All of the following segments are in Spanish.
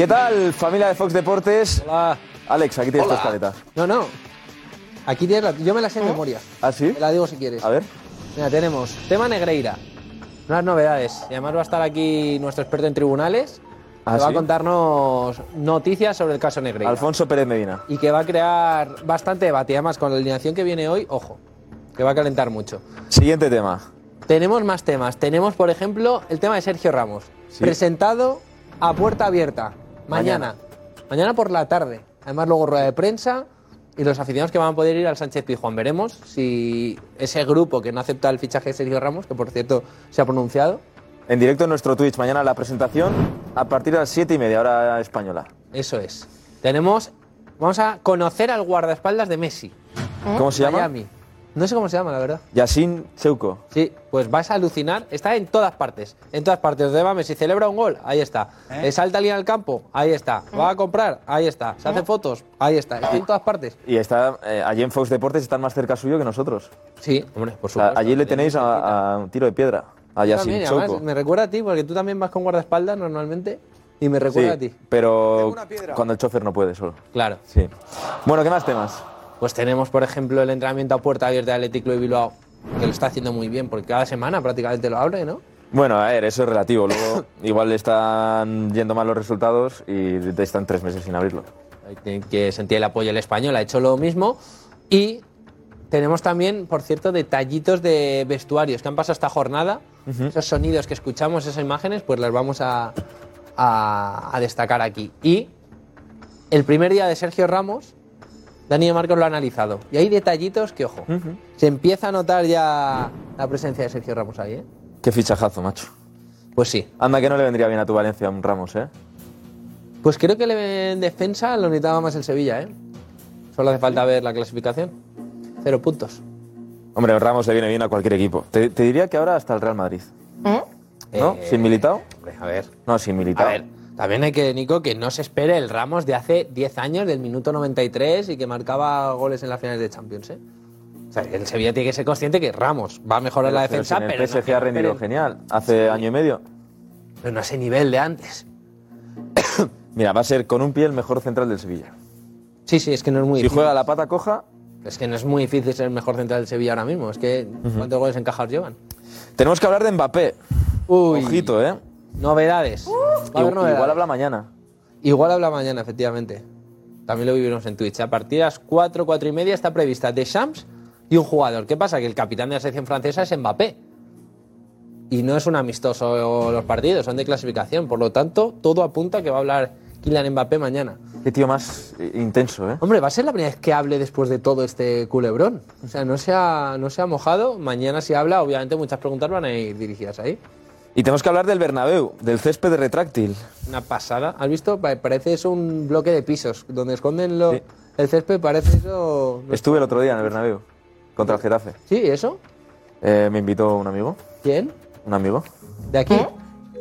¿Qué tal, familia de Fox Deportes? Hola. Alex, aquí tienes tu escaleta. No, no. Aquí tienes la... Yo me la sé en memoria. ¿Ah, sí? Te la digo si quieres. A ver. Mira, tenemos tema Negreira. Unas novedades. Y además va a estar aquí nuestro experto en tribunales. ¿Ah, que va a sí? contarnos noticias sobre el caso Negreira. Alfonso Pérez Medina. Y que va a crear bastante debate. Además, con la alineación que viene hoy, ojo, que va a calentar mucho. Siguiente tema. Tenemos más temas. Tenemos, por ejemplo, el tema de Sergio Ramos. Presentado a puerta abierta. Mañana. Mañana por la tarde. Además, luego rueda de prensa y los aficionados que van a poder ir al Sánchez Pizjuán. Veremos si ese grupo que no acepta el fichaje de Sergio Ramos, que por cierto se ha pronunciado, En directo en nuestro Twitch. Mañana la presentación a partir de las 7 y media, hora española. eso es. Tenemos. Vamos a conocer al guardaespaldas de Messi. ¿Cómo se llama? Miami. No sé cómo se llama, la verdad. Yasin Cheuco. Sí, pues vas a alucinar. Está en todas partes. En todas partes. Donde va Messi, celebra un gol, ahí está. Eh, Salta alguien al campo, ahí está. Va a comprar, ahí está. Se hace fotos, ahí está. Está en todas partes. Y está eh, allí en Fox Deportes están más cerca suyo que nosotros. Sí, hombre, por O sea, supuesto. allí le tenéis a, a un tiro de piedra. A Yasin Cheuco. me recuerda a ti, porque tú también vas con guardaespaldas normalmente. Y me recuerda a ti. Pero cuando el chofer no puede solo. Claro. Sí. Bueno, ¿qué más temas? Pues tenemos, por ejemplo, el entrenamiento a puerta abierta del Athletic Club de Bilbao, que lo está haciendo muy bien, porque cada semana prácticamente lo abre, ¿no? Bueno, a ver, eso es relativo. Luego igual le están yendo mal los resultados y están tres meses sin abrirlo. Hay que- que sentir el apoyo el español, ha hecho lo mismo. Y tenemos también, por cierto, detallitos de vestuarios que han pasado esta jornada. Esos sonidos que escuchamos, esas imágenes, pues las vamos a, a- a destacar aquí. Y el primer día de Sergio Ramos, Dani de Marcos lo ha analizado. Y hay detallitos que, ojo, se empieza a notar ya la presencia de Sergio Ramos ahí, ¿eh? Qué fichajazo, macho. Pues sí. Anda que no le vendría bien a tu Valencia un Ramos, ¿eh? Pues creo que le- en defensa lo necesitaba más el Sevilla, ¿eh? Solo hace falta ver la clasificación. Cero puntos. Hombre, Ramos le viene bien a cualquier equipo. Te, te diría que ahora hasta el Real Madrid. ¿No? Eh, ¿Sin militado? Hombre, a ver. No, sin A militado. ver, también hay que, Nico, que no se espere el Ramos de hace 10 años, del minuto 93 y que marcaba goles en las finales de Champions, ¿eh? O sea, el Sevilla tiene que ser consciente que Ramos va a mejorar la defensa, si en pero, el no, PSG que ha no rendido genial. Hace año y medio. pero no a ese nivel de antes. Mira, va a ser con un pie el mejor central del Sevilla. Sí, sí, es que no es muy Si difícil. juega la pata coja, Es que no es muy difícil ser el mejor central del Sevilla ahora mismo. Es que, ¿cuántos goles encajados llevan? tenemos que hablar de Mbappé. Uy. Ojito, ¿eh? Novedades. Va a haber Igual, novedades. igual habla mañana. Igual habla mañana, efectivamente. También lo vivimos en Twitch. A partir de las 4, 4 y media está prevista Deschamps y un jugador. ¿Qué pasa? Que el capitán de la selección francesa es Mbappé. Y no es un amistoso los partidos, son de clasificación. Por lo tanto, todo apunta a que va a hablar Kylian Mbappé mañana. Qué tío más eh, intenso, ¿eh? Hombre, va a ser la primera vez que hable después de todo este culebrón. O sea, no se ha, no se ha mojado. Mañana si habla, obviamente muchas preguntas van a ir dirigidas ahí. Y tenemos que hablar del Bernabéu, del césped retráctil. Una pasada. ¿Has visto? Pa- Parece eso un bloque de pisos. Donde esconden lo- Sí. el césped, parece eso... no Estuve el otro día en el Bernabéu, contra el Getafe. ¿Sí? ¿Eso? Eh, me invitó un amigo. ¿Quién? ¿Un amigo? ¿De aquí?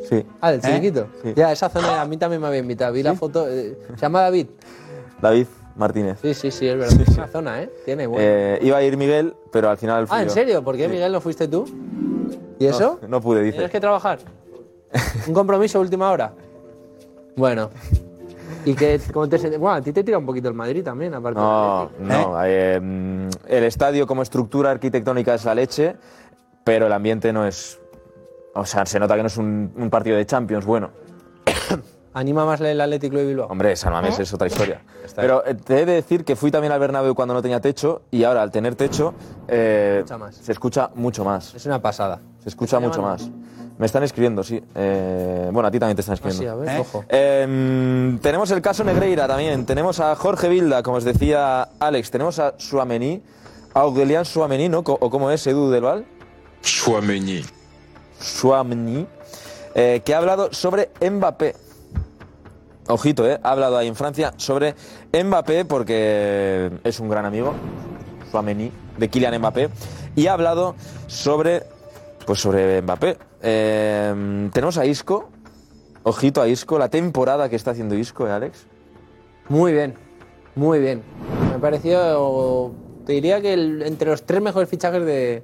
Sí. Ah, del chiquito. Sí. Ya, esa zona a mí también me había invitado. Vi la foto. eh, ¿Se llama David? David Martínez. Sí, sí, sí, es verdad. Es una zona, ¿eh? Tiene, bueno. Eh, iba a ir Miguel, pero al final fui ah, ¿en yo. serio? ¿Por qué, Sí. Miguel, no fuiste tú? ¿Y eso? No, no pude, dice. ¿Tienes que trabajar? ¿Un compromiso a última hora? Bueno. ¿Y qué, cómo te? Bueno, a ti te tira un poquito el Madrid también, aparte No, Atleti. no. eh, mm, el estadio como estructura arquitectónica es la leche, pero el ambiente no es. O sea, se nota que no es un, un partido de Champions bueno. ¿Anima más el Atlético de Bilbao? Hombre, San Mamés es otra historia. Pero eh, te he de decir que fui también al Bernabéu cuando no tenía techo y ahora al tener techo eh, Escucha más. se escucha mucho más. Es una pasada. Se escucha ¿Te mucho llaman? más. Me están escribiendo, sí. Eh, bueno, a ti también te están Ah, sí, escribiendo. a ver, ojo. Eh, tenemos el caso Negreira también. Tenemos a Jorge Vilda, como os decía Alex. Tenemos a Suamení, a Aurelian Suamení, ¿no? ¿O cómo es, Edu del Val? Suamení, eh, que ha hablado sobre Mbappé. Ojito, ¿eh? Ha hablado ahí en Francia sobre Mbappé porque es un gran amigo, Suamení, de Kylian Mbappé. Y ha hablado sobre, pues sobre Mbappé. Eh, tenemos a Isco. Ojito a Isco, la temporada que está haciendo Isco, ¿eh, Alex? Muy bien, muy bien. Me pareció, te diría que el- entre los tres mejores fichajes de,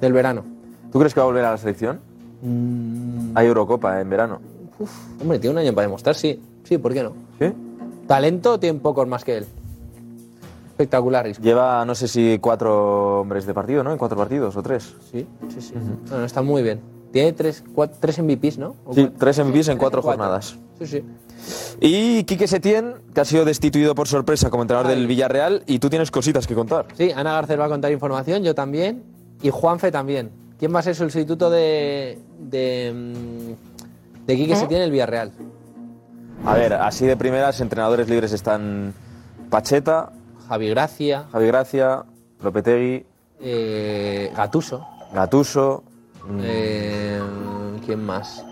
del verano. ¿Tú crees que va a volver a la selección? Hay Eurocopa en verano. Hombre, tiene un año para demostrar, sí. Sí, ¿por qué no? ¿Sí? Talento tiene pocos más que él. Espectacular, Isco. Lleva, no sé si cuatro hombres de partido, ¿no? En cuatro partidos o tres. Sí, sí, sí. No, no, está muy bien. Tiene tres, cuatro, tres MVPs, ¿no? ¿O Sí, cuatro? tres MVPs en cuatro Cuatro. jornadas. Sí, sí. Y Quique Setién, que ha sido destituido por sorpresa como entrenador Ay. del Villarreal, y tú tienes cositas que contar. Sí, Ana Garcés va a contar información, yo también. Y Juanfe también. ¿Quién va a ser su sustituto de. de. De Quique Setién en el Villarreal? A ver, así de primeras, entrenadores libres están Pacheta, Javi Gracia, Javi Gracia, Lopetegui, eh, Gatuso. Gatuso, eh, ¿Quién más?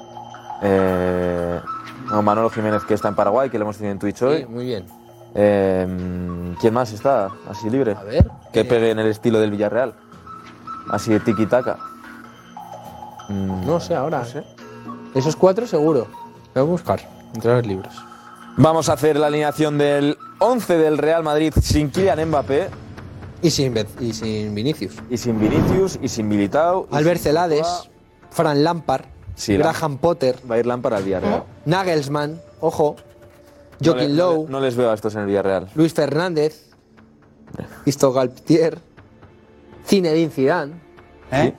eh, no, Manolo Jiménez, que está en Paraguay, que lo hemos tenido en Twitch Sí, hoy. muy bien. Eh, ¿Quién más está así libre? A ver. Que eh, pegue en el estilo del Villarreal. Así de tiki-taka. Mm, No sé ahora. no sé. Esos cuatro seguro. Voy a buscar. Entre los libros. Vamos a hacer la alineación del 11 del Real Madrid sin Kylian Mbappé Y sin, Be- y sin Vinicius. y sin Vinicius y sin Militao. y Albert sin Celades, Courtois. Fran Lampard, Sí, Graham Potter, Va a ir Lampard al Villarreal. Nagelsmann, ojo, No le- Joaquín no, Lowe, no les veo a estos en el Villarreal. Luis Fernández, Isto Galtier, Zinedine Zidane, ¿Eh?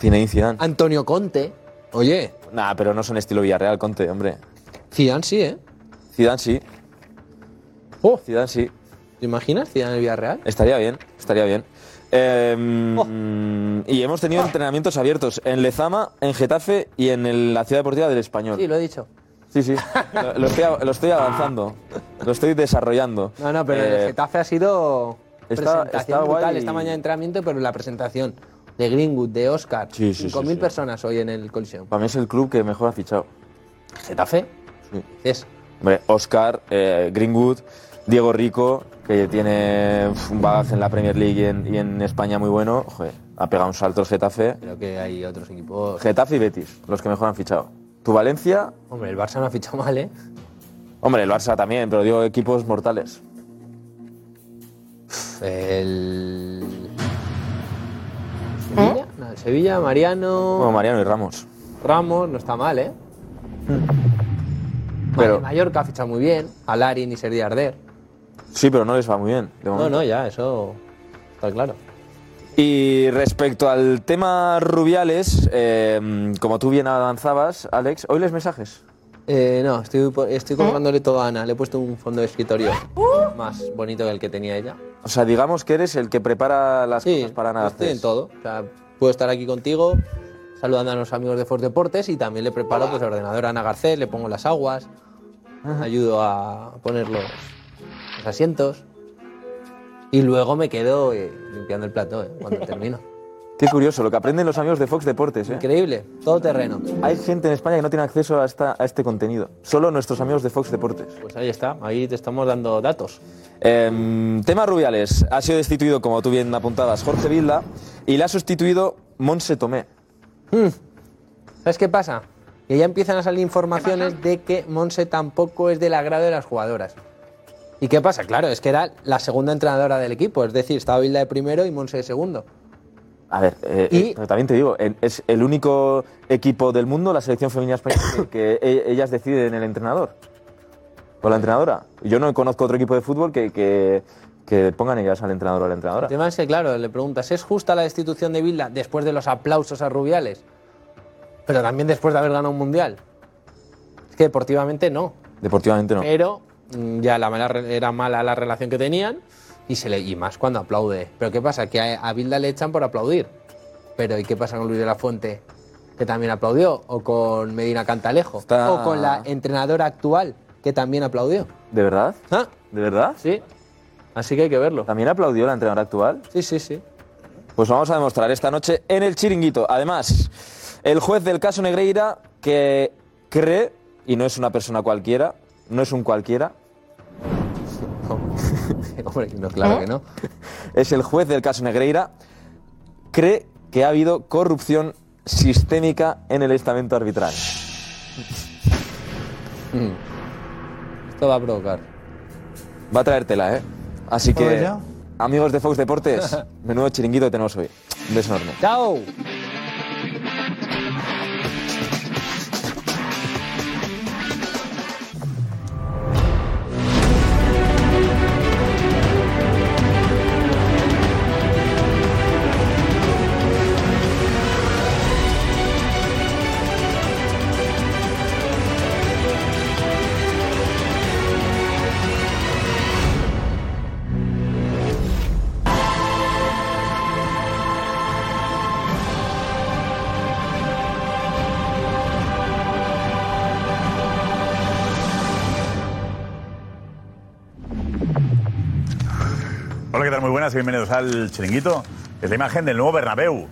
Zinedine Zidane. Antonio Conte. Oye, Nah, pero no son estilo Villarreal, Conte, hombre. Zidane sí, ¿eh? Zidane sí. Oh, Zidane sí. ¿te imaginas Zidane en el Villarreal? Estaría bien, estaría bien. Eh, mm, Y hemos tenido entrenamientos abiertos en Lezama, en Getafe y en el- la Ciudad Deportiva del Español. Sí, lo he dicho. Sí, sí. lo, lo estoy, lo estoy avanzando. Lo estoy desarrollando. No, no, pero Eh, el Getafe ha sido está- presentación está brutal guay. esta mañana de entrenamiento, pero la presentación de Greenwood, de Oscar, Sí, sí, sí, 5.000 sí. personas hoy en el Coliseum. Para mí es el club que mejor ha fichado. Getafe, Sí. es Hombre, Oscar, eh, Greenwood, Diego Rico, que tiene un bagaje en la Premier League y en, y en España muy bueno. Joder, ha pegado un salto el Getafe. creo que hay otros equipos. Getafe y Betis, los que mejor han fichado. Tu Valencia, Hombre, el Barça no ha fichado mal, ¿eh? hombre, el Barça también, pero digo equipos mortales. El. Sevilla, Mariano, Bueno, Mariano y Ramos. Ramos, no está mal, ¿eh? Pero- Mallorca ha fichado muy bien, Alarin y Sergi Arder. Sí, pero no les va muy bien. de No, no, ya, eso está claro. Y respecto al tema Rubiales, eh, como tú bien avanzabas, Alex, ¿hoy les mensajes? Eh, no, estoy, estoy colgándole todo a Ana. Le he puesto un fondo de escritorio más bonito que el que tenía ella. O sea, digamos que eres el que prepara las Sí, cosas para nada. estoy en todo. O sea, puedo estar aquí contigo, saludando a los amigos de Force Deportes y también le preparo pues, el ordenador a Ana Garcés, le pongo las aguas, ayudo a poner los, los asientos y luego me quedo eh, limpiando el plato eh, cuando termino. Qué curioso, lo que aprenden los amigos de Fox Deportes, ¿eh? Increíble, todo terreno. Hay gente en España que no tiene acceso a, esta- a este contenido. Solo nuestros amigos de Fox Deportes. Pues ahí está, ahí te estamos dando datos. Em, tema Rubiales. Ha sido destituido, como tú bien apuntabas, Jorge Vilda y le ha sustituido Monse Tomé. ¿Sabes qué pasa? Que ya empiezan a salir informaciones de que Monse tampoco es del agrado de las jugadoras. ¿Y qué pasa? Claro, es que era la segunda entrenadora del equipo, es decir, estaba Vilda de primero y Monse de segundo. A ver, eh, Y- eh, también te digo, es el único equipo del mundo, la selección femenina española, que, que e- ellas deciden el entrenador. O la entrenadora. Yo no conozco otro equipo de fútbol que, que, que pongan ellas al entrenador o a la entrenadora. El tema es que, claro, le preguntas, ¿es justa la destitución de Vilda después de los aplausos a Rubiales? Pero también después de haber ganado un mundial. Es que deportivamente no. Deportivamente no. Pero mm, ya la mala era mala la relación que tenían y, se le, y más cuando aplaude. Pero ¿qué pasa? Que a, a Bilda le echan por aplaudir. Pero ¿y qué pasa con Luis de la Fuente? Que también aplaudió. O con Medina Cantalejo. Está- O con la entrenadora actual, que también aplaudió. ¿De verdad? ¿Ah? ¿De verdad? Sí. Así que hay que verlo. ¿También aplaudió la entrenadora actual? Sí, sí, sí. Pues vamos a demostrar esta noche en el chiringuito. Además, el juez del caso Negreira que cree, y no es una persona cualquiera, no es un cualquiera, Hombre, no, claro que no. es el juez del caso Negreira, cree que ha habido corrupción sistémica en el estamento arbitral. Mm. Esto va a provocar. Va a traértela, ¿eh? Así ¿Puedo que, amigos de Fox Deportes, menudo chiringuito que tenemos hoy. Un beso enorme. ¡Chao! Bienvenidos al Chiringuito. Es la imagen del nuevo Bernabéu.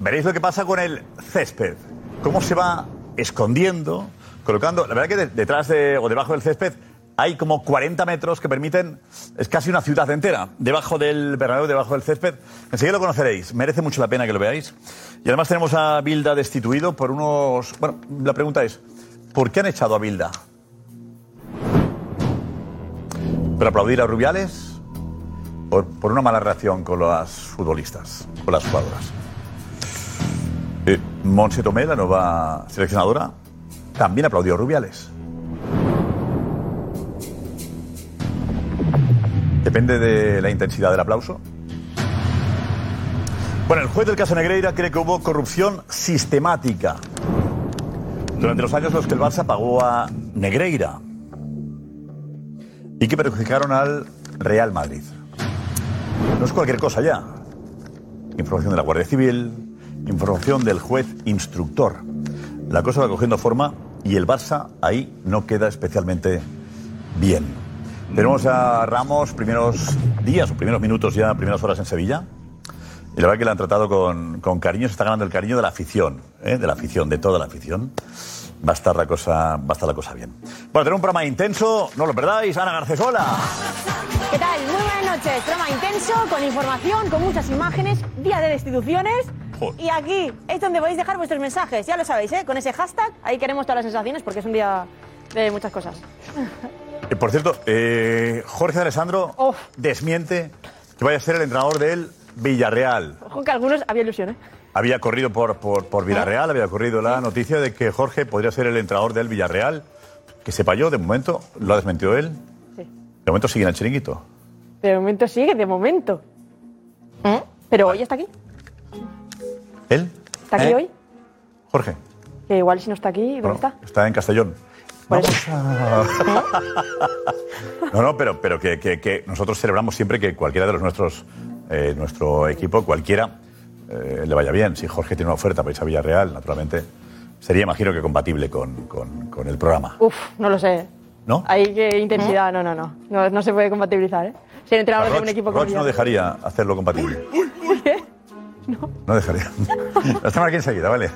Veréis lo que pasa con el césped. Cómo se va escondiendo, colocando... La verdad que de- detrás de, o debajo del césped hay como 40 metros que permiten... Es casi una ciudad entera. Debajo del Bernabéu, debajo del césped. Enseguida lo conoceréis. Merece mucho la pena que lo veáis. Y además tenemos a Bilda destituido por unos... Bueno, la pregunta es, ¿por qué han echado a Bilda? ¿Por aplaudir a Rubiales? Por, una mala relación con las futbolistas, con las jugadoras. Eh, Monse Tomé, la nueva seleccionadora, también aplaudió a Rubiales. Depende de la intensidad del aplauso. Bueno, el juez del caso Negreira cree que hubo corrupción sistemática durante los años los que el Barça pagó a Negreira y que perjudicaron al Real Madrid. No es cualquier cosa ya. Información de la Guardia Civil, información del juez instructor. La cosa va cogiendo forma y el Barça ahí no queda especialmente bien. Tenemos a Ramos primeros días o primeros minutos ya, primeras horas en Sevilla. Y la verdad que le han tratado con, con cariño, se está ganando el cariño de la afición, ¿eh? de la afición, de toda la afición. Va a estar la cosa, va a estar la cosa bien. Bueno, tenemos un programa intenso, no lo perdáis, Ana Garcesola. ¿Qué tal? Muy buenas noches. Programa intenso, con información, con muchas imágenes, día de destituciones. Joder. Y aquí es donde podéis dejar vuestros mensajes. Ya lo sabéis, ¿eh? Con ese hashtag, ahí queremos todas las sensaciones porque es un día de muchas cosas. Eh, por cierto, eh, Jorge Alessandro desmiente que vaya a ser el entrenador del Villarreal. Ojo que algunos había ilusión, ¿eh? Había corrido por, por, por Villarreal, había corrido la noticia de que Jorge podría ser el entrenador del Villarreal. Que sepa yo, de momento, lo ha desmentido él. De momento sigue en el chiringuito. De momento sigue, de momento. ¿Eh? Pero hoy está aquí. ¿Él? ¿Está aquí ¿Eh? hoy? Jorge. Que igual si no está aquí, ¿dónde Bueno, está? está en Castellón. Vamos a- No, no, pero, pero que, que- que nosotros celebramos siempre que cualquiera de los nuestros, eh, nuestro equipo, cualquiera, eh, le vaya bien. Si Jorge tiene una oferta para irse a Villarreal, naturalmente, sería, imagino que compatible con, con- con el programa. Uf, no lo sé. ¿No? Hay que intensidad, no, no, no. No, no se puede compatibilizar, ¿eh? Ser entrenador de Roch, un equipo como no dejaría hacerlo compatible. No dejaría. La estamos aquí enseguida, ¿vale?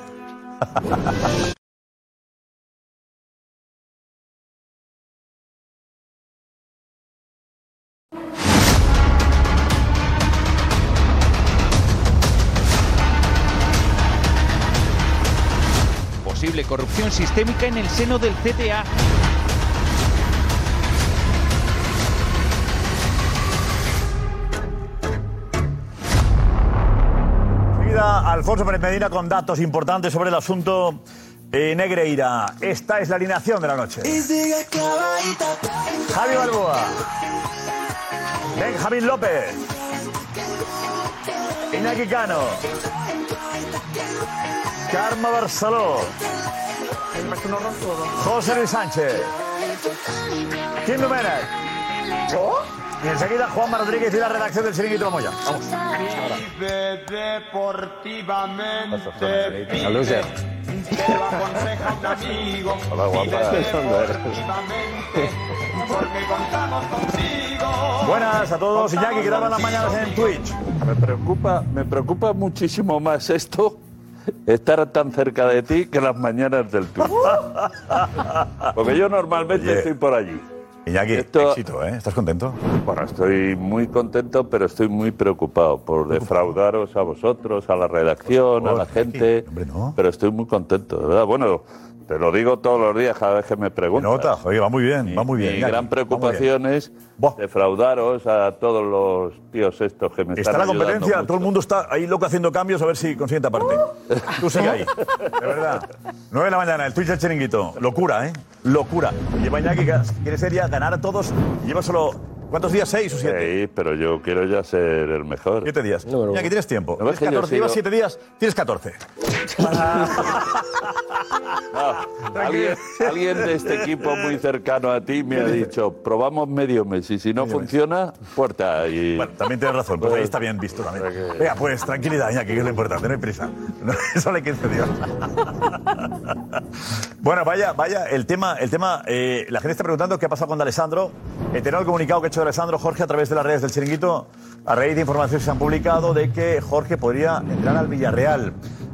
Posible corrupción sistémica en el seno del CTA. Alfonso Pérez Medina con datos importantes sobre el asunto eh, Negreira. Esta es la alineación de la noche. Javi Balboa. Benjamín López. Iñaki Cano. Karma Barceló. José Luis Sánchez. Kim Domenech. Y enseguida Juan Rodríguez y la redacción del Chiringuito Vamos ya. Vamos. deportivamente Loser. te lo aconseja un amigo Hola, guapa. deportivamente porque contamos contigo Buenas a todos. Iñaki, que daban las mañanas en Twitch. Me preocupa, me preocupa muchísimo más esto, estar tan cerca de ti, que las mañanas del Twitch. Porque yo normalmente Oye. estoy por allí. Iñaki, Esto- éxito, ¿eh? ¿Estás contento? Bueno, estoy muy contento, pero estoy muy preocupado por defraudaros a vosotros, a la redacción, a la gente. Pero estoy muy contento, de verdad. Bueno, te lo digo todos los días cada vez que me preguntas. nota, oye, va muy bien, va muy bien. Mi gran preocupación es defraudaros a todos los tíos estos que me Está están la ayudando competencia, mucho. todo el mundo está ahí loco haciendo cambios a ver si consigue esta parte. Tú sigue ahí, de verdad. 9 de la mañana, el Twitch del chiringuito. Locura, ¿eh? Locura. Lleva Iñaki, que quiere ser ya ganar a todos. Lleva solo, ¿cuántos días? ¿Seis o siete? Sí, pero yo quiero ya ser el mejor. Siete días. No, tienes tiempo. ¿No ves Tienes que yo 14, llevas siete días, tienes 14. No, alguien, alguien de este equipo muy cercano a ti me ha dicho, probamos medio mes y si no funciona, puerta. Y... Bueno, también tienes razón, pues ahí está bien visto también. Venga, pues tranquilidad, Iñaki, que es lo importante, no hay prisa. No, solo hay 15 días. bueno, vaya, vaya, el tema, el tema, eh, la gente está preguntando qué ha pasado con Alessandro. El tenor comunicado que ha hecho Alessandro, Jorge, a través de las redes del chiringuito, a raíz de informaciones que se han publicado de que Jorge podría entrar al Villarreal.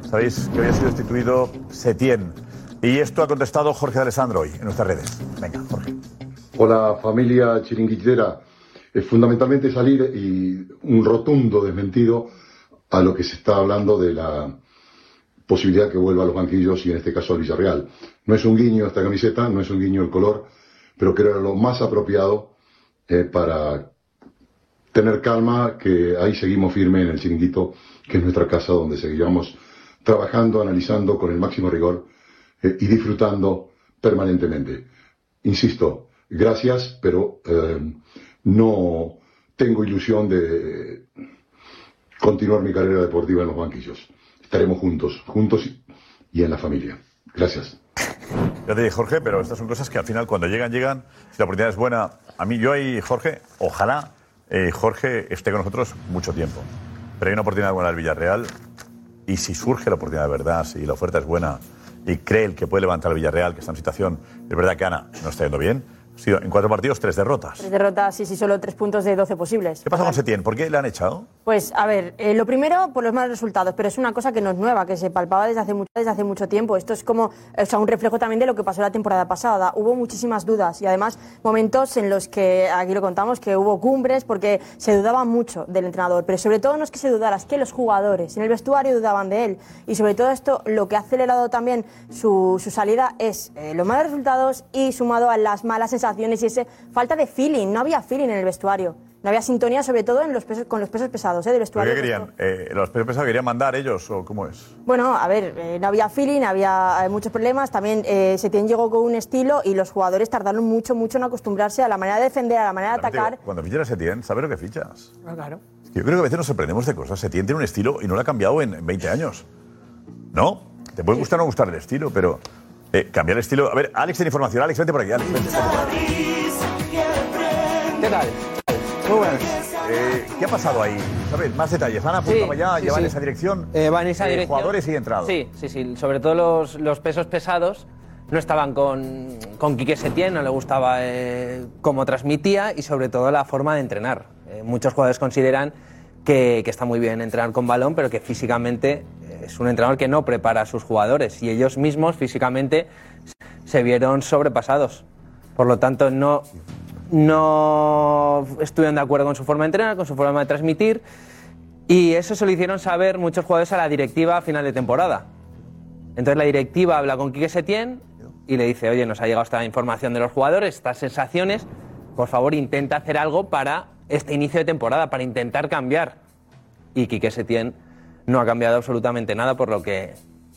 Sabéis que hoy ha sido destituido Setién. Y esto ha contestado Jorge Alessandro hoy en nuestras redes. Venga, Jorge. Hola familia chiringuitera. Es fundamentalmente salir y un rotundo desmentido a lo que se está hablando de la posibilidad que vuelva a los banquillos y en este caso al Villarreal. No es un guiño esta camiseta, no es un guiño el color, pero creo que era lo más apropiado eh, para tener calma, que ahí seguimos firme en el chiringuito, que es nuestra casa donde seguiremos trabajando, analizando con el máximo rigor eh, y disfrutando permanentemente. Insisto, gracias, pero eh, no tengo ilusión de continuar mi carrera deportiva en los banquillos. Estaremos juntos, juntos y en la familia. Gracias. Ya te dije, Jorge, pero estas son cosas que al final cuando llegan, llegan. Si la oportunidad es buena, a mí, yo ahí, Jorge, ojalá eh, Jorge esté con nosotros mucho tiempo. Pero hay una oportunidad buena al Villarreal y si surge la oportunidad de verdad, si la oferta es buena y cree el que puede levantar al Villarreal, que está en situación, es verdad que Ana no está yendo bien, sido en cuatro partidos tres derrotas. Tres derrotas, sí, sí, solo tres puntos de 12 posibles. ¿Qué pasa con Setién? ¿Por qué le han echado? Pues a ver, eh, lo primero por los malos resultados, pero es una cosa que no es nueva, que se palpaba desde hace, mucho, desde hace mucho tiempo. Esto es como o sea, un reflejo también de lo que pasó la temporada pasada. Hubo muchísimas dudas y además momentos en los que, aquí lo contamos, que hubo cumbres porque se dudaba mucho del entrenador, pero sobre todo no es que se dudara, es que los jugadores en el vestuario dudaban de él. Y sobre todo esto, lo que ha acelerado también su, su salida es eh, los malos resultados y sumado a las malas sensaciones y ese falta de feeling. No había feeling en el vestuario. No había sintonía, sobre todo en los pesos, con los pesos pesados ¿eh? del ¿Por vestuario. qué querían? Eh, ¿Los pesos pesados querían mandar ellos o cómo es? Bueno, a ver, eh, no había feeling, había eh, muchos problemas. También eh, Setién llegó con un estilo y los jugadores tardaron mucho, mucho en acostumbrarse a la manera de defender, a la manera de atacar. digo, cuando fichas a Setién, ¿sabes lo que fichas? Ah, claro. Es que Yo creo que a veces nos sorprendemos de cosas. Setién tiene un estilo y no lo ha cambiado en, en 20 años. ¿No? Te puede gustar o no gustar el estilo, pero eh, cambiar el estilo. A ver, Alex tiene información. Alex, vente por aquí. Alex, vente, vente por aquí. ¿Qué tal? Muy buenas. Eh, ¿Qué ha pasado ahí? ¿Sabes? Más detalles. ¿Han apuntado Sí, ya? sí, ¿Llevan sí. en esa dirección? Eh, va en esa Eh, dirección. Jugadores y entrados. Sí, sí, sí. Sobre todo los, los pesos pesados no estaban con, con Quique Setién, no le gustaba eh, cómo transmitía y sobre todo la forma de entrenar. Muchos jugadores consideran que, que está muy bien entrenar con balón, pero que físicamente es un entrenador que no prepara a sus jugadores y ellos mismos físicamente se vieron sobrepasados. Por lo tanto, no, no estuvieron de acuerdo con su forma de entrenar, con su forma de transmitir. Y eso se lo hicieron saber muchos jugadores a la directiva a final de temporada. Entonces la directiva habla con Quique Setién y le dice, oye, nos ha llegado esta información de los jugadores, estas sensaciones, por favor intenta hacer algo para este inicio de temporada, para intentar cambiar. Y Quique Setién no ha cambiado absolutamente nada por lo que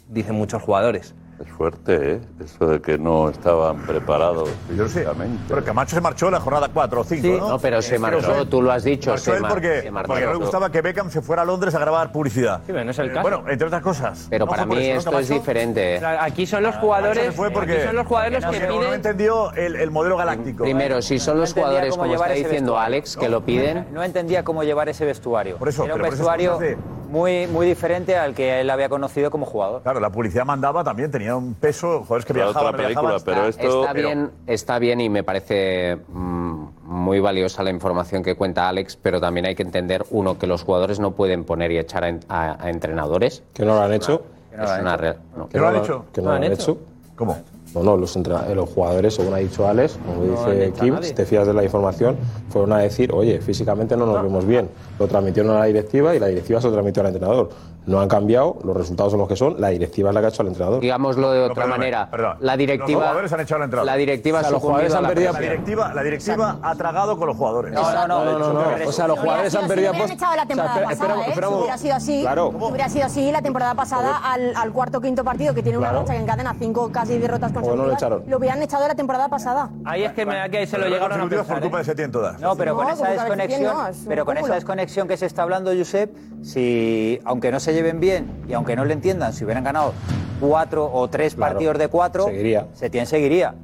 dicen muchos jugadores. Es fuerte, ¿eh? Eso de que no estaban preparados Yo sé. Pero Camacho se marchó en la jornada 4 o 5, Sí. ¿no? No, pero se Eh, marchó, fue- tú lo has dicho, Marchó se él mar- porque, se marchó. porque no le gustaba que Beckham se fuera a Londres a grabar publicidad. Sí, pero no es el Eh, caso. Bueno, entre otras cosas. Pero ¿No para por mí eso, no, esto es diferente. O sea, aquí son los Camacho jugadores, se fue porque aquí son los jugadores que no, no piden... entendió el, el modelo galáctico. Primero, si son los jugadores, como está diciendo vestuario. Alex, que lo piden, No entendía cómo llevar ese vestuario. Por eso, Era un por vestuario cosas de- muy, muy diferente al que él había conocido como jugador. Claro, la publicidad mandaba también, tenía un peso, jugadores que Era viajaban, otra película, viajaban. pero esto... está bien, está bien y me parece mm, muy valiosa la información que cuenta Alex, pero también hay que entender, uno, que los jugadores no pueden poner y echar a, en- a- a entrenadores. Que no lo han hecho. es una. ¿Que no lo han hecho? Que no, ¿No lo han hecho. ¿Cómo? No, no, los, los jugadores, según ha dicho Alex, como No dice Kim, si te fías de la información, fueron a decir, oye, físicamente no nos vemos bien. Lo transmitieron a la directiva y la directiva se lo transmitió al entrenador. No han cambiado, los resultados son los que son, la directiva es la que ha hecho al entrenador. Digámoslo de otra manera, perdón. la Los directiva, jugadores han echado al entrenador. la directiva O sea, los jugadores han la perdido La directiva, la directiva ha tragado con los jugadores. No, no, no. No, no, no, no. O sea, los jugadores han perdido hubieran pos- echado la temporada O sea, espera, pasada, espera, ¿eh? Si hubiera sido así, Claro. si hubiera sido así la temporada pasada al, al cuarto o quinto partido que tiene una Claro. racha que encadena cinco casi derrotas no lo consecutivas, echaron? lo hubieran echado la temporada pasada. Ahí es que me da que se lo llegaron a consecutivos por pensar. culpa ¿eh? de Setién todas. No, pero con esa desconexión, pero con esa desconexión que se está hablando, Josep, si, aunque no se lleven bien y aunque no le entiendan, si hubieran ganado cuatro o tres partidos de cuatro, Seguiría. Setién seguiría.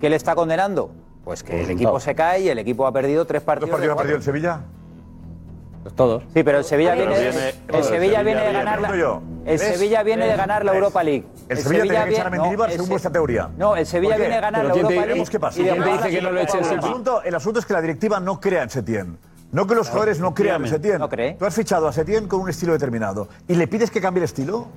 ¿Qué le está condenando? Pues que el equipo se cae y el equipo ha perdido tres partidos. ¿Cuántos partidos ha perdido el Sevilla? todos. Sí, pero el Sevilla viene, Sevilla viene de ganar la, Pregunto yo. el Sevilla viene de ganar la Europa League. El Sevilla tenía que echar a según vuestra teoría. No, el Sevilla viene de ganar la Europa League. Veremos qué pasa. y de ganar la El el asunto es que la directiva no crea en Setién. No que los jugadores no crean en Setién. No cree. Tú has fichado a Setién con un estilo determinado. ¿Y le pides que cambie el estilo?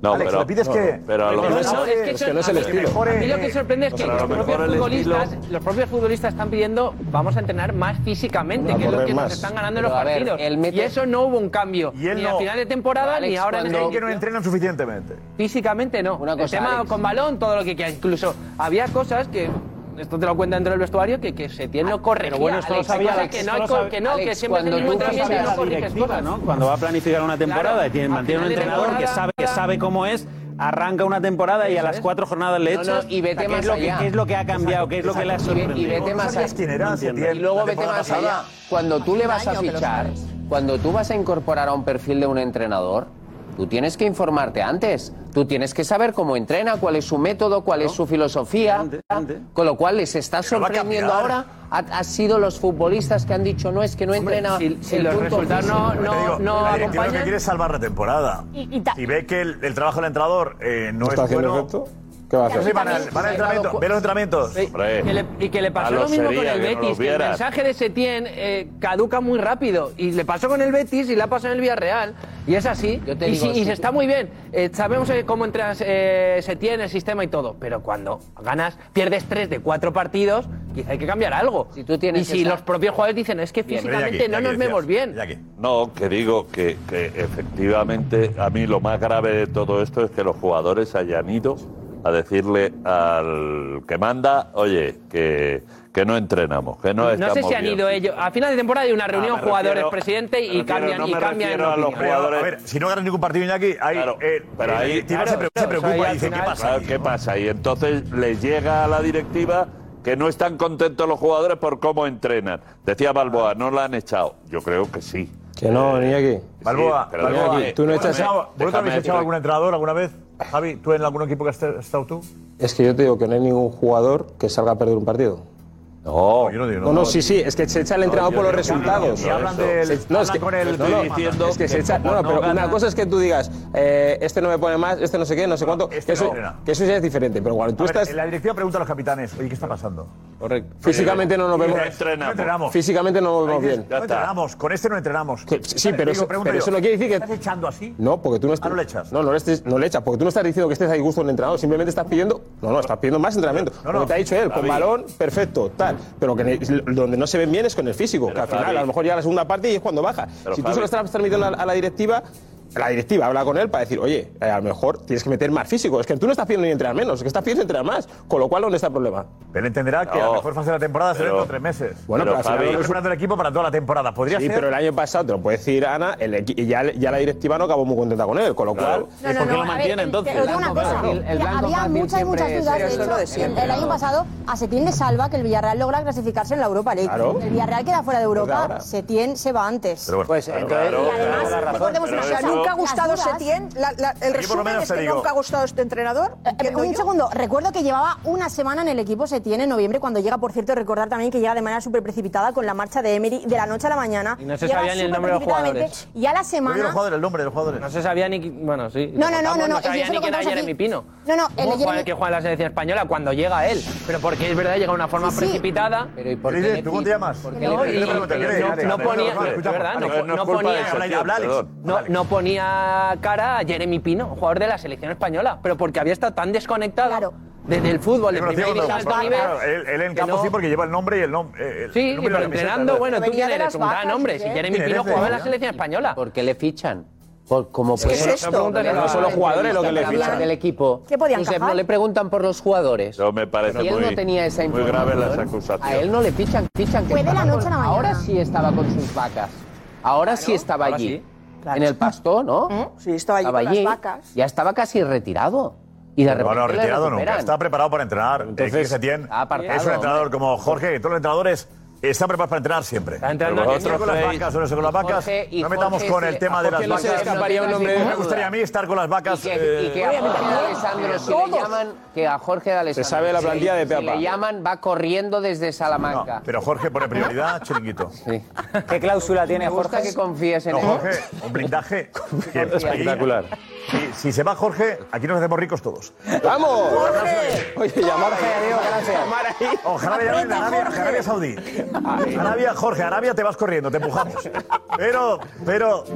No, Alex, pero, le pides no, que. Pero a lo mejor. No, es que, es que no es el estilo. A mí lo que sorprende es que los propios, futbolistas, los propios futbolistas están pidiendo, vamos a entrenar más físicamente, que es lo que más. nos están ganando en los ver, partidos. Mete... Y eso no hubo un cambio. Y ni a final de temporada, Alex, ni ahora en el este que no entrenan suficientemente. Físicamente no. Una cosa, el tema Alex. con balón, todo lo que quieras. Incluso había cosas que esto te lo cuenta dentro del vestuario, que, que se tiene ah, o corregir. Pero bueno, esto lo sabía Alex, que, no, lo que no, Alex, que siempre cuando la ¿no? Cuando va a planificar una temporada claro, y tiene, mantiene un entrenador que sabe, que sabe cómo es arranca una temporada y a las cuatro jornadas le echas. No, no, y vete más lo allá. Que, ¿Qué es lo que ha cambiado? ¿Qué es lo que le ha sorprendido? Y, vete más allá. Y luego vete más allá. Cuando tú le vas a fichar, cuando tú vas a incorporar a un perfil de un entrenador, Tú tienes que informarte antes. Tú tienes que saber cómo entrena, cuál es su método, cuál es su filosofía. Con lo cual les está sorprendiendo ahora. Ha, sido los futbolistas que han dicho no es que no entrena. Si, el los resultados no, no, no la que salvar la temporada. Y, si ve que el, trabajo del entrenador eh, no ¿Está es bueno. ¿Qué va? Sí, van ve los entrenamientos. Y que le pasó lo mismo con el Betis, el mensaje de Setién eh, caduca muy rápido. Y le pasó con el Betis y le ha pasado en el Villarreal. Y es así. Y, se está muy bien. Eh, sabemos eh, cómo entras, eh, Setién, el sistema y todo. Pero cuando ganas, pierdes tres de cuatro partidos, quizá hay que cambiar algo. Y si los propios jugadores dicen, es que físicamente no nos vemos bien. No, que digo que efectivamente a mí lo más grave de todo esto es que los jugadores hayan ido a decirle al que manda, oye, que, que no entrenamos, que no No sé si han ido ellos. A final de temporada hay una reunión jugadores-presidente y cambian, y cambian a los jugadores- A ver, si no ganas ningún partido, Iñaki, ahí, Claro, eh, pero eh, ahí se, se preocupa y dice, ¿qué pasa? ¿qué pasa? Y entonces les llega a la directiva que no están contentos los jugadores por cómo entrenan. Decía Balboa, no la han echado. Yo creo que sí. Que no, eh, Iñaki. Balboa, Sí, Balboa, tú no echas- ¿Vosotros habéis echado algún entrenador alguna vez? Javi, ¿tú en algún equipo que has estado tú? Es que yo te digo que no hay ningún jugador que salga a perder un partido. No, no digo. No, no, sí, sí, es que se echa el entrenador por los resultados. No, es que, con el, no, diciendo es que se echa. No, no, pero una cosa es que tú digas, eh, este no me pone más, este no sé qué, no sé cuánto. Este que, eso, que ya es diferente, pero cuando tú estás. La directiva pregunta a los capitanes, oye, ¿qué está pasando? Correcto. Físicamente no nos vemos. No entrenamos. Físicamente no nos vemos bien. No entrenamos, con este no entrenamos. Sí, pero, pero, eso no quiere decir que. ¿Estás echando así? No, porque tú no ah, estás. Ah, no le echas. No, no le, echas, porque tú no estás diciendo que estés ahí gusto en el entrenador, simplemente estás pidiendo. No, no, estás pidiendo más entrenamiento. Como te ha dicho él, con balón, perfecto, tal. Pero que donde no se ven bien es con el físico, que al final, a lo mejor llega la segunda parte y es cuando baja. Si tú Javi, se lo estás transmitiendo a la directiva, la directiva habla con él para decir, oye, eh, a lo mejor tienes que meter más físico. Es que tú no estás pidiendo ni entrenar menos, es que estás pidiendo entrenar más. Con lo cual, ¿dónde está el problema? Él entenderá que a lo mejor fase de la temporada será dentro de tres meses. Bueno, pero, pero Javi, preparando el equipo para toda la temporada. ¿Podría sí, ser? pero el año pasado, te lo puede decir Ana, el, ya, ya, la directiva no acabó muy contenta con él. Con lo cual. No, no, ¿Y por qué lo mantiene entonces? Había muchas, muchas dudas. De hecho, el, año pasado, a Setién le salva que el Villarreal logra clasificarse en la Europa League. El Villarreal queda fuera de Europa, Setién se va antes. Pues, entonces, y además, recordemos una cosa nunca ha gustado Setién? La, la, el resumen es que digo. nunca ha gustado este entrenador. Eh, un yo? segundo, recuerdo que llevaba una semana en el equipo Setién en noviembre, cuando llega, por cierto, recordar también que llega de manera súper precipitada con la marcha de Emery de la noche a la mañana. Y no se sabía ni el nombre de los jugadores. Y a la semana... Jugador, el nombre de los jugadores. No se sabía ni... Bueno, sí. No, no, no, no. No, no sabía ni quién era Jeremy Pino. No, no. El que juega en la selección española cuando llega él. Pero porque es verdad, llega de una forma precipitada. Pero ¿y por qué? ¿Tú cómo te? No ponía... No ponía ponía cara a Jeremy Pino, jugador de la selección española, pero porque había estado tan desconectado. Claro. Desde el fútbol, nivel. Claro, él, él en campo no... sí, porque lleva el nombre y el nombre. Eh, el sí, nombre pero entrenando, bueno, tú quién eres, un gran hombre. Si Jeremy Pino jugaba en la selección española. ¿Por qué le fichan? Por, como ¿Qué es esto? No son los jugadores lo que le fichan. del equipo. ¿Qué podían Josep, no le preguntan por los jugadores. No me parece él muy, no tenía esa información, muy grave las acusaciones. A él no le fichan, fichan que la noche a la mañana. Ahora sí estaba con sus vacas. Ahora claro, sí estaba ahora allí. Sí. En el pasto, ¿no? ¿Eh? Sí, estaba allí, con las vacas. Ya estaba casi retirado. Y de no, no, retirado nunca. Está preparado para entrenar. Eh, Entonces, Setién es un entrenador como Jorge. Todos los entrenadores están preparados para entrenar siempre. entrenando Pero bien. vosotros con las vacas o no sé con las vacas. Jorge, y no metamos Jorge, con el tema ¿A de las qué no se vacas. escaparía un hombre de Me duda? gustaría a mí estar con las vacas. Y que, y que a eh, Jorge de Alessandro, si le llaman, que a Jorge de Alessandro, sabe la si- plantilla de si Peapa. le llaman, va corriendo desde Salamanca. Pero Jorge pone prioridad, chiringuito. ¿Qué cláusula tiene Me gusta Jorge? que confíes en No, él. Jorge, un blindaje. Espectacular. Si, si se va Jorge, aquí nos hacemos ricos todos. ¡Vamos! Oye, llamar Ojalá me llamen de Arabia, Arabia Saudí. Arabia, Jorge, Arabia te vas corriendo, te empujamos. Pero, pero,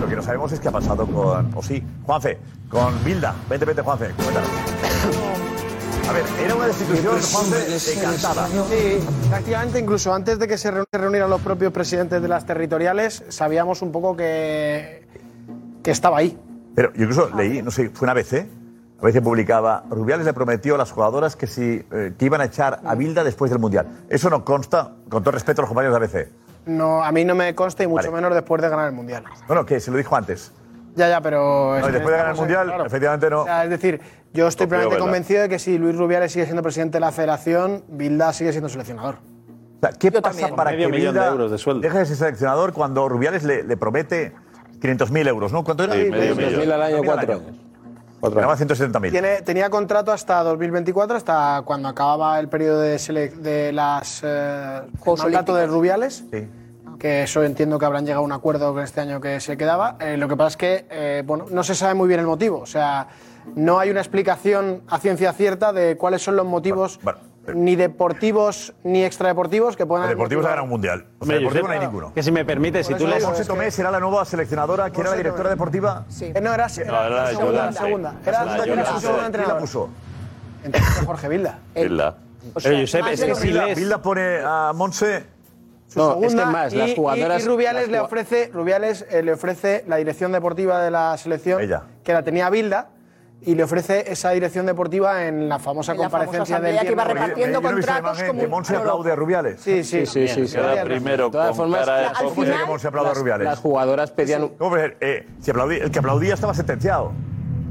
lo que no sabemos es qué ha pasado con, o sí, Juanfe, con Bilda. Vente, vente, Juanfe, cuéntanos. A ver, era una destitución, Juanfe, encantada. Sí, prácticamente incluso antes de que se reunieran los propios presidentes de las territoriales, sabíamos un poco que, que estaba ahí. Pero yo incluso leí, no sé, fue una ABC, ABC publicaba, Rubiales le prometió a las jugadoras que, si, eh, que iban a echar a Bilda después del Mundial. Eso no consta, con todo respeto a los compañeros de ABC. No, a mí no me consta y mucho Vale. menos después de ganar el Mundial. Bueno, que se lo dijo antes. Ya, ya, pero... No, y después de ganar el Mundial, efectivamente no. O sea, es decir, yo estoy Confío, plenamente ¿verdad? convencido de que si Luis Rubiales sigue siendo presidente de la federación, Bilda sigue siendo seleccionador. O sea, ¿Qué pasa para Medio que millón de euros de sueldo. deje de ser seleccionador cuando Rubiales le, le promete 500.000 euros, ¿no? ¿Cuánto era? Sí, medio millón. 500.000 al año, cuatro años. Cuatro Ganaba años. 170.000. Tiene, tenía contrato hasta 2024, hasta cuando acababa el periodo de, sele- de las eh, el Juegos mandato de. Rubiales. Sí. Que eso entiendo que habrán llegado a un acuerdo con este año que se quedaba. Eh, lo que pasa es que eh, bueno, no se sabe muy bien el motivo. O sea, no hay una explicación a ciencia cierta de cuáles son los motivos ni deportivos ni extradeportivos que puedan. El Deportivo se ha ganado un mundial. O sea, Deportivo no hay ninguno. que si me permite, si tú lees- Monse Tomé será la nueva seleccionadora, que era la directora deportiva. Eh, no, era, No, era era la segunda, segunda. La Era, era su ¿Quién segunda la entrenadora. puso? Entonces, Jorge Bilda. Bilda. Pero, Josep, es que si Bilda, lees- Bilda pone a Monse. su segunda, y, y- y Rubiales le ofrece, Rubiales eh, le ofrece la dirección deportiva de la selección, que la tenía Bilda, y le ofrece esa dirección deportiva en la famosa En la famosa comparecencia del asamblea que iba repartiendo no contratos como que un Monse aplaude a Rubiales. Sí, sí, Sí, sí, sí. Queda primero De todas con formas, cara de al ¿Cómo copia. es que Monse aplaude a las, Rubiales? las jugadoras pedían un- ¿Cómo puede ser? Eh, si aplaudí- el que aplaudía estaba sentenciado.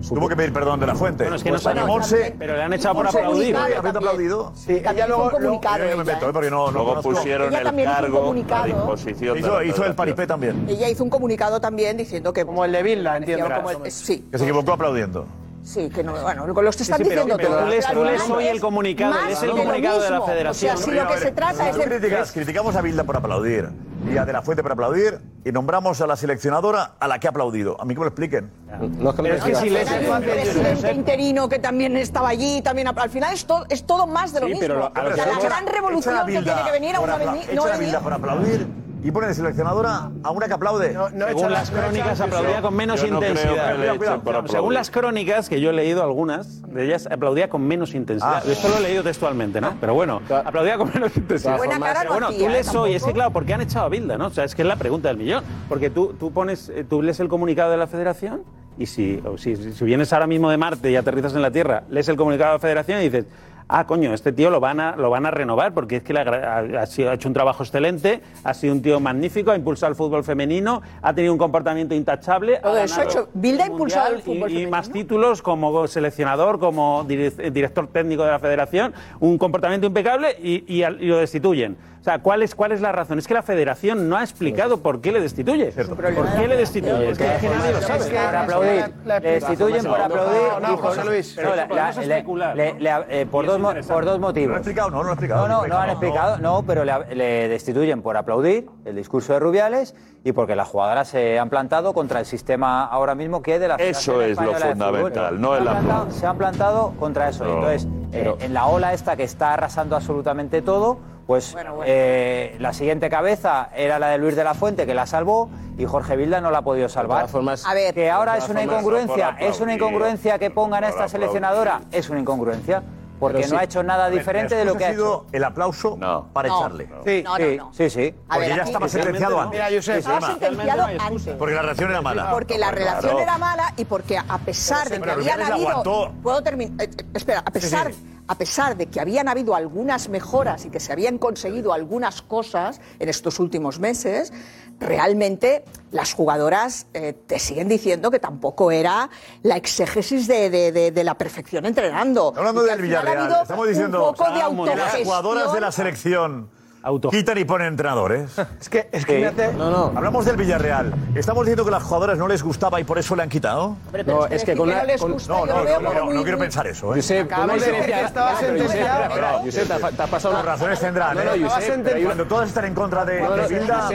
Tuvo que pedir perdón de la fuente. Bueno, es que no Pues sabemos. Monse. Pero le han echado por aplaudir. Habiendo aplaudido. Sí, ella luego, luego-. Yo no me ella, meto, ¿eh? porque no, no Luego pusieron Ella el también hizo un cargo a comunicado. disposición de Hizo, hizo el paripé también. Ella hizo un comunicado también diciendo que. Como el de Bilda, entiendo. como el- sí, Que se equivocó aplaudiendo. Sí, que no. Bueno, los que están sí, pero- diciendo pero todo. tú lees- hoy el es comunicado, lees el de lo comunicado de la federación. O sea, si lo a que ver, se trata es criticas- criticamos a Bilda por aplaudir y a De La Fuente por aplaudir y nombramos a la seleccionadora a la que ha aplaudido. A mí que me lo expliquen. No es que lo Pero es que si lees el presidente interino que también estaba allí, también al final es todo, es todo más de lo Sí, mismo. pero lo- a lo la gran revolución que tiene que venir ha veni- no a Bilda por aplaudir y pone de seleccionadora a una que aplaude. No, no Según las crónicas aplaudía con menos Yo no creo intensidad. que Cuidado, cuidado. Según las crónicas, que yo he leído algunas de ellas, aplaudía con menos intensidad. Ah. Esto lo he leído textualmente, ¿no? Pero bueno, aplaudía con menos intensidad. Buena cara Pero no bueno, tú lees hoy, es que claro, ¿por qué han echado a Bilda, no? O sea, es que es la pregunta del millón. Porque tú, tú pones, eh, tú lees el comunicado de la federación y si, o si, si vienes ahora mismo de Marte y aterrizas en la Tierra, lees el comunicado de la federación y dices, ah, coño, este tío lo van a, lo van a renovar porque es que ha, ha sido- ha hecho un trabajo excelente, ha sido un tío magnífico, ha impulsado el fútbol femenino, ha tenido un comportamiento intachable. Todo ha eso hecho. Bilda ha impulsado el fútbol y, y femenino. más títulos como seleccionador, como dire- director técnico de la federación, un comportamiento impecable y, y y lo destituyen. O sea, ¿cuál es, ¿cuál es la razón? Es que la federación no ha explicado por qué le destituye. ¿Por qué le destituye? Es que, nadie lo sabe. Por aplaudir. Le destituyen por aplaudir. No, José Luis. No, la- Podemos la- le- especular, le- ¿no? le- eh, por, dos, lo motivos. han explicado, no, no lo han explicado. No, no, no han explicado, no, pero le, le destituyen por aplaudir el discurso de Rubiales y porque las jugadoras se han plantado contra el sistema ahora mismo que es de la Eso Federación es lo fundamental, no se el aplauso. Se han plantado contra eso. No, Entonces, eh, en la ola esta que está arrasando absolutamente todo, pues eh, la siguiente cabeza era la de Luis de la Fuente, que la salvó, y Jorge Vilda no la ha podido salvar. todas formas- A ver, que ahora de es una incongruencia, es una incongruencia que pongan a esta seleccionadora, es una incongruencia, porque Pero no sí. ha hecho nada ver, diferente de lo que ha hecho. el aplauso No. para No. echarle. Sí. No, no, Sí, no. sí, sí. A Porque ver, ya aquí- estaba sentenciado antes. Mira, Josep, Estaba sentenciado antes. Porque la reacción era mala. Porque la relación Claro. era mala y porque a pesar de que habían habido. aguantó. Puedo terminar. eh, eh, espera, a pesar, sí. A pesar de que habían habido algunas mejoras y que se habían conseguido algunas cosas en estos últimos meses, realmente las jugadoras eh, te siguen diciendo que tampoco era la exégesis de, de- de- de la perfección entrenando. Hablando del ha Villarreal, estamos diciendo un poco de que las jugadoras de la autogestión. Selección quitan y ponen entrenadores. Es que, es que hace- No, no. Hablamos del Villarreal. ¿Estamos diciendo que a las jugadoras no les gustaba y por eso le han quitado? No, es que con una. les con- gusta, No, no, no, no, muy- no quiero pensar eso, ¿eh? Josep, con una de decir diferencia- pero Josep, sentenciado. espera, espera, Josep, te has- pasado una- razones tendrán, No, ¿eh? no, pero una- Cuando todas están en contra de, No, no, Bilda,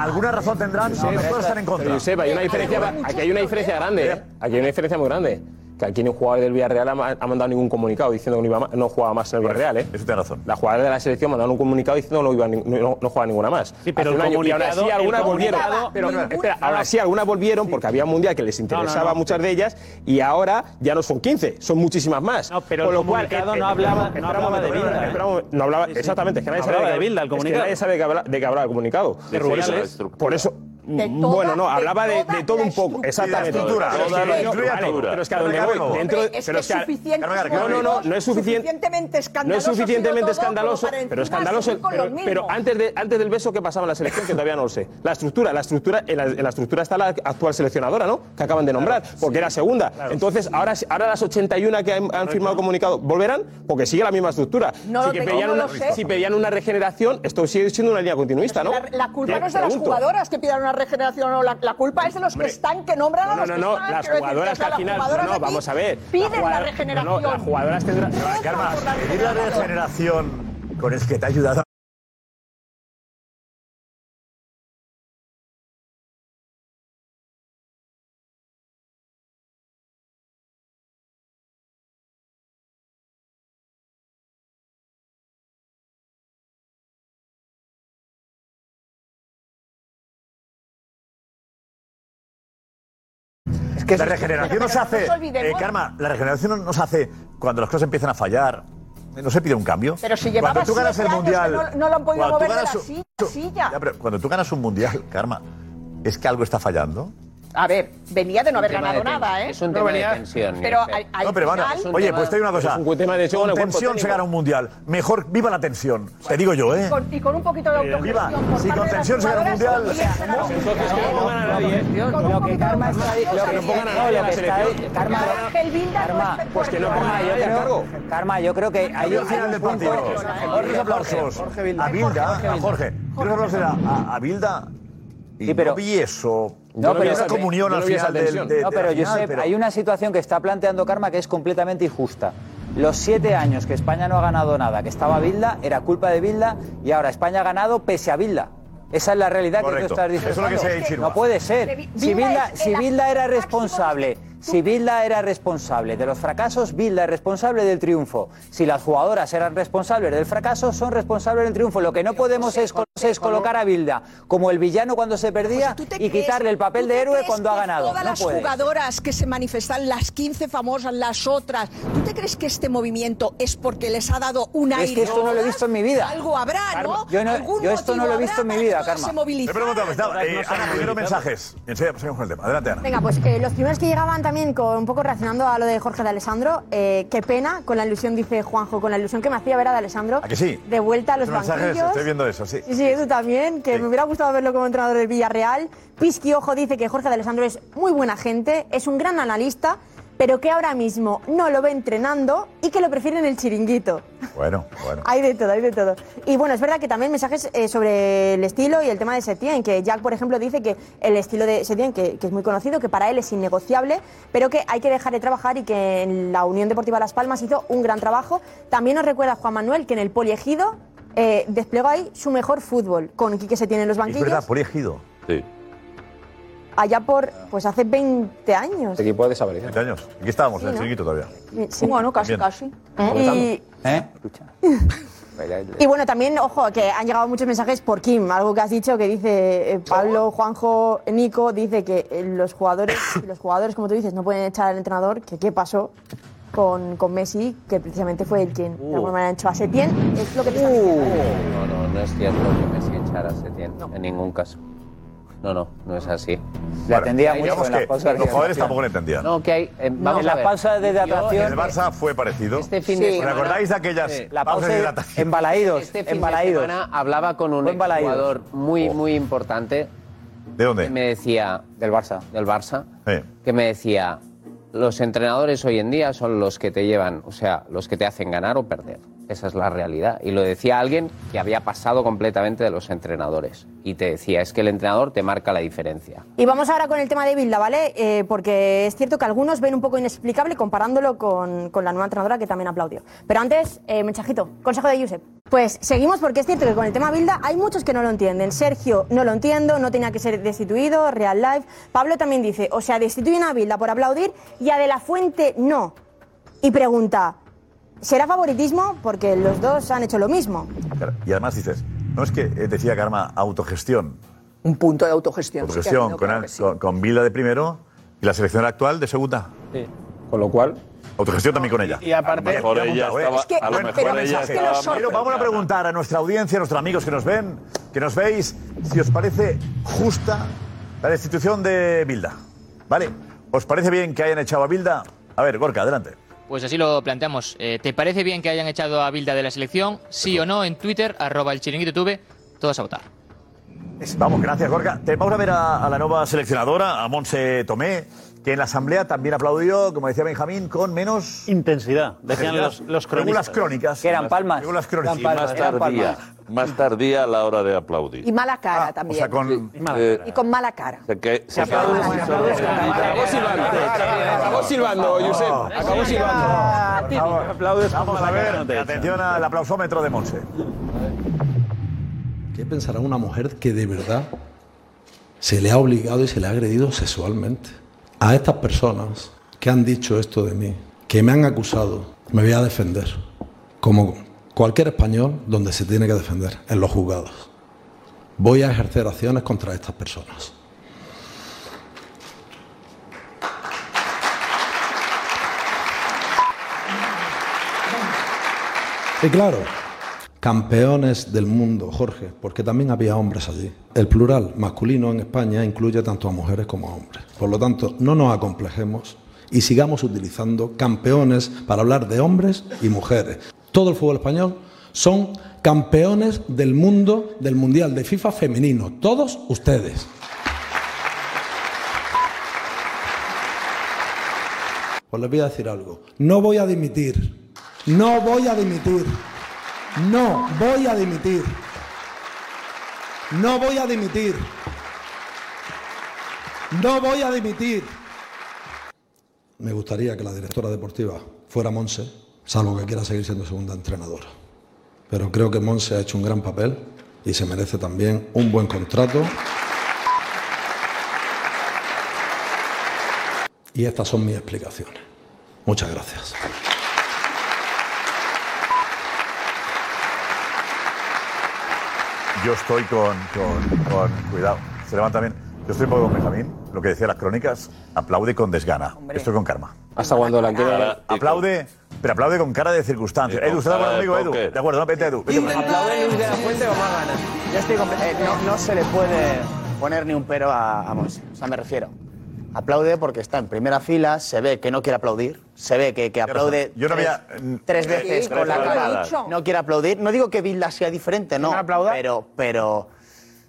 alguna razón tendrán, pero todas están en contra. Pero, Josep, hay una diferencia, aquí hay una diferencia grande. ¿eh? Aquí hay una diferencia muy grande. Que aquí ningún jugador del Villarreal ha, ma- ha mandado ningún comunicado diciendo que no, iba ma- no jugaba más en el Villarreal. ¿eh? Eso tiene razón. La jugadora de la selección mandaron un comunicado diciendo que no, iba, ni- no, no juega ninguna más. Sí, pero Hace un el año, y aún así algunas volvieron. Pero, ningún- espera, ahora sí algunas volvieron porque había un mundial que les interesaba No, no, no. muchas de ellas y ahora ya no son 15, son muchísimas más. No, pero el comunicado no hablaba- no hablaba de Bilda, ¿eh? No hablaba, exactamente, es que nadie sabe Hablaba de de qué- Bilda, el es que comunicado. nadie sabe de qué hablaba el comunicado. De por, eso, Rubiales. por eso. De mm, toda- bueno, no, hablaba de, toda de todo un poco, exactamente. estructura, Pero es que- la no, estructura. vale, Pero es que a donde voy, dentro, es pero es que Carmen, Carmen, no, no, no, no es suficiente. Suficientemente No escandaloso. es suficientemente escandaloso, pero escandaloso. Pero, antes, de, antes del beso que pasaba en la selección, que todavía no lo sé. La estructura, la estructura, en la, en la estructura está la actual seleccionadora, ¿no? Que acaban de nombrar, porque era segunda. Entonces, ahora, ahora las 81 que han, han firmado comunicado, ¿volverán? Porque sigue la misma estructura. No si, lo que tengo, pedían no una, lo sé. si pedían una regeneración, esto sigue siendo una línea continuista, ¿no? La, la culpa no es de las jugadoras que pidan una regeneración, no, la, la culpa es de los que están, que nombran a No, los no, que no, están. las decir, jugadoras o sea, que al final. No, jugadoras no, vamos a ver. Piden La jugada- la regeneración. No, no, las jugadoras tendrán. Karma, pedir la regeneración con es que te ha ayudado. Que la regeneración no se hace. no nos olvidemos- eh, Karma, la regeneración no se hace cuando las cosas empiezan a fallar. No se pide un cambio. Pero si cuando llevaba tú ganas el mundial. no- no lo han podido cuando mover de la silla- silla. Ya, pero cuando tú ganas un mundial, Karma, es que algo está fallando. A ver, venía de no haber ganado de nada, ¿eh? es un No tema de venía- tensión, Pero al, al No, pero bueno, final- oye, pues te digo una cosa. es un tema de con tensión se gana un mundial. Mejor viva la tensión. Te digo yo, ¿eh? y con, y con un poquito de autogestión. Viva. Si con de tensión se gana un mundial. ser algo- Entonces, que no pongan a nadie. ¿eh? Lo que de Karma está lo que no pongan a no, nadie la selección. Karma, no Pues que no Karma, pongan a nadie cargo. Karma, yo creo que hay, un final del partido. Jorge aplausos. A Bilda, a Jorge. Quiero aplausos a Bilda. Y Sí, pero- no vi eso. No, No, pero- una comunión yo al no vi esa final del, de, No, pero final, Josep, pero- hay una situación que está planteando Karma que es completamente injusta. Los siete años que España no ha ganado nada, que estaba Bilda, era culpa de Bilda y ahora España ha ganado pese a Bilda. Esa es la realidad que tú estás Eso diciendo. es lo que se. No puede ser. Si Bilda, si Bilda era responsable, si Bilda era responsable de los fracasos, Bilda es responsable del triunfo. Si las jugadoras eran responsables del fracaso, son responsables del triunfo. Lo que no podemos es, es colocar a Bilda como el villano cuando se perdía ¿Tú te y crees- quitarle el papel de héroe cuando ha que ganado. Todas No las jugadoras que se manifiestan, las 15 famosas, las otras, ¿tú te crees que este movimiento es porque les ha dado un Es aire? que esto no lo he visto en mi vida. Algo habrá, ¿no? Yo no- yo esto no lo he visto en mi vida, que Karma. Me pregunto, está, eh, Ana, primero mensajes. Enseguida con el tema. Adelante, Ana. Venga, pues eh, los primeros que llegaban también con un poco reaccionando a lo de Jorge de Alessandro, eh, qué pena con la ilusión, dice Juanjo, con la ilusión que me hacía ver a de Alessandro ¿A que sí? de vuelta a los banquillos. estoy viendo eso, sí. Sí, sí, tú también, que Sí. me hubiera gustado verlo como entrenador del Villarreal. Pisqui Ojo dice que Jorge de Alessandro es muy buena gente, es un gran analista, pero que ahora mismo no lo ve entrenando y que lo prefiere en el chiringuito. Bueno, bueno. Hay de todo, hay de todo. Y bueno, es verdad que también mensajes eh, sobre el estilo y el tema de Setién, que Jack, por ejemplo, dice que el estilo de Setién, que, que es muy conocido, que para él es innegociable, pero que hay que dejar de trabajar y que en la Unión Deportiva Las Palmas hizo un gran trabajo. También nos recuerda Juan Manuel que en el Poliegido eh, desplegó ahí su mejor fútbol, con Quique Setién en los Es banquillos, verdad, por ejido. Sí. Allá por, pues hace 20 años. Este equipo ha desaparecido. 20 años. Aquí estábamos, en el ¿no? chiringuito todavía. Sí, Bueno, casi, Bien. casi. Y, ¿Eh? Y bueno, también, ojo, que han llegado muchos mensajes por Kim, algo que has dicho que dice eh, Pablo, Juanjo, Nico, dice que eh, los jugadores, los jugadores, como tú dices, no pueden echar al entrenador, que qué pasó con, con Messi, que precisamente fue el quien de alguna manera echó a Setién, es lo que te están diciendo. No, no, no es cierto que Messi echara a Setién, en ningún caso. No, no, no es así. Le atendía mucho Digamos en las que pausas de los jugadores tampoco lo entendían. No, que hay. eh, vamos en a las ver. pausas de En hidratación. el Barça fue parecido. Este fin de ¿Os semana- acordáis de aquellas Sí. La pausas pausa de de hidratación? embalaídos, Este fin embalaídos. de semana hablaba con un Fue embalaídos. jugador muy, muy importante ¿De dónde? que me decía, Del Barça. del Barça, que me decía, los entrenadores hoy en día son los que te llevan, o sea, los que te hacen ganar o perder. Esa es la realidad. Y lo decía alguien que había pasado completamente de los entrenadores. Y te decía, es que el entrenador te marca la diferencia. Y vamos ahora con el tema de Bilda, ¿vale? Eh, porque es cierto que algunos ven un poco inexplicable comparándolo con, con la nueva entrenadora que también aplaudió. Pero antes, eh, mensajito, consejo de Josep. Pues seguimos porque es cierto que con el tema Bilda hay muchos que no lo entienden. Sergio, no lo entiendo, no tenía que ser destituido, Real Life. Pablo también dice, o sea, destituyen a Bilda por aplaudir y a De La Fuente no. Y pregunta, ¿será favoritismo? Porque los dos han hecho lo mismo. Y además dices, no es que eh, decía Karma autogestión. Un punto de autogestión. sí, Autogestión con, claro que sí. con, con Vila de primero y la selección actual de segunda. Con lo cual. Autogestión también con ella. y aparte- A lo mejor ella Es que- a lo pero mejor es ella que estaba los- Pero vamos a preguntar a nuestra audiencia, a nuestros amigos que nos ven, que nos veis, si os parece justa la destitución de Bilda. ¿Vale? ¿Os parece bien que hayan echado a Bilda? A ver, Gorka, adelante. Pues así lo planteamos. Eh, ¿Te parece bien que hayan echado a Bilda de la selección? Sí o no, en Twitter, arroba el chiringuito tuve, todos a votar. Vamos, gracias, Gorka. Te vamos a ver a, a la nueva seleccionadora, a Monse Tomé, que en la asamblea también aplaudió, como decía Benjamín, con menos intensidad. Decían los, los Según cronistas. las crónicas. Que eran palmas. Según las crónicas. Y más tardía, más tardía a la hora de aplaudir. Y mala cara también. Ah, O sea, con... Eh, Y con mala cara. se que- se Acabó silbando. Acabó silbando, Josep. Acabó silbando. Vamos a ver, atención al aplausómetro de Monse. ¿Qué pensará una mujer que de verdad se le ha obligado y se le ha agredido sexualmente? A estas personas que han dicho esto de mí, que me han acusado, me voy a defender. Como cualquier español donde se tiene que defender, en los juzgados. Voy a ejercer acciones contra estas personas. Y claro, campeones del mundo, Jorge, porque también había hombres allí. El plural masculino en España incluye tanto a mujeres como a hombres. Por lo tanto, no nos acomplejemos y sigamos utilizando campeones para hablar de hombres y mujeres. Todo el fútbol español son campeones del mundo del Mundial de FIFA femenino. Todos ustedes. Pues les voy a decir algo. No voy a dimitir. No voy a dimitir. No voy a dimitir. No voy a dimitir. No voy a dimitir. Me gustaría que la directora deportiva fuera Monse, salvo que quiera seguir siendo segunda entrenadora. Pero creo que Monse ha hecho un gran papel y se merece también un buen contrato. Y estas son mis explicaciones. Muchas gracias. Yo estoy con, con, con- Cuidado, se levanta bien. Yo estoy un poco con Benjamín, lo que decía las crónicas, aplaude con desgana. Estoy con karma. Hasta cuando la quiera. Aplaude, pero aplaude con cara de con Edu, ¿estás de acuerdo conmigo, Edu? De acuerdo, no, vete, Edu. vete. Aplaude Luis de la Fuente con más ganas. Yo estoy comple- eh, no, no se le puede poner ni un pero a, a. O sea, me refiero. Aplaude porque está en primera fila, se ve que no quiere aplaudir, se ve que, que aplaude Yo no tres, había- tres Sí, veces pero con la cara. No quiere aplaudir. No digo que Vilda sea diferente, no. Pero, pero.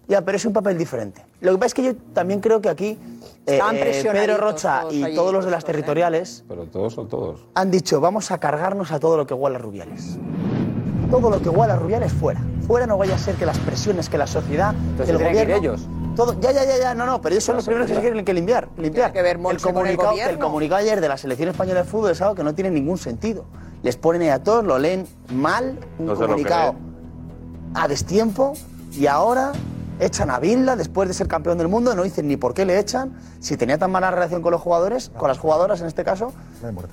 Ya, pero es un papel diferente. Lo que pasa es que yo también creo que aquí eh, Estaban eh, Pedro Rocha todos y allí, todos los de las todos, ¿eh? territoriales Pero todos son todos. han dicho vamos a cargarnos a todo lo que huela Rubiales. Todo lo que huela Rubiales fuera. Fuera no vaya a ser que las presiones que la sociedad, que el tienen que ir gobierno, ellos. Todo, ya, ya, ya, ya, no, no, pero ellos son los primeros que se quieren que limpiar, limpiar. que ver el Monse con el comunicado, el comunicado ayer de la selección española de fútbol es algo que no tiene ningún sentido. Les ponen ahí a todos, lo leen mal, un No comunicado a destiempo y ahora echan a Vilda después de ser campeón del mundo, no dicen ni por qué le echan, si tenía tan mala relación con los jugadores, con las jugadoras en este caso,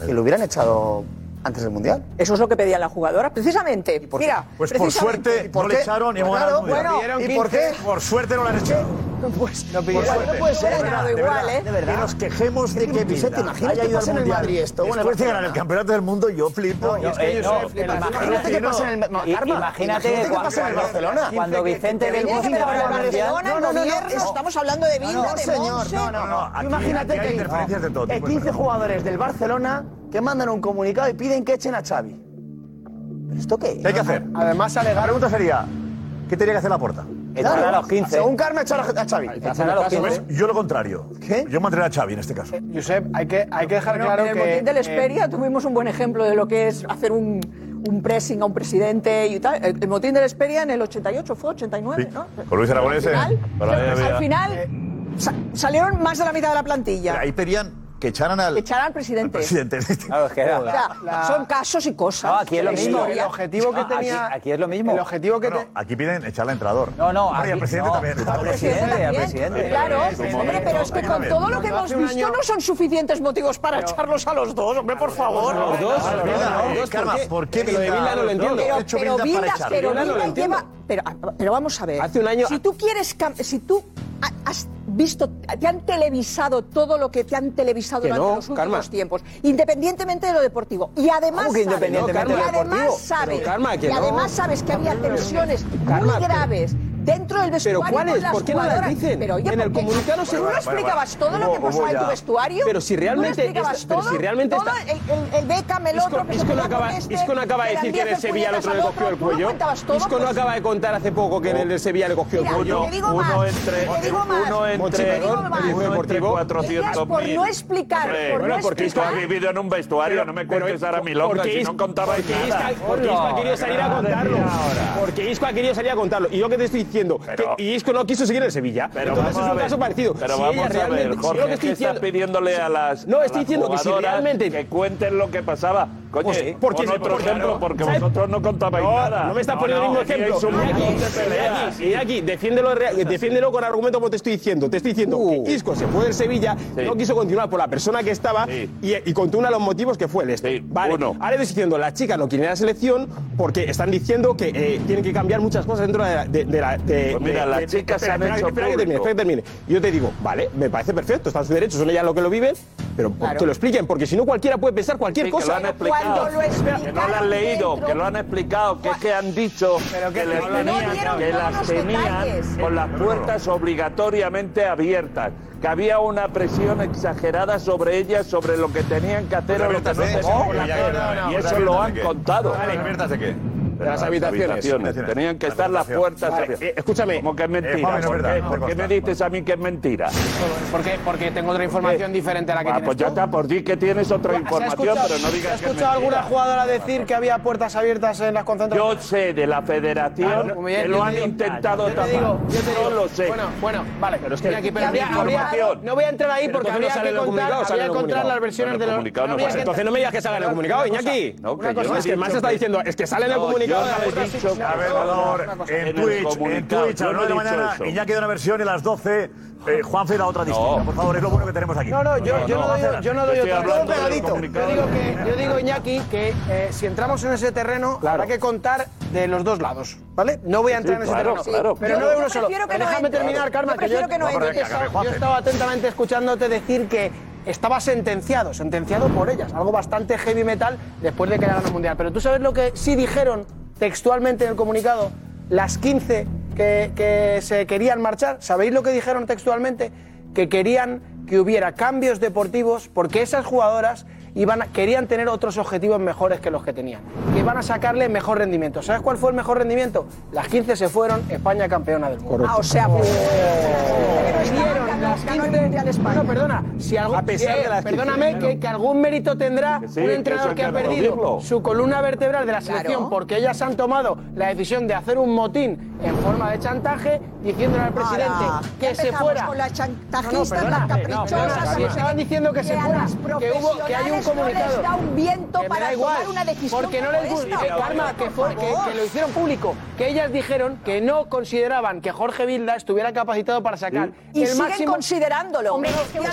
que lo hubieran echado antes del Mundial. Eso es lo que pedían las jugadoras, precisamente. por qué? Mira, Pues por precisamente. suerte ¿Y por no le echaron y Pues hemos claro, bueno, ¿y por qué? Por suerte no lo han echado. Pues Por igual, suerte. no puede ser. De verdad, de igual, verdad. ¿eh? De verdad. Que nos quejemos de que Vicente, imagínate haya ido pasa al en el Mundial. Madrid esto, o en el Después de ganar Barcelona. el campeonato del mundo, yo flipo. No, Y eh, que no, imagínate qué pasa en el Y- imagínate cuando- pasa en el Barcelona. cuando Vicente del que. Mundial. No, no, no, estamos hablando de No, Bilda, no, de señor, no, no, no. Imagínate que interferencias de todo hay tipo, 15 es verdad. jugadores del Barcelona que mandan un comunicado y piden que echen a Xavi. Esto qué? ¿Qué hay que hacer? Además. La pregunta sería, ¿qué tenía que hacer la puerta? Echar a los 15. Según Carmen, echar a Xavi. Echar a los 15. Yo lo contrario. ¿Qué? Yo mantendré a Xavi en este caso. Eh, Josep, hay que, hay que dejar claro que... En el botín del Esperia eh, tuvimos un buen ejemplo de lo que es hacer un, un pressing a un presidente y tal. El, el motín del Esperia en el 88 fue, 89, ¿no? Con Luis Aragonés. Al final, eh, eh, salieron más de la mitad de la plantilla. Ahí pedían que echaran al... Que al presidente. Son casos y cosas. Aquí es lo mismo. El objetivo que ah, aquí- tenía. aquí es lo mismo. El objetivo que. Aquí piden echar al entrador. No, no, al presidente también. al presidente. Claro, hombre, pero es que con todo lo que hemos visto no son suficientes motivos para echarlos a los dos, hombre, por favor. Los dos, ¿por qué? no lo entiendo. Pero, pero vamos a ver. Hace un año- Si tú quieres... Si tú visto, te han televisado todo lo que te han televisado durante no, los últimos Karma. tiempos, independientemente de lo deportivo. Y además, sabes, no, Karma, y además, sabes, Karma, que y además sabes que había tensiones muy graves dentro del vestuario. ¿Pero cuáles? ¿Por qué no las dicen? Pero, oye, en el comunicado se. ¿Tú no explicabas todo lo que pasaba en tu vestuario? Pero si realmente. Pero si realmente. Todo el, el, Beckham, el otro. Este, Isco no acaba de decir que en el Sevilla el otro le cogió el cuello. Isco no pues acaba de contar hace poco que en el Sevilla le cogió el cuello. Uno entre. Uno entre. Uno entre Por no explicar. Bueno, porque Isco ha vivido en un vestuario. No me cuentes ahora mi loca si no contabais nada. Porque Isco ha querido salir a contarlo. Porque Isco ha querido salir a contarlo. Y yo que te estoy diciendo. Pero, que Isco no quiso seguir en Sevilla. Pero Entonces es un caso parecido. Pero vamos a ver, Jorge, si que estoy diciendo, No, estoy diciendo que si realmente... Que cuenten lo que pasaba. Coño, pues, porque, otro ejemplo, porque vosotros no contabais no, nada. No me estás poniendo no, el mismo ejemplo. Y aquí, aquí, defiéndelo, defiéndelo con argumento como te estoy diciendo. Te estoy diciendo que uh. Isco se fue de Sevilla, no quiso continuar por la persona que estaba y, y contó uno de los motivos que fue el este. Vale, uno. ahora estoy diciendo, las chicas no quieren la selección porque están diciendo que eh, tienen que cambiar muchas cosas dentro de la, pues mira, las chicas se han espera, hecho. Espera que termine, espera que termine. Yo te digo, vale, me parece perfecto, están sus derechos, son ellas lo que lo viven, pero claro. que lo expliquen, porque si no cualquiera puede pensar cualquier cosa. Que lo han explicado. Que no lo han leído, que lo han explicado, que es que han dicho que, les tenían, que las tenían con las puertas obligatoriamente abiertas que había una presión exagerada sobre ellas, sobre lo que tenían que hacer o lo que no ¿eh? tenían que hacer. Y eso lo han contado. ¿Abiertas de qué? de las, las habitaciones. habitaciones. Tenían que estar las puertas. Vale, eh, escúchame. Eh, que es mentira. Eh, ¿Por, qué? No me dices a mí que es mentira? ¿Por qué? Porque tengo otra información eh, diferente a la que ah, tienes. Pues ya está, por ti que tienes otra información, pero no digas. ¿Has escuchado alguna jugadora decir que había puertas abiertas en las concentraciones? Yo sé de la federación que lo han intentado tapar. Yo no lo sé. Bueno, bueno, vale. Pero es que aquí No voy a entrar ahí porque habría que encontrar las versiones de los. Entonces no me digas que salgan en el comunicado, Iñaki. No, que más está diciendo es que salen en el comunicado a ver, valor, en, Twitch, en Twitch, a las 9 de mañana, eso. Iñaki da una versión y a las 12 eh, Juanfe da otra distinta. Por favor, es lo bueno que tenemos aquí. No, no, yo no, doy, yo no doy otra. Yo digo, Iñaki, que eh, si entramos en ese terreno, habrá que contar de los dos lados, ¿vale? No voy a entrar en ese terreno. Claro, pero no de uno solo. Déjame terminar, Carmen, que yo, que no yo estaba atentamente escuchándote decir que estaba sentenciado, sentenciado por ellas, algo bastante heavy metal después de que ganara el Mundial. Pero tú sabes lo que sí dijeron textualmente en el comunicado las 15 que, que se querían marchar, ¿sabéis lo que dijeron textualmente? Que querían que hubiera cambios deportivos porque esas jugadoras iban a, querían tener otros objetivos mejores que los que tenían, que iban a sacarle mejor rendimiento. ¿Sabes cuál fue el mejor rendimiento? Las 15 se fueron, España campeona del mundo. Ah, o sea, pues... No, perdona, si algo, a eh, de las perdóname que, que, algún mérito tendrá un entrenador que, ha perdido su columna vertebral de la selección porque ellas han tomado la decisión de hacer un motín en forma de chantaje diciéndole al presidente que se fuera. Con la las caprichosas, si estaban diciendo se fuera, que hay un comunicado. No les da un viento que para igual, tomar una decisión. Porque no les gusta. Eh, Karma, que, fue, que, que, lo hicieron público. Que ellas dijeron que no consideraban que Jorge Vilda estuviera capacitado para sacar ¿Y? el y máximo. siguen considerándolo. Hombre, es que no,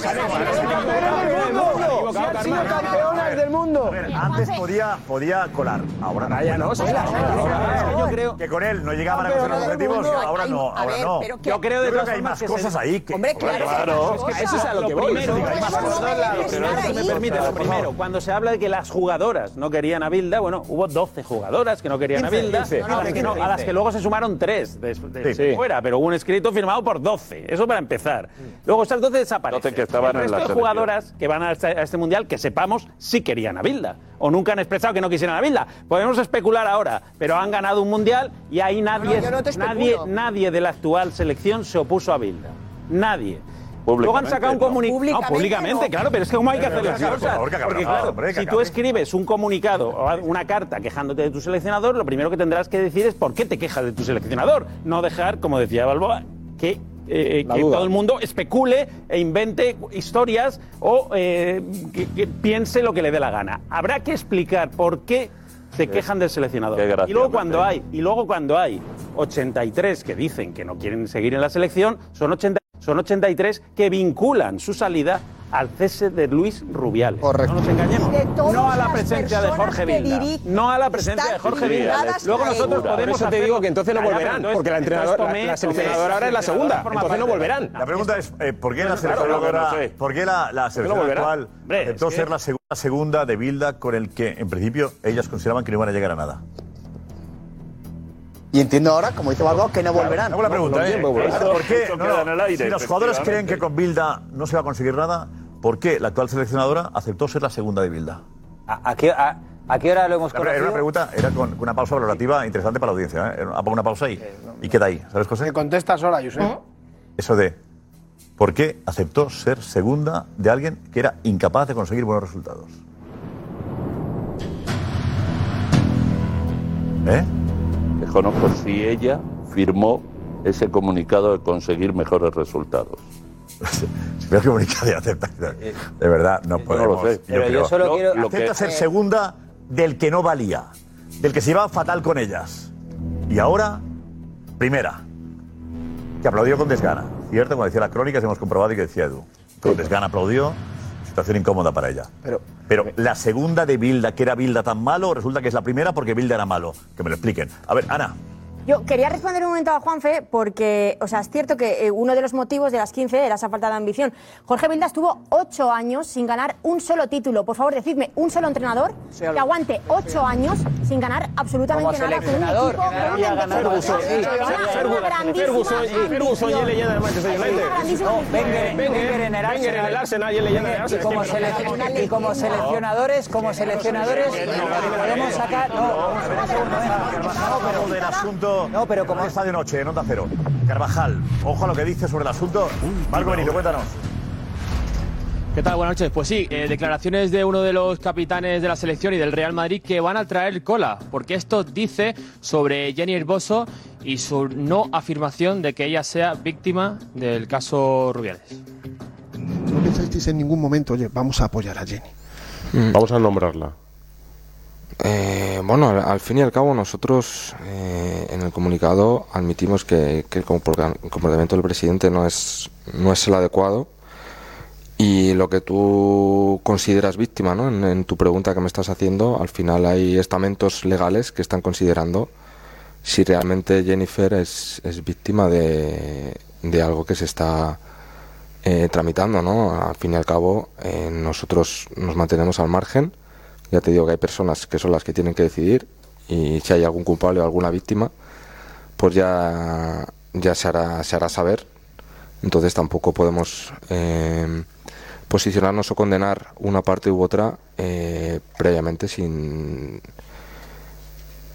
no, han sido campeonas del mundo. Antes podía, colar. Ahora ya no. Yo creo que con él no llegaban a conseguir los objetivos. Ahora no. Ahora no. Yo creo de que hay más cosas ahí. Hombre, claro. Eso es a lo que voy. Eso me permite lo primero. Primero, cuando se habla de que las jugadoras no querían a Bilda, bueno, hubo 12 jugadoras que no querían a Bilda, a las que luego se sumaron 3 de, fuera, pero hubo un escrito firmado por 12, eso para empezar. Luego esas 12 desaparecen. 12 que estaban en la de jugadoras que van este, a este, Mundial, que sepamos, sí querían a Bilda, o nunca han expresado que no quisieran a Bilda. Podemos especular ahora, pero han ganado un Mundial y ahí nadie, nadie, nadie de la actual selección se opuso a Bilda. Nadie. Luego han sacado un comunicado. ¿no? No, públicamente, claro, pero es que cómo hay que hacer las cosas. Porque por favor, claro, si tú escribes un comunicado o una carta quejándote de tu seleccionador, lo primero que tendrás que decir es por qué te quejas de tu seleccionador. No dejar, como decía Balboa, que, eh, que duda. todo el mundo especule e invente historias o eh, que, que piense lo que le dé la gana. Habrá que explicar por qué se quejan del seleccionador. qué gracia Y luego cuando hay y luego cuando hay 83 que dicen que no quieren seguir en la selección, son 80 son 83 que vinculan su salida al cese de Luis Rubiales. Correcto. No nos engañemos. No a la presencia de Jorge Vilda. No a la presencia de Jorge Vilda. Luego nosotros Por podemos eso te digo que entonces no volverán, porque la entrenadora- la seleccionadora ahora es la segunda, entonces no volverán. La pregunta es, eh, ¿por qué la Claro, seleccionadora, no sé. por qué la, la selección actual Hombre, aceptó es que- ser la segunda, segunda de Bilda con el que en principio ellas consideraban que no iban a llegar a nada? Y entiendo ahora, como dice Balboa, que no volverán. Hago la pregunta, no ¿eh? ¿Por qué? No, no, si los jugadores creen que con Bilda no se va a conseguir nada, ¿por qué la actual seleccionadora aceptó ser la segunda de Bilda? ¿A, a qué, a- a qué hora lo hemos La- Era una conocido? pregunta, era con, con una pausa valorativa interesante para la audiencia. ¿eh? Era- una pausa ahí y queda ahí. ¿Sabes, José? Me contestas ahora, Josep. Eso de por qué aceptó ser segunda de alguien que era incapaz de conseguir buenos resultados. ¿Eh? Desconozco si ella firmó ese comunicado de conseguir mejores resultados. Si me comunicado y acepta. De verdad, no podemos. sé. Pero yo solo Lo- quiero... lo Acepta que- ser segunda del que no valía, del que se iba fatal con ellas. Y ahora, primera, que aplaudió con desgana. Cierto, como decía la crónica, hemos comprobado y que decía Edu. Con desgana aplaudió, situación incómoda para ella. Pero, Pero la segunda de Bilda, que era Bilda tan malo, resulta que es la primera porque Bilda era malo. Que me lo expliquen. A ver, Ana. Yo quería responder un momento a Juanfe porque, o sea, es cierto que eh, uno de los motivos de las 15 era esa falta de ambición. Jorge Vilda estuvo ocho años sin ganar un solo título. Por favor, decidme un solo entrenador que aguante ocho años sin ganar absolutamente Como nada con un equipo. Ferguson, es leyenda del Manchester United. Wenger, en el Arsenal y es leyenda del Y Arsenal. como, y seleccionadores, como seleccionadores, podemos sacar. ¿eh? No, pero No, pero como- esta de noche, en Onda Cero. Carvajal, ojo a lo que dice sobre el asunto. Marco Benito, cuéntanos. ¿Qué tal? Buenas noches. Pues sí, eh, declaraciones de uno de los capitanes de la selección y del Real Madrid que van a traer cola, porque esto dice sobre Jenny Herboso y su no afirmación de que ella sea víctima del caso Rubiales. ¿No pensasteis en ningún momento, oye, vamos a apoyar a Jenny? Vamos a nombrarla. Eh, bueno, al, al fin y al cabo nosotros eh, en el comunicado admitimos que, el comporta- el comportamiento del presidente no es, no es el adecuado y lo que tú consideras víctima, ¿no? En, en tu pregunta que me estás haciendo, al final hay estamentos legales que están considerando si realmente Jennifer es, es víctima de, de algo que se está eh, tramitando, ¿no? Al fin y al cabo, eh, nosotros nos mantenemos al margen. Ya te digo que hay personas que son las que tienen que decidir y si hay algún culpable o alguna víctima, pues ya, ya se, hará, se hará saber. Entonces tampoco podemos eh, posicionarnos o condenar una parte u otra eh, previamente sin,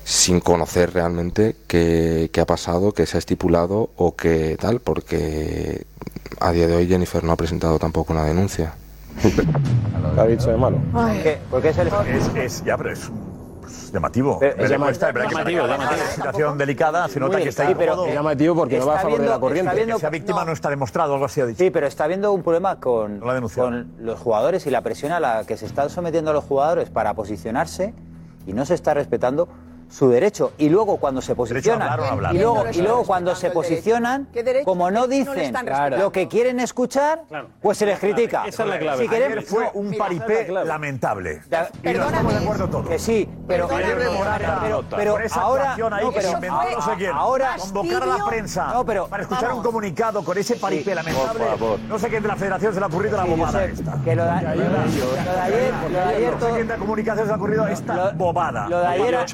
sin conocer realmente qué, qué ha pasado, qué se ha estipulado o qué tal, porque a día de hoy Jennifer no ha presentado tampoco una denuncia. ¿Qué ha dicho de malo? ¿Por qué se le... Es, es- ya, pero es, es llamativo. Pero es Veremos llama- esta, verá que llamativo, en una llamativo. situación delicada, se nota que está incómodo. pero- Es llamativo porque no va a Está favor de la viendo- corriente. viendo- Que sea víctima no, está demostrado, algo así ha dicho. Sí, pero está habiendo un problema con, No con los jugadores y la presión a la que se están sometiendo a los jugadores para posicionarse y no se está respetando su derecho. Y luego cuando se posicionan, hablar no hablar. y luego, No y luego cuando se posicionan, ¿Qué derecho como no no dicen respetando? lo que quieren escuchar, pues se les critica. Esa es la clave. Si queremos, Ayer fue no, un mira, paripé lamentable. Ya, Y no estamos de acuerdo todos. que sí, pero, pero, pero ahora, no, pero no sé quién. ahora convocar a la prensa No, pero- para escuchar vamos. un comunicado con ese paripé lamentable. Por favor. No sé quién de la federación se le ha ocurrido la Sí, bobada esta. que lo de, ayer, lo de ayer No sé quién de la comunicación se le ha ocurrido esta bobada. lo de ayer-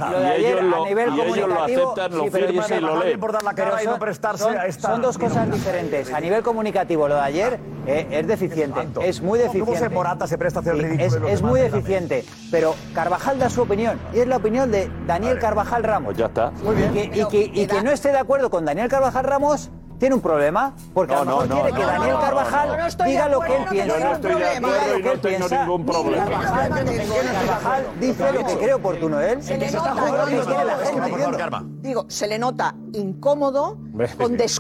Ayer ellos lo- a nivel y ellos lo comunicativo, aceptan, lo sí, firman y lo leen. la y no son, prestarse son- a esta. son dos cosas diferentes. A nivel comunicativo, lo de ayer eh, es deficiente. espanto. Es muy ¿Cómo- deficiente. cómo se Morata se presta a hacer el Sí, ridículo Es, de los es demás muy deficiente. Pero Carvajal da su opinión. Y es la opinión de Daniel Carvajal Ramos. Pues ya está. Muy bien. Y que, y que- y que no esté de acuerdo con Daniel Carvajal Ramos tiene un problema porque a lo No, mejor no, quiere no, que no, Daniel no, no, Carvajal no, no estoy diga lo que él no piensa. tengo ningún problema. Diga lo y que no él tengo piensa. ningún problema. Carvajal, Carvajal dice lo que cree oportuno él. Se le nota. Digo, se le nota incómodo,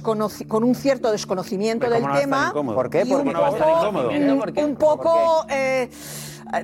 con, con un cierto desconocimiento del ¿cómo no tema. ¿Por qué? y ¿Por un qué no va a estar poco, incómodo? un- poco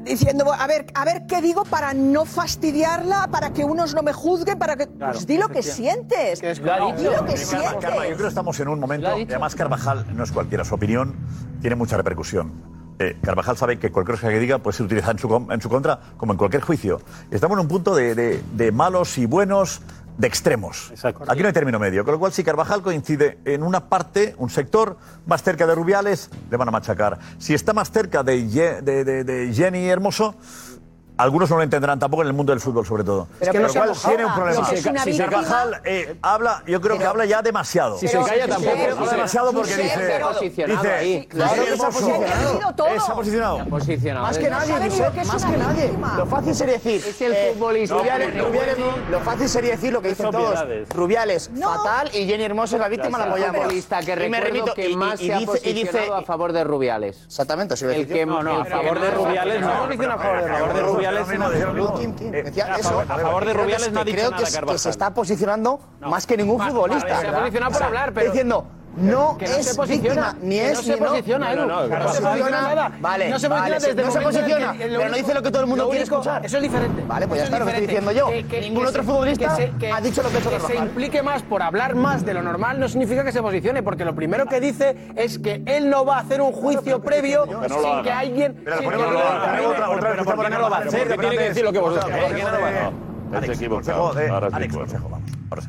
diciendo, a ver, a ver qué digo para no fastidiarla, para que unos no me juzguen, para que. pues di lo que sientes. Di lo que Karma, sientes. Karma, yo creo que estamos en un momento, y además Carvajal no es cualquiera, su opinión tiene mucha repercusión. Eh, Carvajal sabe que cualquier cosa que diga puede ser utilizada en su, com- en su contra, como en cualquier juicio. Estamos en un punto de, de- de malos y buenos, de extremos. Aquí no hay término medio, con lo cual si Carvajal coincide en una parte, un sector, más cerca de Rubiales, le van a machacar. Si está más cerca de, Ye- de- de- de Jenny Hermoso, algunos no lo entenderán tampoco en el mundo del fútbol, sobre todo. Pero se cual tiene un problema. pero es una Si víctima. Carvajal eh, habla, yo creo que habla ya demasiado. Si se calla tampoco. Habla demasiado porque dice. pero posicionado dice claro Claro que se ha posicionado. Eh, se ha posicionado. Más que ¿eh? nadie, más que nadie. Lo fácil sería decir. Es el eh, futbolista. Rubiales, Rubiales, lo fácil sería decir lo que dicen todos. Rubiales, fatal, y Jenny Hermoso es la víctima, la apoyamos. que Y me remito- que más se ha dice- y dice- posicionado a favor de Rubiales. Exactamente, El que, a favor de Rubiales no. Se a favor de de Rubiales Eh, a favor- de Creo Rubiales es- no ha dicho creo nada que, es- que se está posicionando más que ningún futbolista. se ha posicionado por hablar, pero- Diciendo, no que no se es víctima, ni es no se ni no. posiciona, Edu. No, se posiciona nada. Vale, No se posiciona vale, desde el no se el posiciona, pero no dice lo que todo el mundo quiere único- escuchar. Eso es diferente. Vale, pues ya está es lo que estoy diciendo yo. Que- que- Ningún otro se- futbolista se- ha dicho lo que ha hecho que se implique más por hablar más de lo normal no significa que se posicione, porque lo primero que dice es que él no va a hacer un juicio previo sin que alguien. Pero ¿por no lo va a hacer? Tiene que decir lo que vosotros Alex, puedo. consejo, vamos.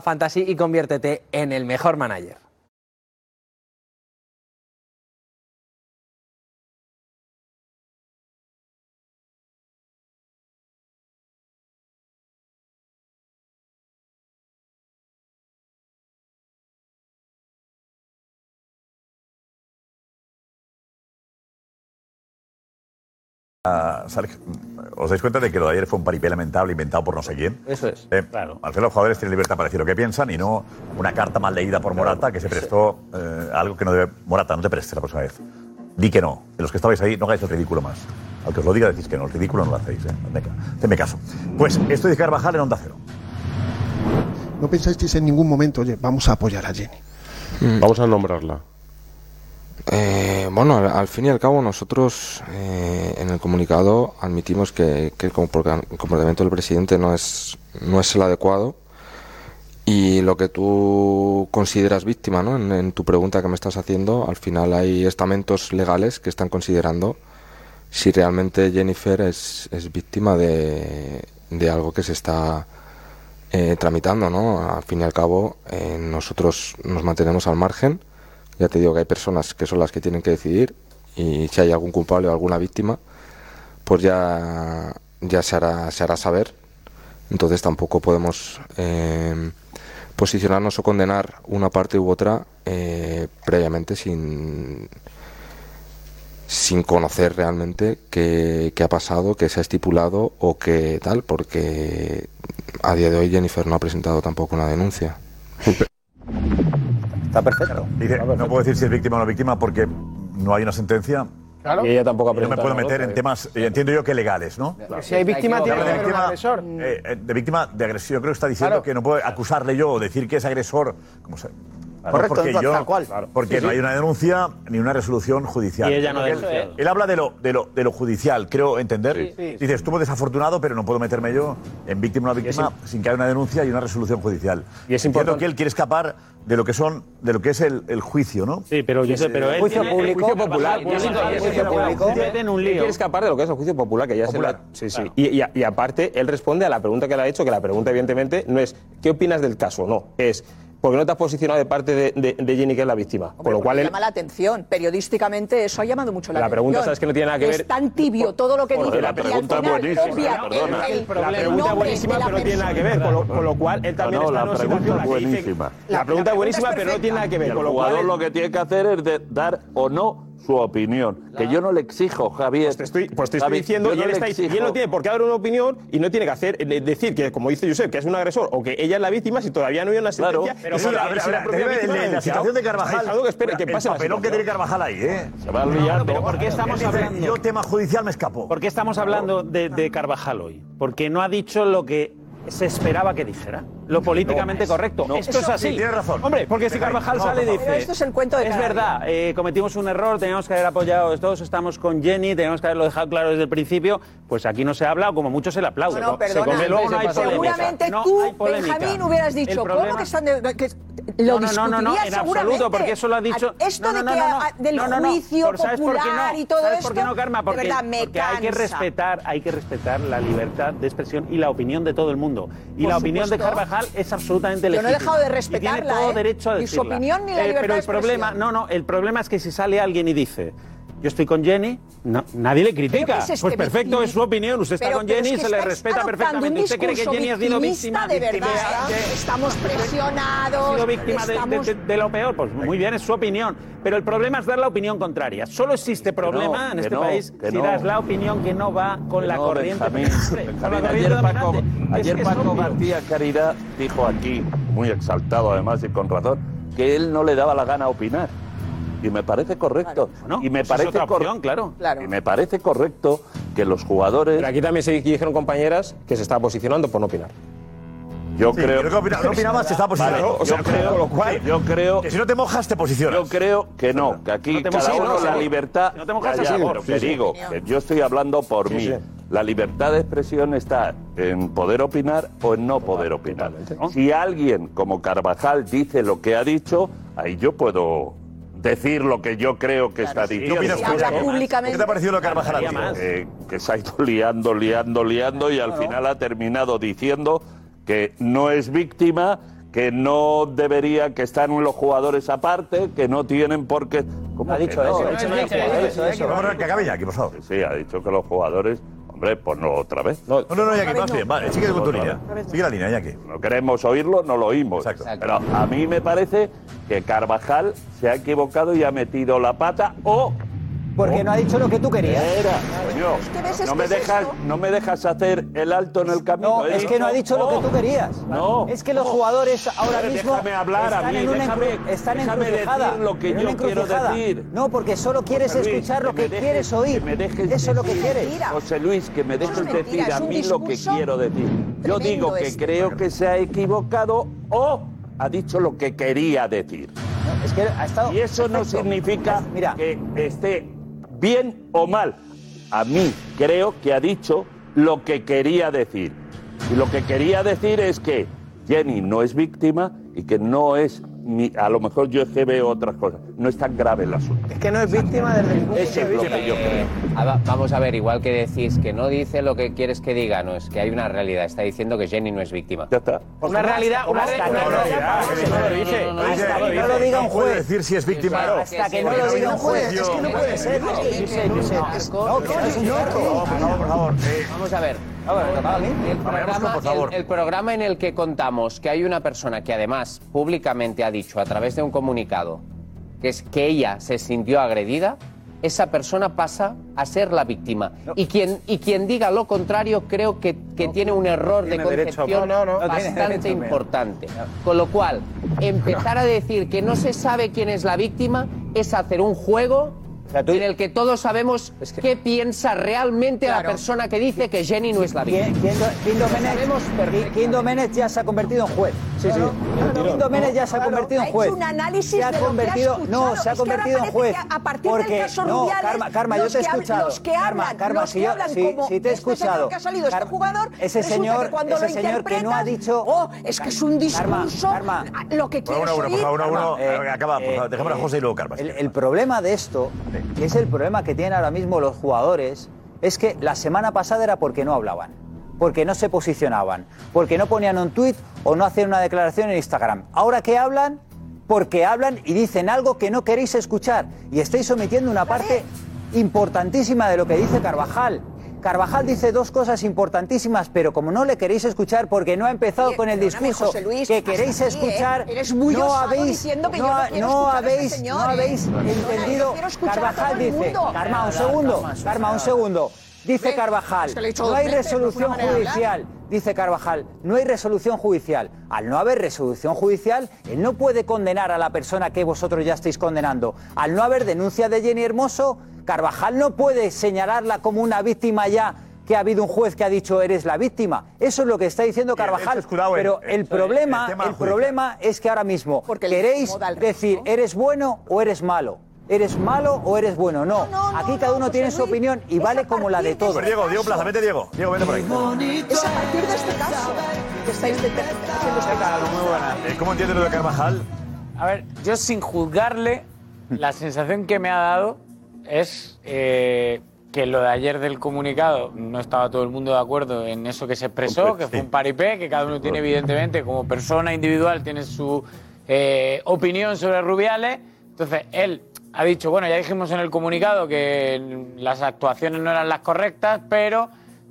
Fantasy y conviértete en el mejor manager. Sale- ¿Os dais cuenta de que lo de ayer fue un paripé lamentable inventado por no sé quién? Eso es. Eh, Al final los jugadores tienen libertad para decir lo que piensan y no una carta mal leída por Morata que se prestó eh, a algo que no debe... Morata, no te prestes la próxima vez. Di que no. De los que estabais ahí, no hagáis el ridículo más. Al que os lo diga decís que no. El ridículo no lo hacéis. ¿eh? Hacedme caso. Pues esto dice Carvajal en Onda Cero. No pensasteis en ningún momento, oye, vamos a apoyar a Jenny. Vamos a nombrarla. Eh, bueno, al, al fin y al cabo nosotros eh, en el comunicado admitimos que, el comporta- el comportamiento del presidente no es, no es el adecuado y lo que tú consideras víctima ¿no? en, en tu pregunta que me estás haciendo, al final hay estamentos legales que están considerando si realmente Jennifer es, es víctima de, de algo que se está eh, tramitando. ¿no? Al fin y al cabo eh, nosotros nos mantenemos al margen. Ya te digo que hay personas que son las que tienen que decidir y si hay algún culpable o alguna víctima, pues ya, ya se, hará, se hará saber. Entonces tampoco podemos eh, posicionarnos o condenar una parte u otra eh, previamente sin, sin conocer realmente qué, qué ha pasado, qué se ha estipulado o qué tal, porque a día de hoy Jennifer no ha presentado tampoco una denuncia. Está perfecto. Dice, no puedo decir si es víctima o no víctima porque no hay una sentencia. Claro. Y ella tampoco ha No me puedo meter en temas, eh, entiendo yo que legales, ¿no? Si hay víctima, tiene que de haber un agresor. eh, eh, de víctima de agresión. Yo creo que está diciendo que no puedo acusarle yo o decir que es agresor. como se- Claro, Correcto, porque tal yo, cual. porque Sí, no sí. hay una denuncia ni una resolución judicial. Y ella no él, él habla de lo, de, lo, de lo judicial, creo entender. Sí, sí. Dice, estuvo desafortunado, pero no puedo meterme yo en víctima o no víctima sin que haya una denuncia y una resolución judicial. Y es Entiendo que él quiere escapar de lo que son, de lo que es el, el juicio, ¿no? Sí, pero yo sé, pero él Juicio público. juicio popular, Juicio tiene- público. Juicio en un lío. quiere escapar de lo que es el juicio popular, que ya Popular. se la- Sí, sí. Y, y- y aparte, él responde a la pregunta que le ha hecho, que la pregunta, evidentemente, no es ¿qué opinas del caso? No, es porque no te has posicionado de parte de, de, de Jenny, que es la víctima. Hombre, Con lo cual. Él... Llama la atención. Periodísticamente eso ha llamado mucho la, la atención. La pregunta, ¿sabes que no tiene nada que ver? Es tan tibio todo lo que dice. La ¿eh? pregunta es buenísima, perdona. El, el, la pregunta es buenísima, pero no tiene nada que ver. Con lo, con lo cual, él también ah, no, está en una situación la buenísima. La pregunta es buenísima, pero no tiene nada que ver. El jugador lo que tiene que hacer es dar o no su opinión. Que yo no le exijo, Javier. Pues te estoy, pues diciendo, y él, no tiene por qué dar una opinión y no tiene que hacer eh, decir que, como dice Josep, que es un agresor o que ella es la víctima si todavía no hay una sentencia. Claro, pero sí, la, propia víctima la situación de Carvajal. Algo que espere, que pase el papelón que tiene Carvajal ahí, ¿eh? Se va a liar. Estamos hablando? Yo, tema judicial, me escapó. ¿Por qué estamos hablando de Carvajal hoy? Porque no ha dicho lo que se esperaba que dijera lo políticamente correcto. Esto es así. Tienes razón. Hombre, porque si Carvajal sale y dice. Esto es el cuento de. Es verdad, eh, cometimos un error, teníamos que haber apoyado todos, estamos con Jenny, teníamos que haberlo dejado claro desde el principio. Pues aquí no se habla, o como mucho se le aplaude. No, no, perdona. Se no hay Seguramente no tú, hay Benjamín, hubieras dicho, problema... ¿cómo que están de, que lo no, no, no, no, en absoluto, porque eso lo ha dicho. Esto de que del juicio popular y todo esto. ¿Por qué no, Karma? Porque, porque hay que respetar, hay que respetar la libertad de expresión y la opinión de todo el mundo. Y la opinión de Carvajal moral es absolutamente legítima. Yo no he dejado de respetarla. Y tiene todo ¿eh? derecho a decirla. Ni su opinión ni la eh, Pero el de problema, no, no, el problema es que si sale alguien y dice yo estoy con Jenny, no, nadie le critica. Pues perfecto, es su opinión. Usted está con Jenny, es se le respeta perfectamente. ¿Usted cree que Jenny ha sido víctima de estamos presionados. Ha sido víctima de, lo peor. Pues muy bien, es su opinión. Pero el problema es dar la opinión contraria. Solo existe problema este no, en este país si das la opinión que no va con la corriente. Benjamín, ayer Paco, ayer Paco García Caridad dijo aquí, muy exaltado además y con razón, que él no le daba la gana opinar y me parece correcto. Claro. Bueno, y me pues parece es otra opción, claro. claro. Y me parece correcto que los jugadores. Pero aquí también se dijeron compañeras que se estaba posicionando por no opinar. Yo sí, creo. que opinaba, no opinaba, se estaba posicionando. Vale, yo creo, lo cual, yo creo. Que si no te mojas, te posicionas. Yo creo que no, que aquí no cada sí, uno no, la libertad. No te mojas, te digo, que yo estoy hablando por mí. La libertad de expresión está en poder opinar o en no poder opinar. Si alguien como Carvajal dice lo que ha dicho, ahí yo puedo decir lo que yo creo que está dicho. ¿Qué, te ha parecido lo que Carvajal ha eh, que se ha ido liando, liando, liando y al final ha terminado diciendo que no es víctima, que no debería, que están los jugadores aparte, que no tienen por qué... ¿Cómo ha dicho eso? Que acabe ya aquí, por favor. Sí, ha dicho que los jugadores pues no otra vez. No, no, no, Iñaki, más bien, vale, sigue con tu línea. Sigue la línea, Iñaki. No queremos oírlo, no lo oímos. Exacto. Pero a mí me parece que Carvajal se ha equivocado y ha metido la pata o porque no ha dicho lo que tú querías. Es que no, me es dejas, no me dejas hacer el alto en el camino. Es ¿eh? que no ha dicho lo que tú querías. No. Es que los jugadores ahora mismo déjame hablar a mí, en una déjame- decir lo que yo quiero decir. No, porque solo quieres escuchar lo que, quieres oír. Eso es lo que quieres. José Luis, que me dejes decir a mí lo que quiero decir. Yo digo que creo que se ha equivocado o ha dicho lo que quería decir. Es que ha estado... y eso no significa que esté bien o mal. A mí creo que ha dicho lo que quería decir. Y lo que quería decir es que Jenny no es víctima y que no es a lo mejor yo es que veo otras cosas. No es tan grave el asunto. Es que no es víctima del ningún Eso es lo que yo creo. Eh, vamos a ver, igual que decís que no dice lo que quieres que diga, no, es que hay una realidad. Está diciendo que Jenny no es víctima. Ya está. Una realidad, una, realidad. No, lo dice. No lo diga un juez. puede decir si es víctima o no. Hasta que no lo diga un juez. Es que no puede ser. No, que no es un loco. Por favor. Vamos a ver. El programa, en el que contamos que hay una persona que además públicamente ha dicho a través de un comunicado que es que ella se sintió agredida, esa persona pasa a ser la víctima. Y, quien, y quien diga lo contrario creo que, que tiene un error de concepción bastante importante. Con lo cual, empezar a decir que no se sabe quién es la víctima es hacer un juego sea, tú... en el que todos sabemos es que... qué piensa realmente claro. la persona que dice que Jenny no es la víctima. Kim Domenech ya se ha convertido en juez. Sí, sí. Ya se ha convertido en juez. un análisis se ha convertido, No, se ha convertido en juez. A partir del caso no, Karma, Karma, yo te he escuchado. Los que hablan, Karma, si, te he escuchado. Que ha salido este jugador, ese señor, ese señor que no ha dicho... Oh, es que es un discurso... Lo que quiere Una, una, una, acaba, por eh, favor. Dejémosla a eh, José y luego Karma. El problema de esto que es el problema que tienen ahora mismo los jugadores, es que la semana pasada era porque no hablaban, porque no se posicionaban, porque no ponían un tuit o no hacían una declaración en Instagram. Ahora que hablan, porque hablan y dicen algo que no queréis escuchar y estáis sometiendo una parte importantísima de lo que dice Carvajal. Carvajal dice dos cosas importantísimas, pero como no le queréis escuchar porque no ha empezado con el discurso José Luis, que queréis aquí, ¿eh? escuchar, Eres muy no habéis, diciendo que yo no, quiero no habéis, señor, no ¿eh? habéis yo entendido. Carvajal dice. Karma, un segundo, Karma, un segundo. Dice Ven, Carvajal, es que le he dicho no hay veces, resolución judicial. Dice Carvajal, no hay resolución judicial. Al no haber resolución judicial, él no puede condenar a la persona que vosotros ya estáis condenando. Al no haber denuncia de Jenny Hermoso, Carvajal no puede señalarla como una víctima ya que ha habido un juez que ha dicho eres la víctima. Eso es lo que está diciendo Carvajal. Pero el problema, el problema es que ahora mismo Porque queréis decir eres bueno o eres malo. ¿Eres malo o eres bueno? No. Aquí cada uno tiene su opinión y vale como la de todos. Diego, Diego Plaza, vete Diego. Diego, vete por ahí. Es a partir de este caso que estáis haciendo este caso. Eh, ¿Cómo entiendes lo de Carvajal? A ver, yo sin juzgarle, la sensación que me ha dado es eh, que lo de ayer del comunicado no estaba todo el mundo de acuerdo en eso que se expresó, que fue un paripé, que cada uno tiene evidentemente como persona individual tiene su eh, opinión sobre Rubiales. Entonces él ha dicho, bueno, ya dijimos en el comunicado que las actuaciones no eran las correctas, pero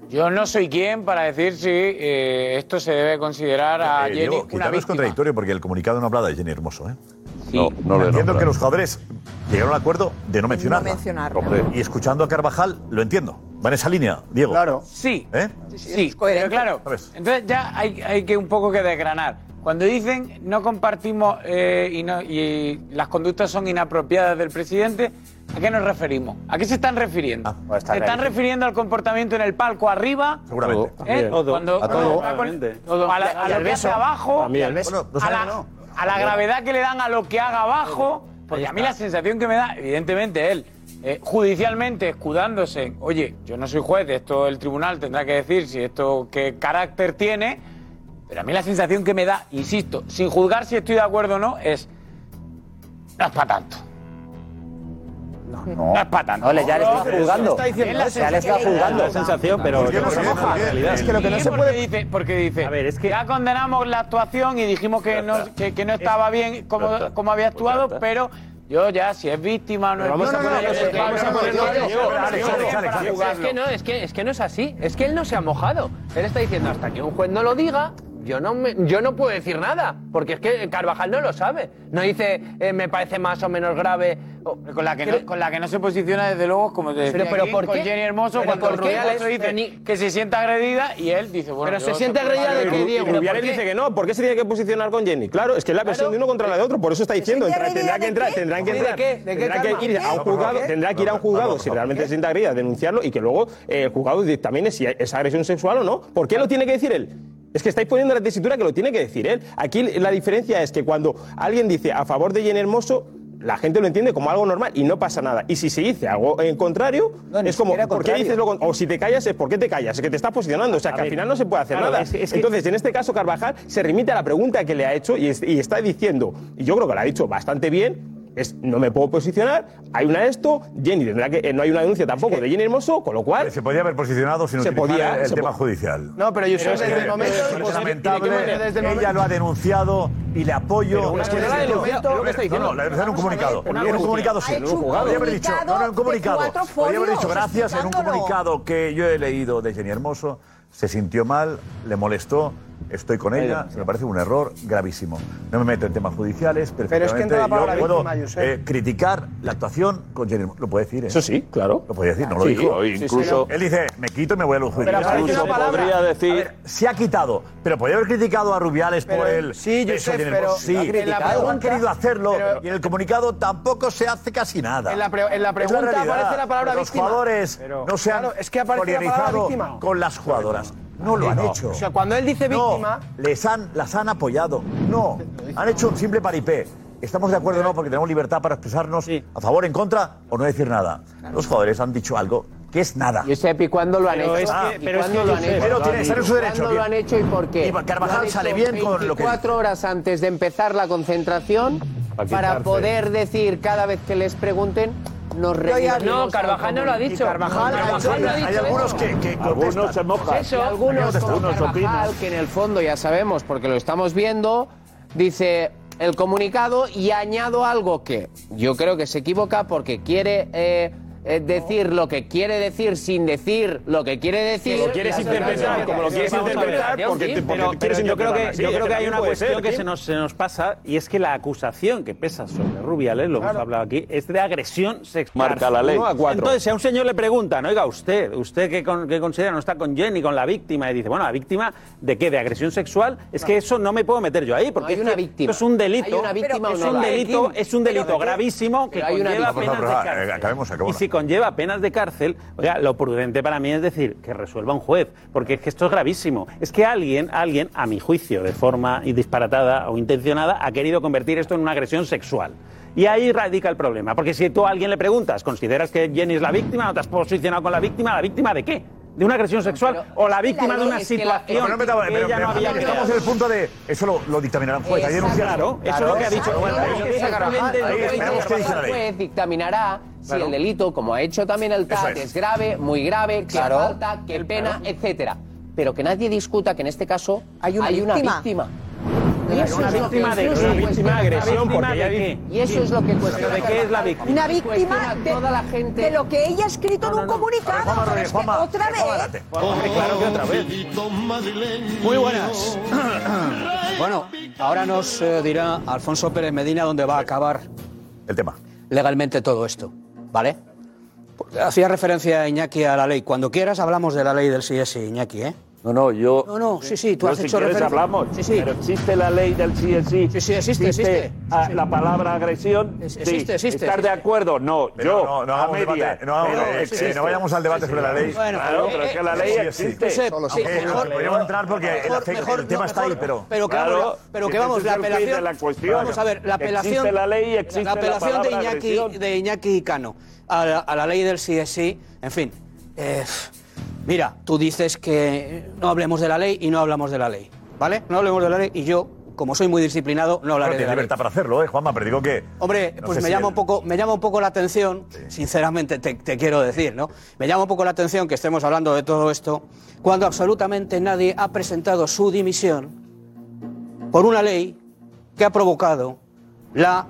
yo no soy quien para decir si eh, esto se debe considerar a Eh, Jenny Diego, una es víctima. contradictorio porque el comunicado no habla de Jenny Hermoso, ¿eh? No, no le Entiendo que los jugadores llegaron al acuerdo de no mencionarla. mencionarla. Hombre, y escuchando a Carvajal, lo entiendo. Va en esa línea, Diego. Claro. Sí. ¿Eh? Sí, pero claro, entonces ya hay, hay que un poco que desgranar. Cuando dicen no compartimos eh, y, no- y las conductas son inapropiadas del presidente, ¿a qué nos referimos? ¿A qué se están refiriendo? ¿Se están refiriendo al comportamiento en el palco arriba? Seguramente. ¿Eh? Todo. Cuando, A todo. cuando Obviamente. todo. A, la- a lo que hace abajo, También. Al beso. a, No sabe, la, no. A la gravedad que le dan a lo que haga abajo, porque a mí la sensación que me da, evidentemente él, eh, judicialmente escudándose, en, oye, yo no soy juez, esto el tribunal tendrá que decir si esto qué carácter tiene, pero a mí la sensación que me da, insisto, sin juzgar si estoy de acuerdo o no, es, no es para tanto. No, es para tanto. No, le- ya le está juzgando. Está diciendo Ya le está juzgando. La sensación, pero ¿Por qué no se moja? Es que lo que no se puede... Dice, porque dice, A ver, es que- ya condenamos la actuación y dijimos que no, que, que no estaba bien como, como había actuado, pero yo ya, si es víctima o no es vamos a víctima, poner- yo- vamos a yo- poner- yo- Alex, yo- Alex, yo- Alex, yo- Alex, para Alex. jugarlo. Es que no, es que, es que no es así. Es que él no se ha mojado. Él está diciendo hasta que un juez no lo diga. Yo no, me- yo no puedo decir nada, porque es que Carvajal no lo sabe. No dice, eh, me parece más o menos grave. o- Con la, que no, con la que no se posiciona, desde luego, como te decía Pero- pero aquí, ¿por con qué? Jenny Hermoso, Pero cuando. Rubiales dice ni- que se siente agredida y él dice, bueno... Pero se siente agredida de que Diego. Rubiales ¿por qué? dice que no, ¿por qué se tiene que posicionar con Jenny? Claro, es que es la versión de uno contra la de otro, por eso está diciendo, entra- tendrá que entrar, tendrán que ¿De entrar, qué, tendrá que ir a un juzgado, tendrá que ir a un juzgado si realmente se siente agredida, denunciarlo y que luego eh, el juzgado dictamine si es agresión sexual o no. ¿Por qué lo tiene que decir él? Es que estáis poniendo la tesitura que lo tiene que decir él. Aquí la diferencia es que cuando alguien dice a favor de Jenny Hermoso, la gente lo entiende como algo normal y no pasa nada. Y si se dice algo en contrario, No, es como, ¿por qué contrario. dices lo con- O si te callas, es ¿por qué te callas? Es que te estás posicionando. O sea, que al final no se puede hacer claro, nada. es que- es que- Entonces, en este caso, Carvajal se remite a la pregunta que le ha hecho y, es- y está diciendo, y yo creo que lo ha dicho bastante bien, es no me puedo posicionar, hay una esto, Jenny tendrá que, eh, no hay una denuncia tampoco de Jenny Hermoso, con lo cual Se podía haber posicionado sin Se utilizar podía, el, el se tema po- judicial. No, pero yo Pero desde es el momento. es lamentable. desde el Ella lo ha denunciado y le apoyo. Pero Es es que no la momento- lo que está No, diciendo. no, la denunciado en un comunicado. Ver, En un comunicado sí. hecho un Podría haber dicho, comunicado no, no, en un comunicado. Podría haber dicho gracias en un comunicado que yo he leído de Jenny Hermoso. Se sintió mal, le molestó. Estoy con ella, me parece un error gravísimo. No me meto en temas judiciales, Pero es que entra la palabra yo puedo víctima, eh, criticar la actuación con Jenny. Lo puede decir, ¿eh? Eso sí, claro. Lo puede decir, no lo Sí, dijo. incluso- Él dice, me quito y me voy a los judiciales. Incluso podría decir... A ver, se ha quitado, pero podría haber criticado a Rubiales por el. sí, yo eso sé, Jenny pero. Sí, han querido hacerlo Pero- y en el comunicado tampoco se hace casi nada. En la pre- en la Es pregunta realidad. aparece la palabra Los víctima. jugadores Pero- no se han claro, es que aparece la palabra solidarizado víctima. con las jugadoras. No lo han hecho. O sea, cuando él dice No, víctima. les han, las han apoyado. No, han hecho un simple paripé. ¿Estamos de acuerdo o no? Porque tenemos libertad para expresarnos a favor, en contra o no decir nada. Los jugadores han dicho algo que es nada. Josep, ¿y cuándo lo han Pero hecho? es que- ¿Y pero es cuándo que lo han hecho? pero tiene- en su derecho, ¿Cuándo lo han hecho y por qué? Y Carvajal sale bien con lo que 24 horas antes de empezar la concentración para poder decir cada vez que les pregunten nos reunimos No, Carvajal no lo ha dicho. Carvajal dicho- no lo ha hay dicho algunos que- que Algunos se mojan. Eso, algunos Algunos Carvajal, que en el fondo ya sabemos, porque lo estamos viendo, dice el comunicado y añado algo que yo creo que se equivoca porque quiere eh, eh, decir lo que quiere decir sin decir lo que quiere decir. Lo quieres interpretar como lo quieres interpretar porque sí. te- Pero, porque pero quieres yo creo que, yo creo que hay también una cuestión ser, que se nos, se nos pasa y es que la acusación que pesa sobre Rubiales, lo hemos hablado aquí, es de agresión sexual. Marca la ley. A. Entonces, si a un señor le preguntan, oiga, usted, usted que, con- que considera no está con Jenny, con la víctima, y dice, bueno, ¿la víctima de qué? ¿De agresión sexual? Es que eso no me puedo meter yo ahí, porque hay es una que víctima. esto es un delito. Hay una víctima es o no un hay, delito, es un delito Pero- gravísimo que hay conlleva víctima. penas de cárcel. eh, acabemos, acabemos. Conlleva penas de cárcel, oiga, lo prudente para mí es decir que resuelva un juez, porque es que esto es gravísimo. Es que alguien, alguien, a mi juicio, de forma disparatada o intencionada, ha querido convertir esto en una agresión sexual. Y ahí radica el problema, porque si tú a alguien le preguntas, ¿consideras que Jenny es la víctima? ¿No te has posicionado con la víctima? ¿La víctima de qué? ¿De una agresión sexual? ¿O la víctima de una Es que la- situación Pero que pero- ella no pero había Estamos en el punto de. Eso lo, lo dictaminará un juez. Exacto. Claro, eso es lo que ha dicho. El juez dictaminará si el delito, como ha hecho también el TAT, es. grave, muy grave, qué falta, qué pena, etcétera. Pero que nadie discuta que en este caso hay una víctima. ¿Una Y eso es lo que- víctima de es qué? Una víctima de agresión, porque ella dice- Y eso es lo que cuestiona ¿de qué es la víctima? Una víctima de, toda la gente. de lo que ella ha escrito en un comunicado. Es otra vez. claro que otra vez. Muy buenas. Bueno, ahora nos eh, dirá Alfonso Pérez Medina dónde va a acabar el tema legalmente todo esto, ¿vale? Porque Hacía referencia a Iñaki a la ley. Cuando quieras hablamos de la ley del sí sí, Iñaki, ¿eh? No, no, yo. No, no, sí, sí, tú has si hecho quieres referencia. hablamos. Sí, sí. Pero existe la ley del sí es sí. Sí, sí, existe, existe. ah, La palabra agresión. sí. existe, existe, ¿Estar de existe. acuerdo? No, Pero yo. no, no a hagamos media. debate, no Pero eh, eh, existe. no vayamos al debate sobre la ley. Bueno, Claro, eh, pero es que la ley sí, sí. existe. Sí, podríamos entrar porque el, mejor- el mejor- tema no, está ahí, mejor- pero. pero que Claro, vamos, pero que vamos, la es apelación, la cuestión. vamos a ver, la Existe apelación, la ley y existe la la apelación de Iñaki, de Iñaki Cano a la, a la ley del sí es sí, en fin, eh, mira, tú dices que no hablemos de la ley y no hablamos de la ley, ¿vale? No hablemos de la ley y yo, como soy muy disciplinado, no hablaré de la ley. libertad para hacerlo, ¿eh, Juanma? Pero digo que. Hombre, no pues me si llama el- un poco, me llama un poco la atención, sinceramente te, te quiero decir, ¿no? Me llama un poco la atención que estemos hablando de todo esto cuando absolutamente nadie ha presentado su dimisión por una ley que ha provocado la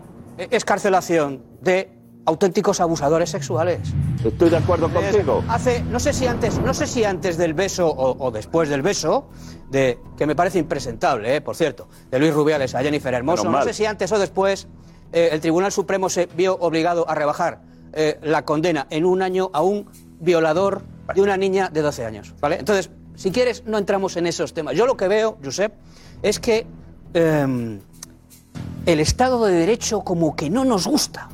escarcelación de auténticos abusadores sexuales. Estoy de acuerdo contigo. Hace, no sé si antes, no sé si antes del beso o, o después del beso, de, que me parece impresentable, eh, por cierto, de Luis Rubiales a Jennifer Hermoso, no sé si antes o después eh, el Tribunal Supremo se vio obligado a rebajar eh, la condena en un año a un violador de una niña de 12 años, ¿vale? Entonces, si quieres, no entramos en esos temas. Yo lo que veo, Josep, es que em, el Estado de Derecho como que no nos gusta.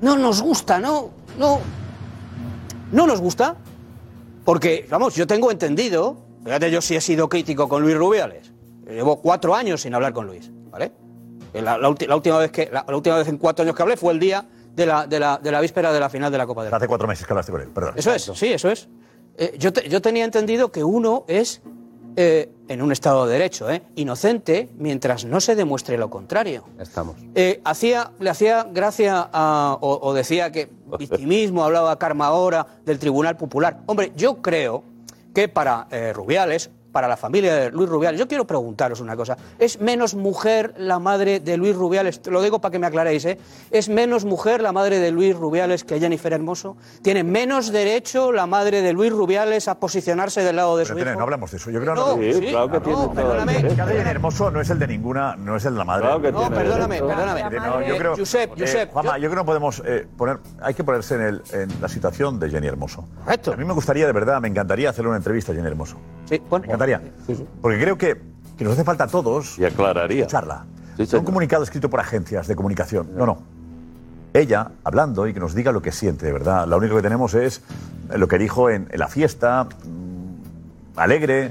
No nos gusta, no, no, no nos gusta, porque, vamos, yo tengo entendido, fíjate, yo sí he sido crítico con Luis Rubiales, llevo cuatro años sin hablar con Luis, ¿vale? La, la ulti- la última vez que, la, la última vez en cuatro años que hablé fue el día de la, de la, de la víspera de la final de la Copa del Rey. Hace cuatro meses que hablaste con él, perdón. Eso es, sí, eso es. Eh, yo, te- yo tenía entendido que uno es, eh, en un Estado de Derecho, eh, inocente mientras no se demuestre lo contrario. Estamos. Eh, hacía, le hacía gracia a- o, o decía que victimismo, hablaba Karma ahora del Tribunal Popular. Hombre, yo creo que para Rubiales, para la familia de Luis Rubiales, yo quiero preguntaros una cosa. ¿Es menos mujer la madre de Luis Rubiales? Te lo digo para que me aclaréis, ¿eh? ¿Es menos mujer la madre de Luis Rubiales que Jennifer Hermoso? ¿Tiene menos derecho la madre de Luis Rubiales a posicionarse del lado de Pero, su hijo? no hablamos de eso. Yo creo No, no. sí, claro que el perdóname. El caso de Hermoso no es el de ninguna, no es el de la madre. Claro que No, tiene perdóname, derecho. perdóname. No, yo creo, Josep, eh, Josep, Juanma, yo, creo que no podemos eh, poner, hay que ponerse en, el, en la situación de Jenny Hermoso. Correcto. A mí me gustaría, de verdad, me encantaría hacerle una entrevista a Jenny Hermoso. Sí, bueno. Porque creo que, que nos hace falta a todos Y aclararía. escucharla. Sí, no señor. un comunicado escrito por agencias de comunicación. No, no. Ella hablando y que nos diga lo que siente, de verdad. Lo único que tenemos es lo que dijo en, en la fiesta, mm, alegre,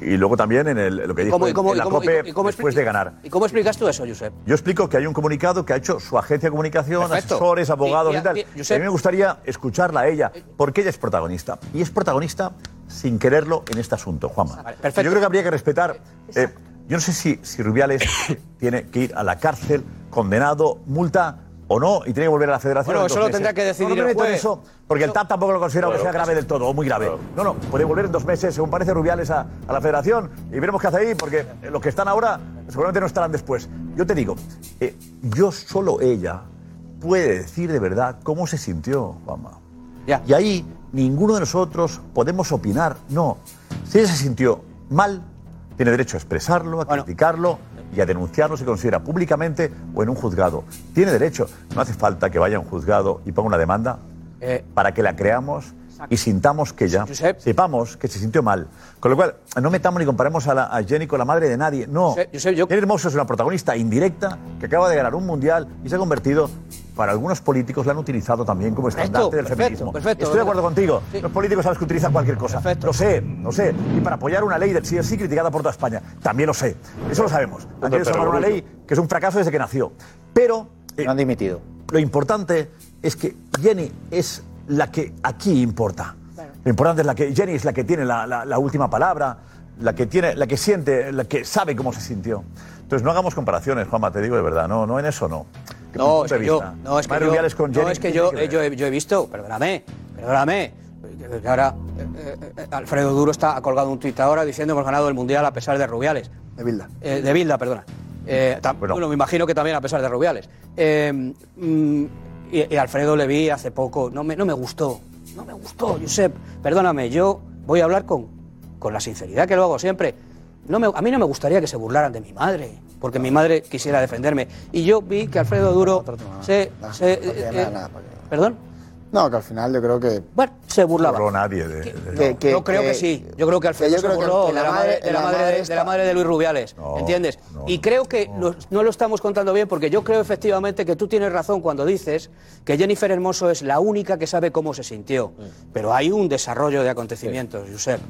y luego también en el- lo que dijo ¿Cómo- y en- cómo- en y la cómo- COPE y cómo después de ganar. ¿Y cómo explicas tú eso, Josep? Yo explico que hay un comunicado que ha hecho su agencia de comunicación, Perfecto. asesores, abogados Y- y, y- tal. y- Y Josep- a mí me gustaría escucharla a ella, porque ella es protagonista. Y es protagonista sin quererlo en este asunto, Juanma. perfecto. Yo creo que habría que respetar. eh, yo no sé si, si Rubiales tiene que ir a la cárcel, condenado, multa o no y tiene que volver a la federación. Bueno, en eso lo tendrá que decidir no, no me el meto en juez. eso, porque el TAP tampoco lo considera que sea grave del todo o muy grave. No, no, puede volver en dos meses, según parece Rubiales, a, a la federación y veremos qué hace ahí, porque los que están ahora seguramente no estarán después. Yo te digo, eh, yo solo ella puede decir de verdad cómo se sintió, Juanma. Y ahí ninguno de nosotros podemos opinar. No. Si ella se sintió mal, tiene derecho a expresarlo, a criticarlo y a denunciarlo si considera públicamente o en un juzgado. Tiene derecho. No hace falta que vaya a un juzgado y ponga una demanda Eh, para que la creamos y sintamos que ella, sepamos que se sintió mal. Con lo cual, no metamos ni comparemos a, la- a Jenny con la madre de nadie. No. Jenny Hermoso es una protagonista indirecta que acaba de ganar un mundial y se ha convertido, para algunos políticos la han utilizado también como estandarte del perfecto, feminismo. perfecto. Estoy de acuerdo contigo. Los políticos sabes que utilizan cualquier cosa. Lo sé, lo sé. Y para apoyar una ley del sí es sí criticada por toda España. También lo sé. Eso lo sabemos. Han querido salvar una ley que es un fracaso desde que nació. Pero. no han dimitido. Lo importante es que Jenny es la que aquí importa. Lo importante es la que Jenny es la que tiene la, la- la última palabra, la que tiene, la que siente, la que sabe cómo se sintió. Entonces no hagamos comparaciones, Juanma, te digo de verdad, no, no en eso no. ¿Qué No, es que yo, no, es que yo, no, es que ¿qué yo, que yo, he, yo he visto, perdóname, perdóname, que ahora eh, eh, Alfredo Duro está ha colgado un tuit ahora diciendo hemos ganado el Mundial a pesar de Rubiales. De Bilda. Eh, de Bilda, perdona. Eh, tam- bueno. me imagino que también a pesar de Rubiales. Eh, mm, y, y Alfredo le vi hace poco, no me, no me gustó, no me gustó, Josep, perdóname, yo voy a hablar con, con la sinceridad que lo hago siempre. No me- a mí no me gustaría que se burlaran de mi madre, porque mi madre quisiera defenderme. Y yo vi que Alfredo Duro se... se- eh, ¿Perdón? No, que al final yo creo que. Bueno, se burlaba. No nadie de, yo creo que, sí. Yo creo que Alfredo yo se creo que- burló que de, la madre, de, la madre de- de la esta- madre de Luis Rubiales. ¿Entiendes? y creo que lo- no lo estamos contando bien porque yo creo efectivamente que tú tienes razón cuando dices que Jennifer Hermoso es la única que sabe cómo se sintió. Pero hay un desarrollo de acontecimientos, Josep.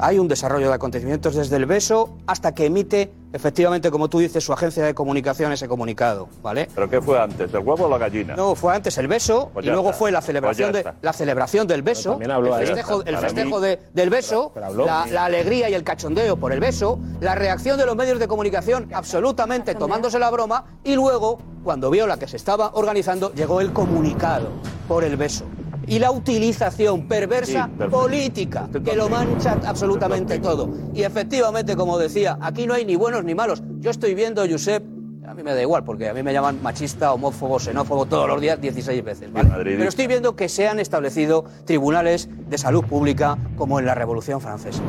Hay un desarrollo de acontecimientos desde el beso hasta que emite, efectivamente, como tú dices, su agencia de comunicación ese comunicado, ¿vale? ¿Pero qué fue antes, el huevo o la gallina? No, fue antes el beso Pues y luego está. fue la Pues celebración, de, la celebración del beso, también habló el festejo, el festejo de- del beso, Pero habló. la, la alegría y el cachondeo por el beso, la reacción de los medios de comunicación absolutamente tomándose la broma y luego, cuando vio la que se estaba organizando, llegó el comunicado por el beso. Y la utilización perversa Sí, política, que lo mancha absolutamente todo. Y efectivamente, como decía, aquí no hay ni buenos ni malos. Yo estoy viendo, Josep, a mí me da igual, porque a mí me llaman machista, homófobo, xenófobo todos los días 16 veces. ¿vale? Pero estoy viendo que se han establecido tribunales de salud pública como en la Revolución Francesa.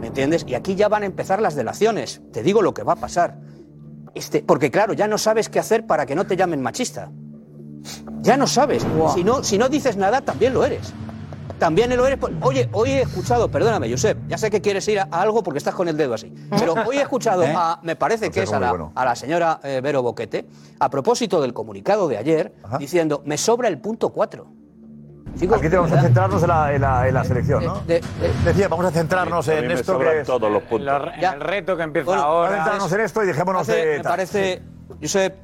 ¿Me entiendes? Y aquí ya van a empezar las delaciones. Te digo lo que va a pasar. Este, porque claro, ya no sabes qué hacer para que no te llamen machista. Ya no sabes. Si, no, si no dices nada, también lo eres. También lo eres. por- Oye, hoy he escuchado, perdóname, Josep, ya sé que quieres ir a, a algo porque estás con el dedo así. Pero hoy he escuchado ¿Eh? a, me parece que es a la, bueno. a la señora eh, Vero Boquete, a propósito del comunicado de ayer, diciendo, me sobra el punto 4. Aquí tenemos que centrarnos en la, en la- en la selección, ¿no? Decía, vamos a centrarnos A en me esto que es... todos los puntos. En el reto que empieza Bueno, ahora. Vamos a centrarnos en esto y dejémonos Hace- de... me tal. parece, Josep,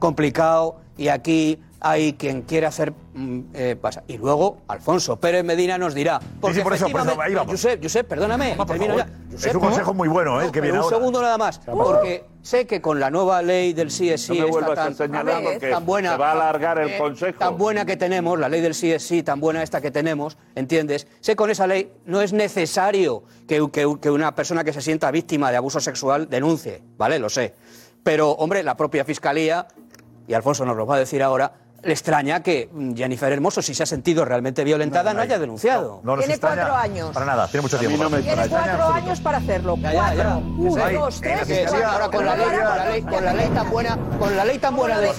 complicado y aquí hay quien quiere hacer mm, eh, pasa. Y luego Alfonso Pérez Medina nos dirá. Porque sí, por eso, por eso, ahí vamos. Josep, Josep, perdóname, termino. Es un consejo muy bueno, ¿eh? el que pero viene un ahora. segundo nada más, porque sé que con la nueva ley del sí es sí No está tan, señalar porque tan buena, se va a alargar el eh, consejo. tan buena que tenemos, la ley del sí es sí, tan buena esta que tenemos, ¿entiendes? Sé que con esa ley no es necesario que, que- que una persona que se sienta víctima de abuso sexual denuncie, ¿vale? Lo sé. Pero, hombre, la propia fiscalía, y Alfonso nos lo va a decir ahora, le extraña que Jennifer Hermoso, si se ha sentido realmente violentada, no, haya denunciado. No Tiene cuatro años. Para nada, tiene mucho tiempo. Tiene cuatro años para hacerlo. Ya, ya, ya. Cuatro. Uno, dos, tres. Que cuatro. ahora con la ley, con la ley, con la ley tan buena, con la ley tan buena de la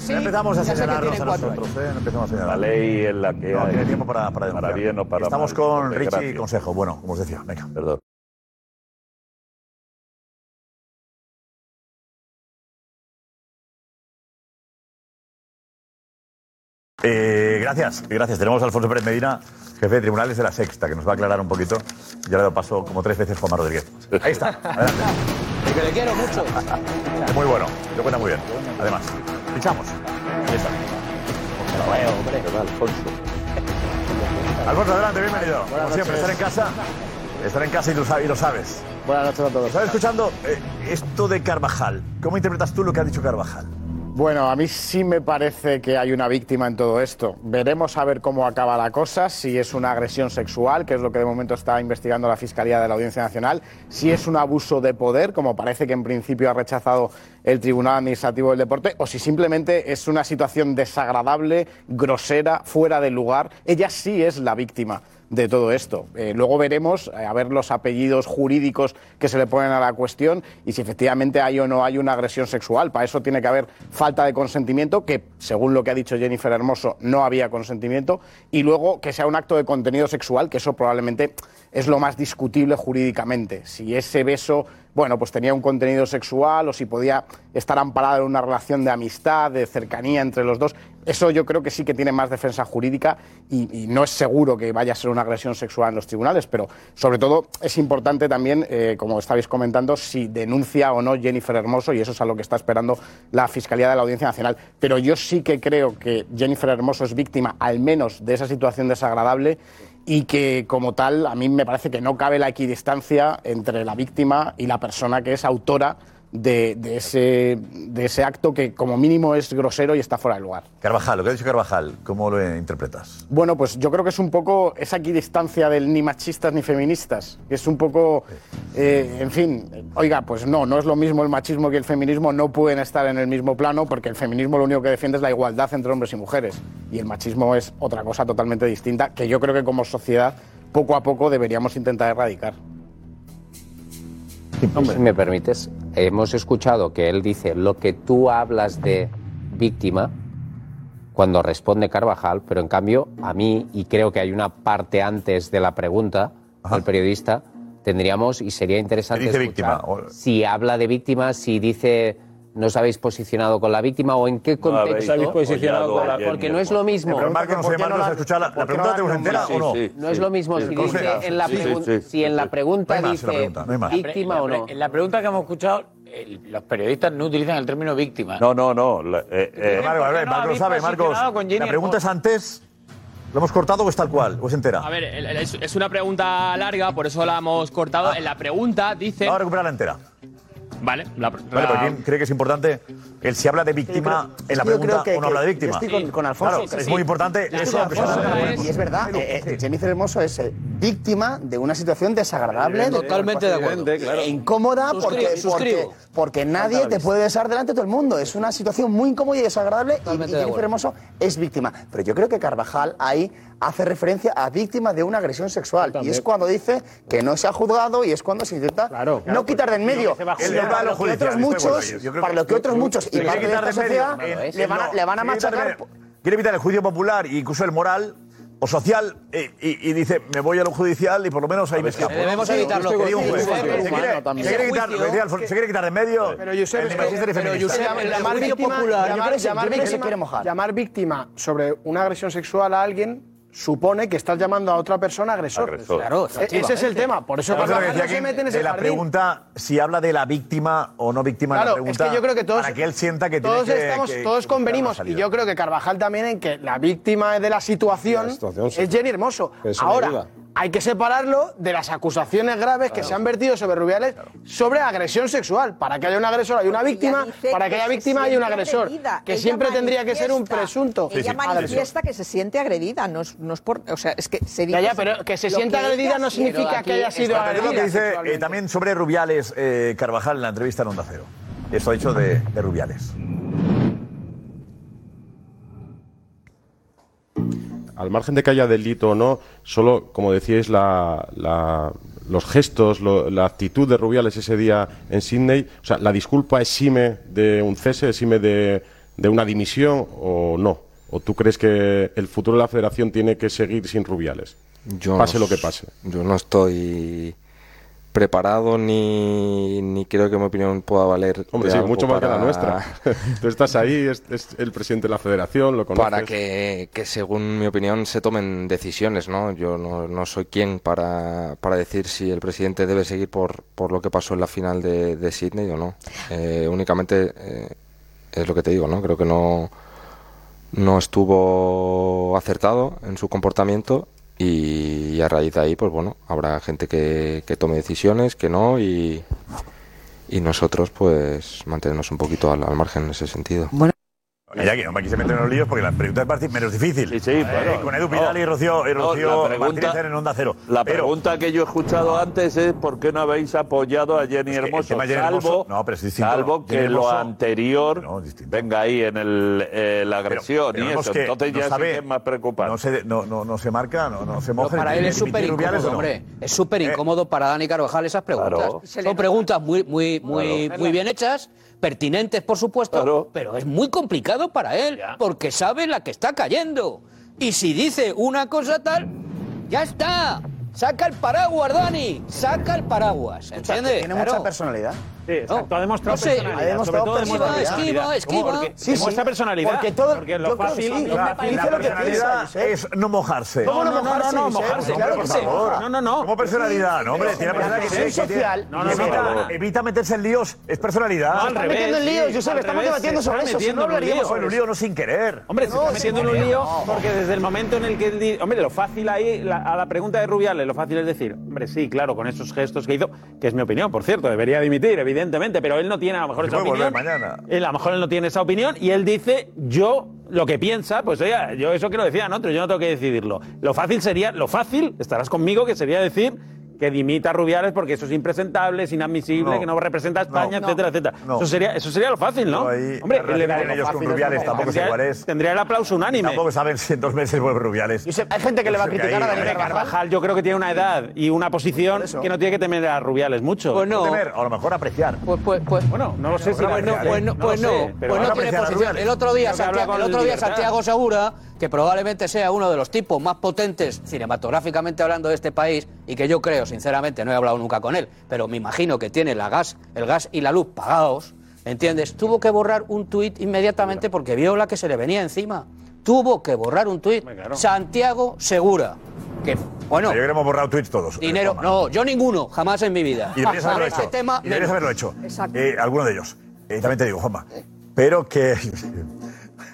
sí empezamos a señalarnos a nosotros, ¿eh? No empezamos a La señalar. ley es la que No, tiene tiempo para, para denunciar. bien o para Estamos con Richie. Consejo. Bueno, como os decía, venga. Perdón. Eh, gracias, gracias. Tenemos a Alfonso Pérez Medina, jefe de tribunales de la Sexta, que nos va a aclarar un poquito. Ya le doy paso como tres veces Juanma Rodríguez. Ahí está, adelante. Que le quiero mucho. Es muy bueno, lo cuenta muy bien. Además, fichamos. Ahí está. Alfonso. Alfonso, adelante, bienvenido. Como siempre, estar en casa. Estar en casa y lo, sa- y lo sabes. Buenas noches a todos. ¿Sabes escuchando eh, esto de Carvajal? ¿Cómo interpretas tú lo que ha dicho Carvajal? Bueno, a mí sí me parece que hay una víctima en todo esto. Veremos a ver cómo acaba la cosa, si es una agresión sexual, que es lo que de momento está investigando la Fiscalía de la Audiencia Nacional, si es un abuso de poder, como parece que en principio ha rechazado el Tribunal Administrativo del Deporte, o si simplemente es una situación desagradable, grosera, fuera de lugar. Ella sí es la víctima de todo esto. Eh, luego veremos, eh, a ver los apellidos jurídicos que se le ponen a la cuestión y si efectivamente hay o no hay una agresión sexual. Para eso tiene que haber falta de consentimiento, que según lo que ha dicho Jennifer Hermoso, no había consentimiento, y luego que sea un acto de contenido sexual, que eso probablemente es lo más discutible jurídicamente. Si ese beso, bueno, pues tenía un contenido sexual o si podía estar amparado en una relación de amistad, de cercanía entre los dos, eso yo creo que sí que tiene más defensa jurídica y, y no es seguro que vaya a ser una agresión sexual en los tribunales, pero sobre todo es importante también, eh, como estabais comentando, si denuncia o no Jennifer Hermoso y eso es a lo que está esperando la Fiscalía de la Audiencia Nacional. Pero yo sí que creo que Jennifer Hermoso es víctima al menos de esa situación desagradable y que como tal a mí me parece que no cabe la equidistancia entre la víctima y la persona que es autora de, de ese, de ese acto que como mínimo es grosero y está fuera de lugar. Carvajal, lo que ha dicho Carvajal, ¿cómo lo interpretas? Bueno, pues yo creo que es un poco esa equidistancia del ni machistas ni feministas. Es un poco, eh, en fin, oiga, pues no, no es lo mismo el machismo que el feminismo, no pueden estar en el mismo plano porque el feminismo lo único que defiende es la igualdad entre hombres y mujeres y el machismo es otra cosa totalmente distinta que yo creo que como sociedad poco a poco deberíamos intentar erradicar. Si me permites, hemos escuchado que él dice lo que tú hablas de víctima cuando responde Carvajal, pero en cambio a mí, y creo que hay una parte antes de la pregunta al periodista, tendríamos, y sería interesante escuchar víctima? si habla de víctima, si dice no os habéis posicionado con la víctima o en qué No habéis contexto. habéis posicionado con la porque no es lo mismo. Pero Marco, no sé, Marco, ¿has escuchado la- la ¿por pregunta no tenemos la entera o no? Sí, sí, No es lo mismo si ¿Cómo se- dice en la, Sí, sí, pregun- sí, si en la pregunta No la dice pregunta, no víctima o no. En la pregunta que hemos escuchado, el- los periodistas no utilizan el término víctima. No, no, no. la- eh, eh, Marco, a ver, no Marco lo sabe, Marcos. La pregunta es antes. ¿Lo hemos cortado o es tal cual? ¿O es entera? A ver, es, es una pregunta larga, por eso la hemos cortado. En la pregunta dice. Vamos a recuperarla entera. Vale, la, Vale, la- ¿quién cree que es importante el si habla de víctima en la pregunta creo que- o no habla de víctima? yo estoy con- con Alfonso, Claro, que es sí. muy importante eso. Y es verdad, eh, eh, Jennifer Hermoso es eh, víctima de una situación desagradable, Evidente, totalmente de acuerdo. e claro. incómoda porque, porque, suscribo. porque nadie te puede besar delante de todo el mundo. Es una situación muy incómoda y desagradable y, y de Jennifer. Hermoso es víctima. Pero yo creo que Carvajal ahí hace referencia a víctima de una agresión sexual y es cuando dice que no se ha juzgado y es cuando se intenta no quitar de en medio. se va a para Él va a lo que otros creo para lo que muchos y de quitar de medio, eh, le van a, no, le van a quiere quitar de machacar. medio- Quiere evitar el juicio popular e incluso el moral o social eh, y, y dice me voy a lo judicial y por lo menos ahí me escapo. Debemos evitarlo. Se quiere- quitar- se quiere quitar de medio Pero Josep, y llamar víctima sobre una agresión sexual a alguien supone que estás llamando a otra persona agresor. Agresor. Claro, E- Ese es el tema. Por eso lo que Carvajal decía no se aquí, mete en de ese la jardín. pregunta si habla de la víctima o no víctima en la Claro, es pregunta que yo creo que todos, para que él sienta que todos tiene que- estamos, que- todos que convenimos, y yo creo que Carvajal también en que la víctima de la situación, La situación, sí. es Jenny Hermoso. Ahora. Hay que separarlo de las acusaciones graves que se han vertido sobre Rubiales sobre agresión sexual. Para que haya un agresor hay una víctima, para que haya víctima hay un agresor. agredida. Que Ella siempre tendría que ser un presunto Ella manifiesta que se siente agredida, no es, no es por. O sea, es que se Ya, dice. ya, pero que se sienta agredida no significa que haya sido lo que agredida. dice eh, también sobre Rubiales eh, Carvajal en la entrevista en Onda Cero. Eso ha dicho de, de Rubiales. Al margen de que haya delito o no, solo, como decíais, la, la- los gestos, lo- la actitud de Rubiales ese día en Sydney, o sea, ¿la disculpa exime de un cese, exime de, de una dimisión o no? ¿O tú crees que el futuro de la federación tiene que seguir sin Rubiales? Yo pase no lo que pase. Yo no estoy preparado ni, ni creo que mi opinión pueda valer. Hombre, sí, mucho más que la para- nuestra. Tú estás ahí, es, es el presidente de la federación, lo conoces. para que, que, según mi opinión, se tomen decisiones, ¿no? Yo no, no soy quien para, para decir si el presidente debe seguir por, por lo que pasó en la final de, de Sydney o no. Eh, únicamente eh, es lo que te digo, ¿no? Creo que no, no estuvo acertado en su comportamiento y, a raíz de ahí, pues bueno, habrá gente que, tome decisiones, que no y, y nosotros pues mantenernos un poquito al, al margen en ese sentido. Ya que no me quise meter en los líos porque la pregunta es menos difícil. Sí, sí. Eh, con Edu Pidal y Rocío, pregunta, en Onda Cero. La pregunta que yo he escuchado antes es por qué no habéis apoyado a Jenny Hermoso, salvo, que lo anterior venga ahí en el, eh, la agresión y eso. Entonces ya es más preocupante. No se, no, no, no se marca, no, se moja. para él es súper incómodo, hombre. Eh. Para Dani Carvajal esas preguntas. Son preguntas muy, muy, muy bien hechas pertinentes por supuesto, pero es muy complicado para él, porque sabe la que está cayendo. Y si dice una cosa tal, ya está. Saca el paraguas, Dani. Saca el paraguas. ¿Entiendes? Tiene mucha personalidad. Exacto. No, ha demostrado no sé, personalidad. Ha demostrado sobre todo personalidad. Esquivo, esquivo, esquivo. Sí, demuestra sí, personalidad. Porque todo... Porque lo fácil... Sí, la, la, la, personalidad que es no mojarse. No, no, no, no, no, mojarse. Claro que sí. No, no, no. Como personalidad, no, hombre. Tiene personalidad que social. Evita meterse en líos. Es personalidad. Al revés. metiendo en líos, Josep. Estamos debatiendo sobre eso. Si no hablaríamos en un lío, no sin querer. Hombre, se metiendo en un lío porque desde el momento en el que... Él, hombre, lo fácil ahí, a la pregunta de Rubiales, lo fácil es decir, hombre, sí, claro, con esos gestos que hizo, que es mi opinión, por cierto, debería dimitir, evidentemente evidentemente, pero él no tiene a lo mejor esa opinión. mañana. Él a lo mejor él no tiene esa opinión y él dice, yo lo que piensa, pues oiga, yo eso quiero decir a nosotros, yo no tengo que decidirlo. Lo fácil sería, lo fácil, estarás conmigo, que sería decir que dimita a Rubiales porque eso es impresentable, es inadmisible, no, que no representa a España, no, etcétera, etcétera. No. Eso, sería, eso sería lo fácil, ¿no? Ahí, Hombre, la le daré ellos con Rubiales tampoco tendría, es. Tendría el aplauso unánime. Tampoco saben si en dos meses vuelve Rubiales. Sé, hay gente que yo le va a criticar a Daniel Carvajal. Yo creo que tiene una edad y una posición que no tiene que temer a Rubiales mucho. Pues no. Temer, a lo mejor apreciar. Pues, pues, pues bueno, no lo sé si pues, no, pues no, pues no, tiene posición. El otro día Santiago Segura que probablemente sea uno de los tipos más potentes cinematográficamente hablando de este país y que yo creo, sinceramente, no he hablado nunca con él, pero me imagino que tiene la gas, el gas y la luz pagados, ¿entiendes? Tuvo que borrar un tuit inmediatamente porque vio la que se le venía encima. Tuvo que borrar un tuit. Santiago Segura. Que, bueno. Yo hemos borrado tweets todos. Dinero, no, yo ninguno, jamás en mi vida. Y deberías haberlo este. Tema, y deberías haberlo hecho. Eh, alguno de ellos. Eh, también te digo, Juanma. Pero que.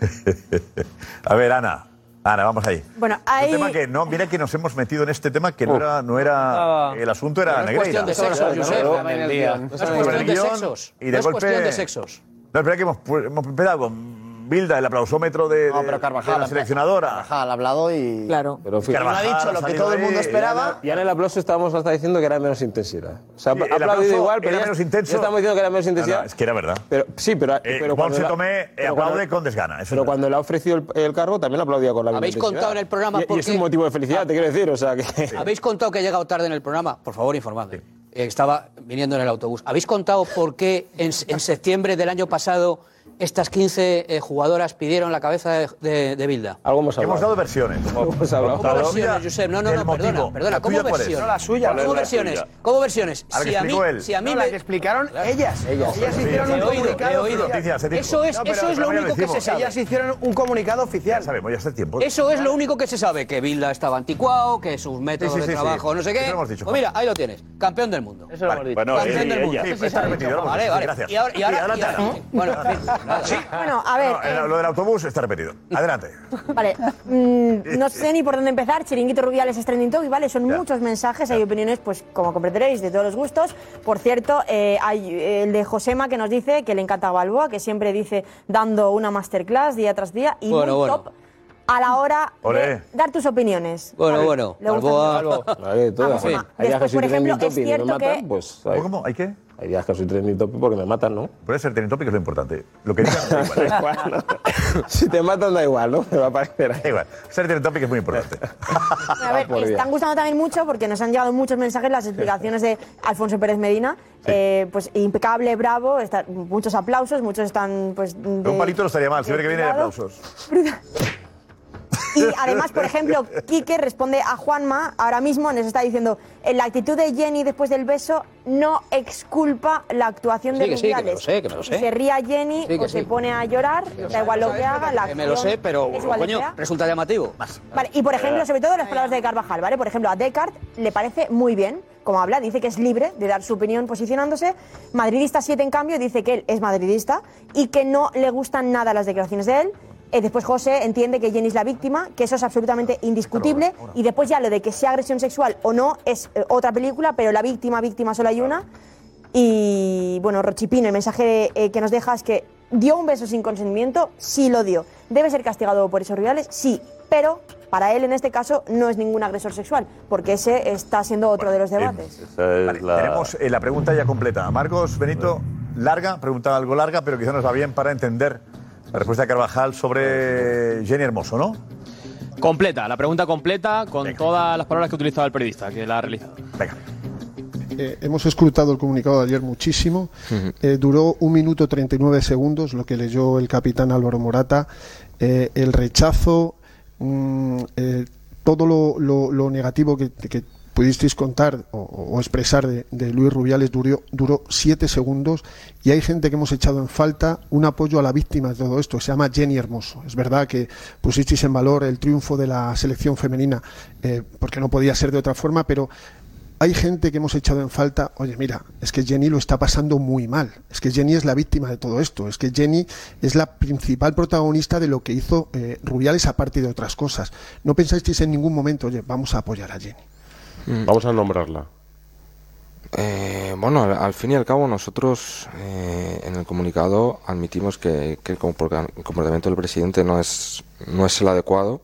a ver, Ana. Ana, vamos ahí. Bueno, este hay... Un tema que no, mira que nos hemos metido en este tema que no era, no era el asunto era no Negreira. Es cuestión de sexos, Josep, no, es cuestión de sexos. Y de es cuestión de sexos. No, espera que hemos, hemos empezado con Bilda, el aplausómetro de, Carvajal, la seleccionadora. Carvajal ha hablado y. Claro. Pero Carvajal, ha dicho lo que todo el mundo esperaba. y en el aplauso estábamos hasta diciendo que era menos intensidad. Ha aplaudido igual, pero. Era menos intenso. Estamos diciendo que era menos intensidad. Es que era verdad. Pero, sí, pero. Eh, pero cuando se tomé, eh, aplaude cuando, con desgana. Pero cuando le ha ofrecido el, el, cargo también lo aplaudía con la Habéis contado en el programa. Y, porque... es un motivo de felicidad, te quiero decir. O sea, que... Habéis contado que ha llegado tarde en el programa. Por favor, informadme. Eh, estaba viniendo en el autobús. ¿Habéis contado por qué en septiembre del año pasado estas 15 eh, jugadoras pidieron la cabeza de, de, de Bilda. Algo hemos hablado. Hemos dado versiones. Hemos hablado. ¿Cómo versiones, Josep? No, no, no, perdona, perdona. ¿Cómo versiones? No, la suya. ¿Cómo, versiones? ¿Cómo versiones? Si, a mí, si a mí, no, me... la que explicaron claro. ellas. Ellas, ellas sí, hicieron sí, un comunicado. Oído, oficial. Eso es, no, pero, eso es lo único que se sabe. Ellas hicieron un comunicado oficial. Ya sabemos, ya hace tiempo. Eso es lo único que se sabe, que Bilda estaba anticuado, que sus métodos de trabajo, no sé qué. Eso lo hemos Pues mira, ahí lo tienes, campeón del mundo. Eso lo hemos dicho. Campeón del mundo. Vale, vale. Y ahora... Bueno, Ah, bueno, a ver. Eh, lo del autobús está repetido. Adelante. Vale. Mm, no sé ni por dónde empezar. Chiringuito Rubiales es trending topic, ¿vale? Son muchos mensajes, hay opiniones, pues como comprenderéis, de todos los gustos. Por cierto, eh, hay eh, el de Josema que nos dice que le encanta Balboa, que siempre dice dando una masterclass día tras día y bueno, muy bueno. top a la hora de dar tus opiniones. Bueno, bueno. Balboa. Ah, pues Después, por ejemplo, es cierto que... ¿Cómo? ¿Hay qué? Hay días que soy trending topic porque me matan, ¿no? Puede ser trending topic, es lo importante. Lo que digan, da igual. ¿eh? si te matan, da igual, ¿no? Me va a parecer. Da igual. Ser trending es muy importante. a ver, están gustando también mucho porque nos han llegado muchos mensajes las explicaciones de Alfonso Pérez Medina. Eh, pues impecable, bravo, muchos aplausos, muchos están pues... Un palito no estaría mal, siempre que viene de aplausos. Y además, por ejemplo, Quique responde a Juanma ahora mismo, nos está diciendo, en la actitud de Jenny después del beso no exculpa la actuación de Rubiales. Sí, que me lo sé, que me lo sé. Se ría Jenny o se pone a llorar, da igual lo que haga, la acción Me lo sé, pero coño, resulta llamativo. Más. Y por ejemplo, sobre todo las palabras de Carvajal, ¿vale? Por ejemplo, a Descartes le parece muy bien como habla, dice que es libre de dar su opinión posicionándose. Madridista 7, en cambio, dice que él es madridista y que no le gustan nada las declaraciones de él. Eh, después José entiende que Jenny es la víctima, que eso es absolutamente indiscutible. Y después ya lo de que sea agresión sexual o no es eh, otra película, pero la víctima, víctima solo hay una. Y bueno, Rochipino, el mensaje eh, que nos deja es que dio un beso sin consentimiento, sí lo dio. ¿Debe ser castigado por esos rivales? Sí, pero para él en este caso no es ningún agresor sexual, porque ese está siendo otro de los debates. Tenemos la pregunta ya completa. Marcos, Benito, larga, pregunta algo larga, pero quizá nos va bien para entender la respuesta de Carvajal sobre Jenny Hermoso, ¿no? Completa, la pregunta completa con todas las palabras que ha utilizado el periodista que la ha realizado. Venga. Eh, hemos escrutado el comunicado de ayer muchísimo. Eh, duró un minuto 39 segundos, lo que leyó el capitán Álvaro Morata. Eh, el rechazo, mm, eh, todo lo, lo- lo negativo que, que pudisteis contar o, expresar de, Luis Rubiales duró, duró siete segundos y hay gente que hemos echado en falta un apoyo a la víctima de todo esto, se llama Jenny Hermoso. Es verdad que pusisteis en valor el triunfo de la selección femenina, eh, porque no podía ser de otra forma, pero hay gente que hemos echado en falta, oye, mira, es que Jenny lo está pasando muy mal, es que Jenny es la víctima de todo esto, es que Jenny es la principal protagonista de lo que hizo eh, Rubiales aparte de otras cosas. No pensasteis en ningún momento, oye, vamos a apoyar a Jenny. Vamos a nombrarla. Eh, bueno, al, al fin y al cabo nosotros eh, en el comunicado admitimos que, que el comportamiento del presidente no es, no es el adecuado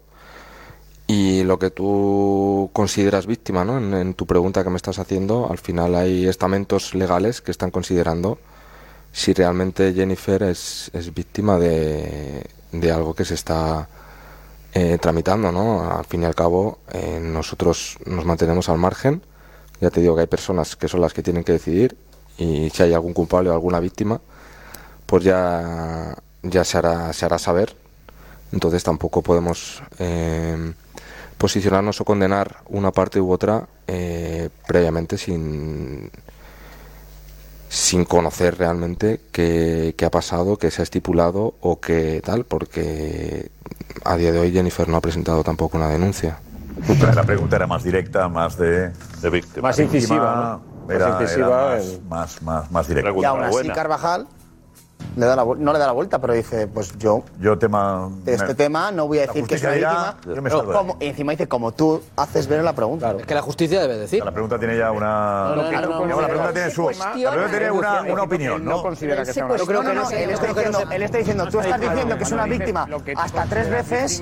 y lo que tú consideras víctima, ¿no? En, en tu pregunta que me estás haciendo, al final hay estamentos legales que están considerando si realmente Jennifer es, es víctima de, de algo que se está eh, tramitando, ¿no? Al fin y al cabo, eh, nosotros nos mantenemos al margen. Ya te digo que hay personas que son las que tienen que decidir y si hay algún culpable o alguna víctima, pues ya, ya se, hará, se hará saber. Entonces tampoco podemos eh, posicionarnos o condenar una parte u otra eh, previamente sin, sin conocer realmente qué, qué ha pasado, qué se ha estipulado o qué tal, porque a día de hoy Jennifer no ha presentado tampoco una denuncia. La pregunta era más directa, más de, de víctima. Más incisiva, ¿no? Más Era, incisiva, era más, el- más, más, más directa. Y aún así Carvajal le da la vuel- no le da la vuelta, pero dice, pues yo Yo tema... de este me- tema no voy a decir que es dirá, víctima. yo me pero salgo de como- y encima dice, como tú haces ver la pregunta. que la justicia debe decir. La pregunta tiene ya una... No, no, no, Ya, no, la pregunta no, tiene su... La pregunta tiene una, una opinión, ¿no? considera que sea una Yo creo que no, él está diciendo, él está diciendo, tú estás diciendo que es una víctima hasta tres veces,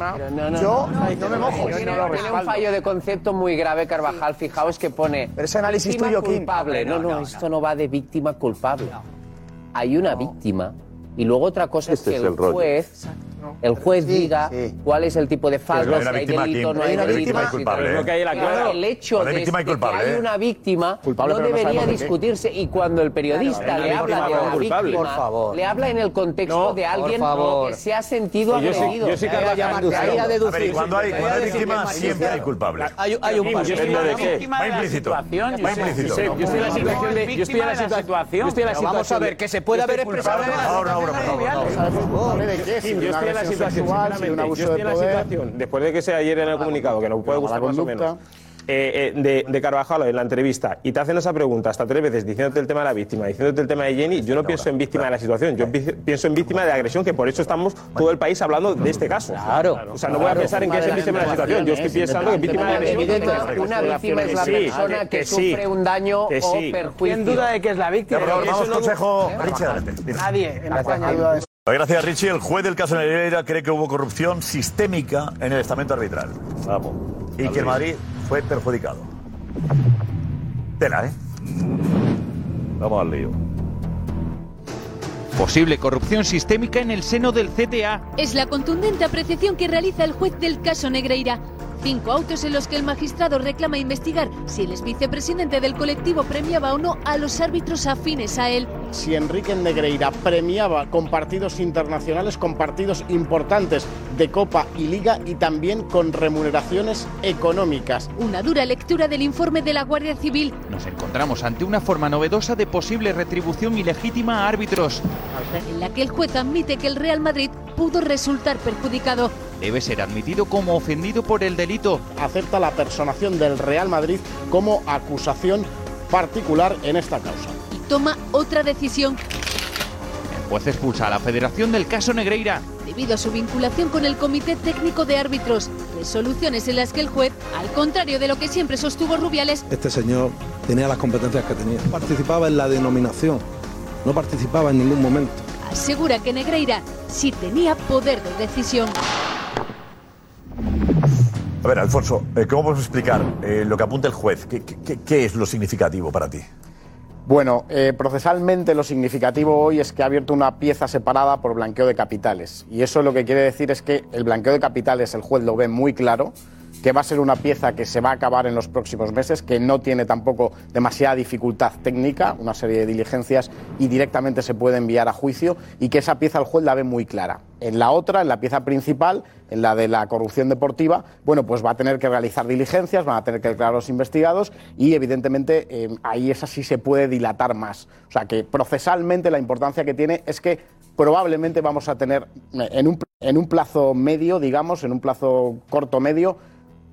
yo no me mojo. Tiene, un fallo de concepto muy grave, Carvajal. Fijaos que pone. Pero ese análisis tuyo, Kim. culpable. No, no, esto no va de víctima culpable. Hay una víctima. Y luego otra cosa Este es es que el el rollo. El juez diga cuál es el tipo de fallo, Hay si una hay víctima delito, no hay Hay una delito. ¿eh? hay. El hecho de, de culpable, que hay ¿eh? una víctima Culpable, no no debería qué. discutirse. Y cuando el periodista Claro, le hay habla de la culpable. víctima, Por favor. le habla en el contexto No, de alguien que se ha sentido sí- agredido. yo sí que hago a deducir. cuando hay, hay víctima, siempre hay culpable. Hay, hay un paso. Va implícito. Va implícito. yo estoy en la situación de. Yo estoy en la situación. Vamos a ver, que se puede haber expresado. Ahora, ahora, por favor. Yo estoy en la situación, sexual, un abuso yo estoy de en la poder. situación, después de que sea ayer en el comunicado, que nos puede gustar más o conducta. menos, eh, eh, de, de Carvajal en la entrevista y te hacen esa pregunta hasta tres veces diciéndote el tema de la víctima, diciéndote el tema de Jenny, yo no pienso en víctima de la situación, yo pi- pienso en víctima de agresión, que por eso estamos todo el país hablando de este caso. Claro. O sea, no voy a pensar en que es víctima de la situación, yo estoy pensando que víctima de Una agresión. víctima- Una víctima es la persona que sufre un daño o perjuicio. ¿Quién duda de que es la víctima? Favor, vamos, consejo. Dime. Nadie en España duda de eso. Gracias, Richie. El juez del caso Negreira cree que hubo corrupción sistémica en el estamento arbitral. Vamos. Y que el Madrid fue perjudicado. Tela, ¿eh? Vamos al lío. Posible corrupción sistémica en el seno del CTA. Es la contundente apreciación que realiza el juez del caso Negreira. Cinco autos en los que el magistrado reclama investigar si el exvicepresidente del colectivo premiaba o no a los árbitros afines a él. si Enrique Negreira premiaba con partidos internacionales, con partidos importantes de Copa y Liga y también con remuneraciones económicas. Una dura lectura del informe de la Guardia Civil. Nos encontramos ante una forma novedosa de posible retribución ilegítima a árbitros. en la que el juez admite que el Real Madrid pudo resultar perjudicado. Debe ser admitido como ofendido por el delito. Acepta la personación del Real Madrid como acusación particular en esta causa. y toma otra decisión El juez expulsa a la Federación del caso Negreira. debido a su vinculación con el Comité Técnico de Árbitros. Resoluciones en las que el juez, al contrario de lo que siempre sostuvo Rubiales, Este señor tenía las competencias que tenía. Participaba en la denominación, no participaba en ningún momento. Asegura que Negreira sí tenía poder de decisión. A ver, Alfonso, eh, ¿cómo podemos explicar eh, lo que apunta el juez? ¿Qué, qué- qué es lo significativo para ti? Bueno, eh, procesalmente lo significativo hoy es que ha abierto una pieza separada por blanqueo de capitales. Y eso lo que quiere decir es que el blanqueo de capitales el juez lo ve muy claro, que va a ser una pieza que se va a acabar en los próximos meses, que no tiene tampoco demasiada dificultad técnica, una serie de diligencias y directamente se puede enviar a juicio y que esa pieza el juez la ve muy clara. En la otra, en la pieza principal, en la de la corrupción deportiva, bueno, pues va a tener que realizar diligencias, van a tener que declarar los investigados y evidentemente eh, ahí esa sí se puede dilatar más. O sea que procesalmente la importancia que tiene es que probablemente vamos a tener eh, en un, en un plazo medio, digamos, en un plazo corto medio,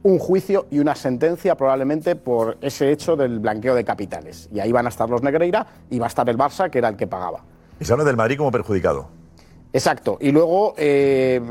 un juicio y una sentencia probablemente por ese hecho del blanqueo de capitales. Y ahí van a estar los Negreira y va a estar el Barça, que era el que pagaba. Y se habla del Madrid como perjudicado. Exacto. Y luego, eh,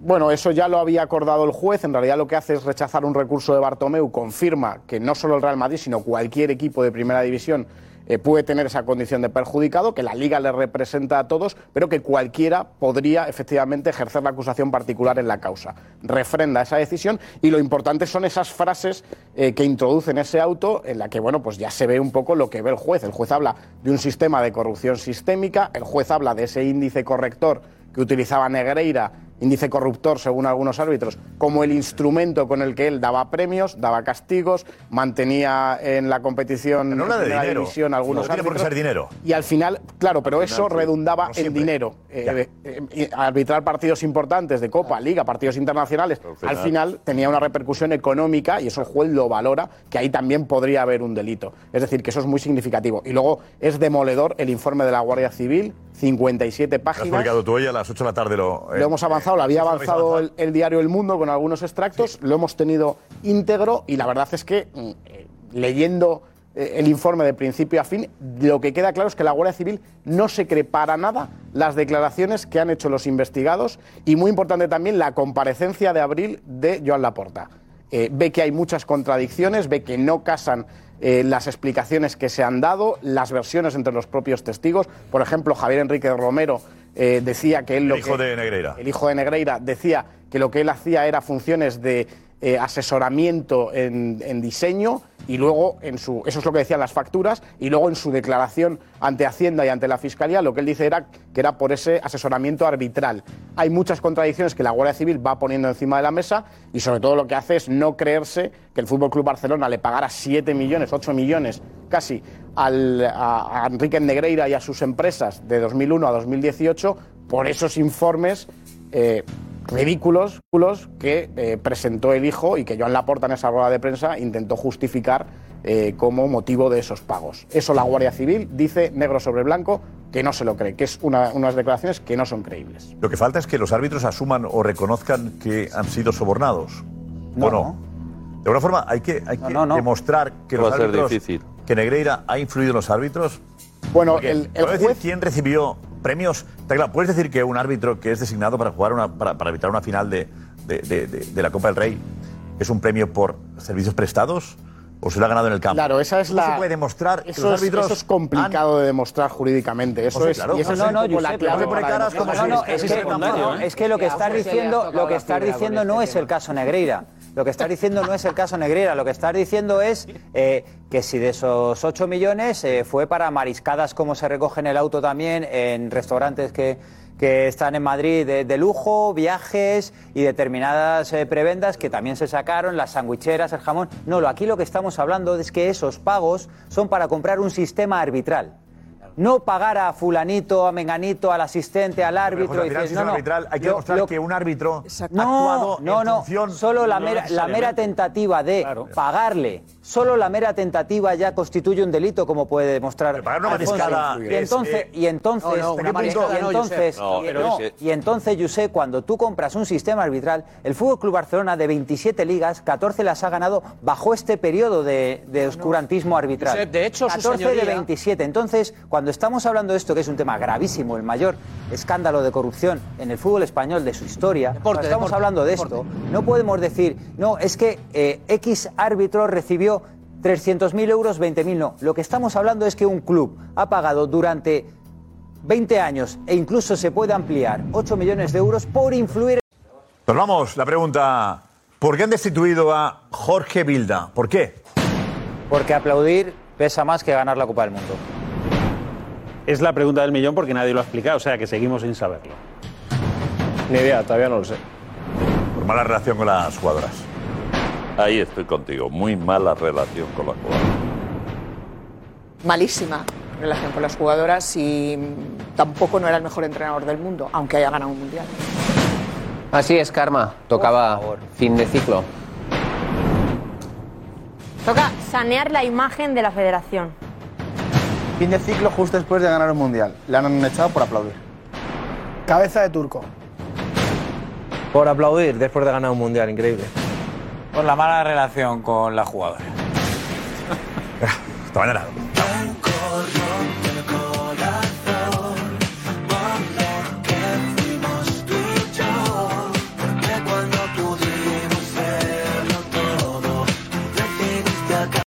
bueno, eso ya lo había acordado el juez. En realidad lo que hace es rechazar un recurso de Bartomeu. Confirma que no solo el Real Madrid, sino cualquier equipo de primera división eh, puede tener esa condición de perjudicado, que la liga le representa a todos, pero que cualquiera podría efectivamente ejercer la acusación particular en la causa. Refrenda esa decisión y lo importante son esas frases eh, que introducen ese auto en la que, bueno, pues ya se ve un poco lo que ve el juez. El juez habla de un sistema de corrupción sistémica, el juez habla de ese índice corrector que utilizaba Negreira, índice corruptor según algunos árbitros, como el instrumento con el que él daba premios, daba castigos, mantenía en la competición No habla de primera dinero. división algunos no tiene por qué ser dinero. Y al final, claro, pero eso redundaba en dinero. Eh, eh, arbitrar partidos importantes de Copa, Liga, partidos internacionales, final- al final tenía una repercusión económica y eso el juez lo valora, que ahí también podría haber un delito. Es decir, que eso es muy significativo. Y luego es demoledor el informe de la Guardia Civil, 57 Lo has páginas. publicado tú hoy a las 8 de la tarde. Lo, eh, Lo hemos avanzado, lo había avanzado el, el diario El Mundo con algunos extractos, lo hemos tenido íntegro y la verdad es que mm, eh, leyendo eh, el informe de principio a fin, lo que queda claro es que la Guardia Civil no se cree para nada las declaraciones que han hecho los investigados y muy importante también la comparecencia de abril de Joan Laporta. Eh, ve que hay muchas contradicciones, ve que no casan eh, las explicaciones que se han dado, las versiones entre los propios testigos. Por ejemplo, Javier Enrique Romero eh, decía que él lo El hijo que- de Negreira. el hijo de Negreira decía que lo que él hacía era funciones de eh, asesoramiento en, diseño y luego en su eso es lo que decían las facturas y luego en su declaración ante Hacienda y ante la Fiscalía lo que él dice era que era por ese asesoramiento arbitral. Hay muchas contradicciones que la Guardia Civil va poniendo encima de la mesa y sobre todo lo que hace es no creerse que el Fútbol Club Barcelona le pagara 7 millones, 8 millones casi al- a, a Enrique Negreira y a sus empresas de 2001 a 2018 por esos informes eh, ridículos que eh, presentó el hijo y que Joan Laporta en esa rueda de prensa intentó justificar eh, como motivo de esos pagos. Eso la Guardia Civil dice negro sobre blanco que no se lo cree, que es una- unas declaraciones que no son creíbles. Lo que falta es que los árbitros asuman o reconozcan que han sido sobornados. ¿O no? De alguna forma hay que, hay que demostrar que Va los a ser árbitros, difícil. que Negreira ha influido en los árbitros. Bueno, Porque, el- el ¿puedes decir juez- quién recibió premios? Está claro, ¿Puedes decir que un árbitro que es designado para jugar una, para, para arbitrar una final de, de- de- de- de la Copa del Rey es un premio por servicios prestados? ¿O se lo ha ganado en el campo? Claro, esa es ¿Cómo la. se puede demostrar que eso los es, árbitros eso es complicado de demostrar jurídicamente. Eso O sea, es, claro, y esa no, es no, un no, la clave para es que, que lo que Que estás diciendo, lo que estás diciendo no es el caso Negreira. Lo que estás diciendo no es el caso Negreira. Lo que estás diciendo es eh, que si de esos 8 millones eh, fue para mariscadas como se recoge en el auto también en restaurantes que, que están en Madrid de, de lujo, viajes y determinadas eh, prebendas que también se sacaron, las sandwicheras, el jamón. No, lo- aquí lo que estamos hablando es que esos pagos son para comprar un sistema arbitral. No pagar a fulanito, a menganito, al asistente, al árbitro. Pero, José, al y final, dices, si no, es no, arbitral, hay que yo- demostrar lo- que un árbitro ha no, actuado no, en no, función- solo la No mera, la mera tentativa de pagarle, solo la mera tentativa ya constituye un delito, como puede demostrar. pagar una Alfonso. mariscada y es, entonces, eh, y entonces, No, no, una y entonces. No, y- es entonces, José, cuando tú compras un sistema arbitral, el Fútbol Club Barcelona de 27 ligas, 14 las ha ganado bajo este periodo de, de oscurantismo arbitral. Josep, de hecho, su 14 de señoría- 27. Entonces, cuando estamos hablando de esto, que es un tema gravísimo, el mayor escándalo de corrupción en el fútbol español de su historia, cuando estamos deporte, hablando de esto, no podemos decir, no, es que eh, X árbitro recibió 300.000 euros, 20.000 no. Lo que estamos hablando es que un club ha pagado durante 20 años e incluso se puede ampliar 8 millones de euros por influir. Nos vamos, la pregunta. ¿Por qué han destituido a Jorge Bilda? ¿Por qué? Porque aplaudir pesa más que ganar la Copa del Mundo. Es la pregunta del millón porque nadie lo ha explicado, o sea que seguimos sin saberlo. Ni idea, todavía no lo sé. Por mala relación con las jugadoras. Ahí estoy contigo. Muy mala relación con las jugadoras. Malísima relación con las jugadoras y tampoco no era el mejor entrenador del mundo, aunque haya ganado un mundial. Así es, Karma. Tocaba fin de ciclo. Toca sanear la imagen de la federación. Fin de ciclo justo después de ganar un mundial. Le han echado por aplaudir. Cabeza de turco. Por aplaudir después de ganar un mundial, increíble. Por la mala relación con la jugadora. Hasta mañana.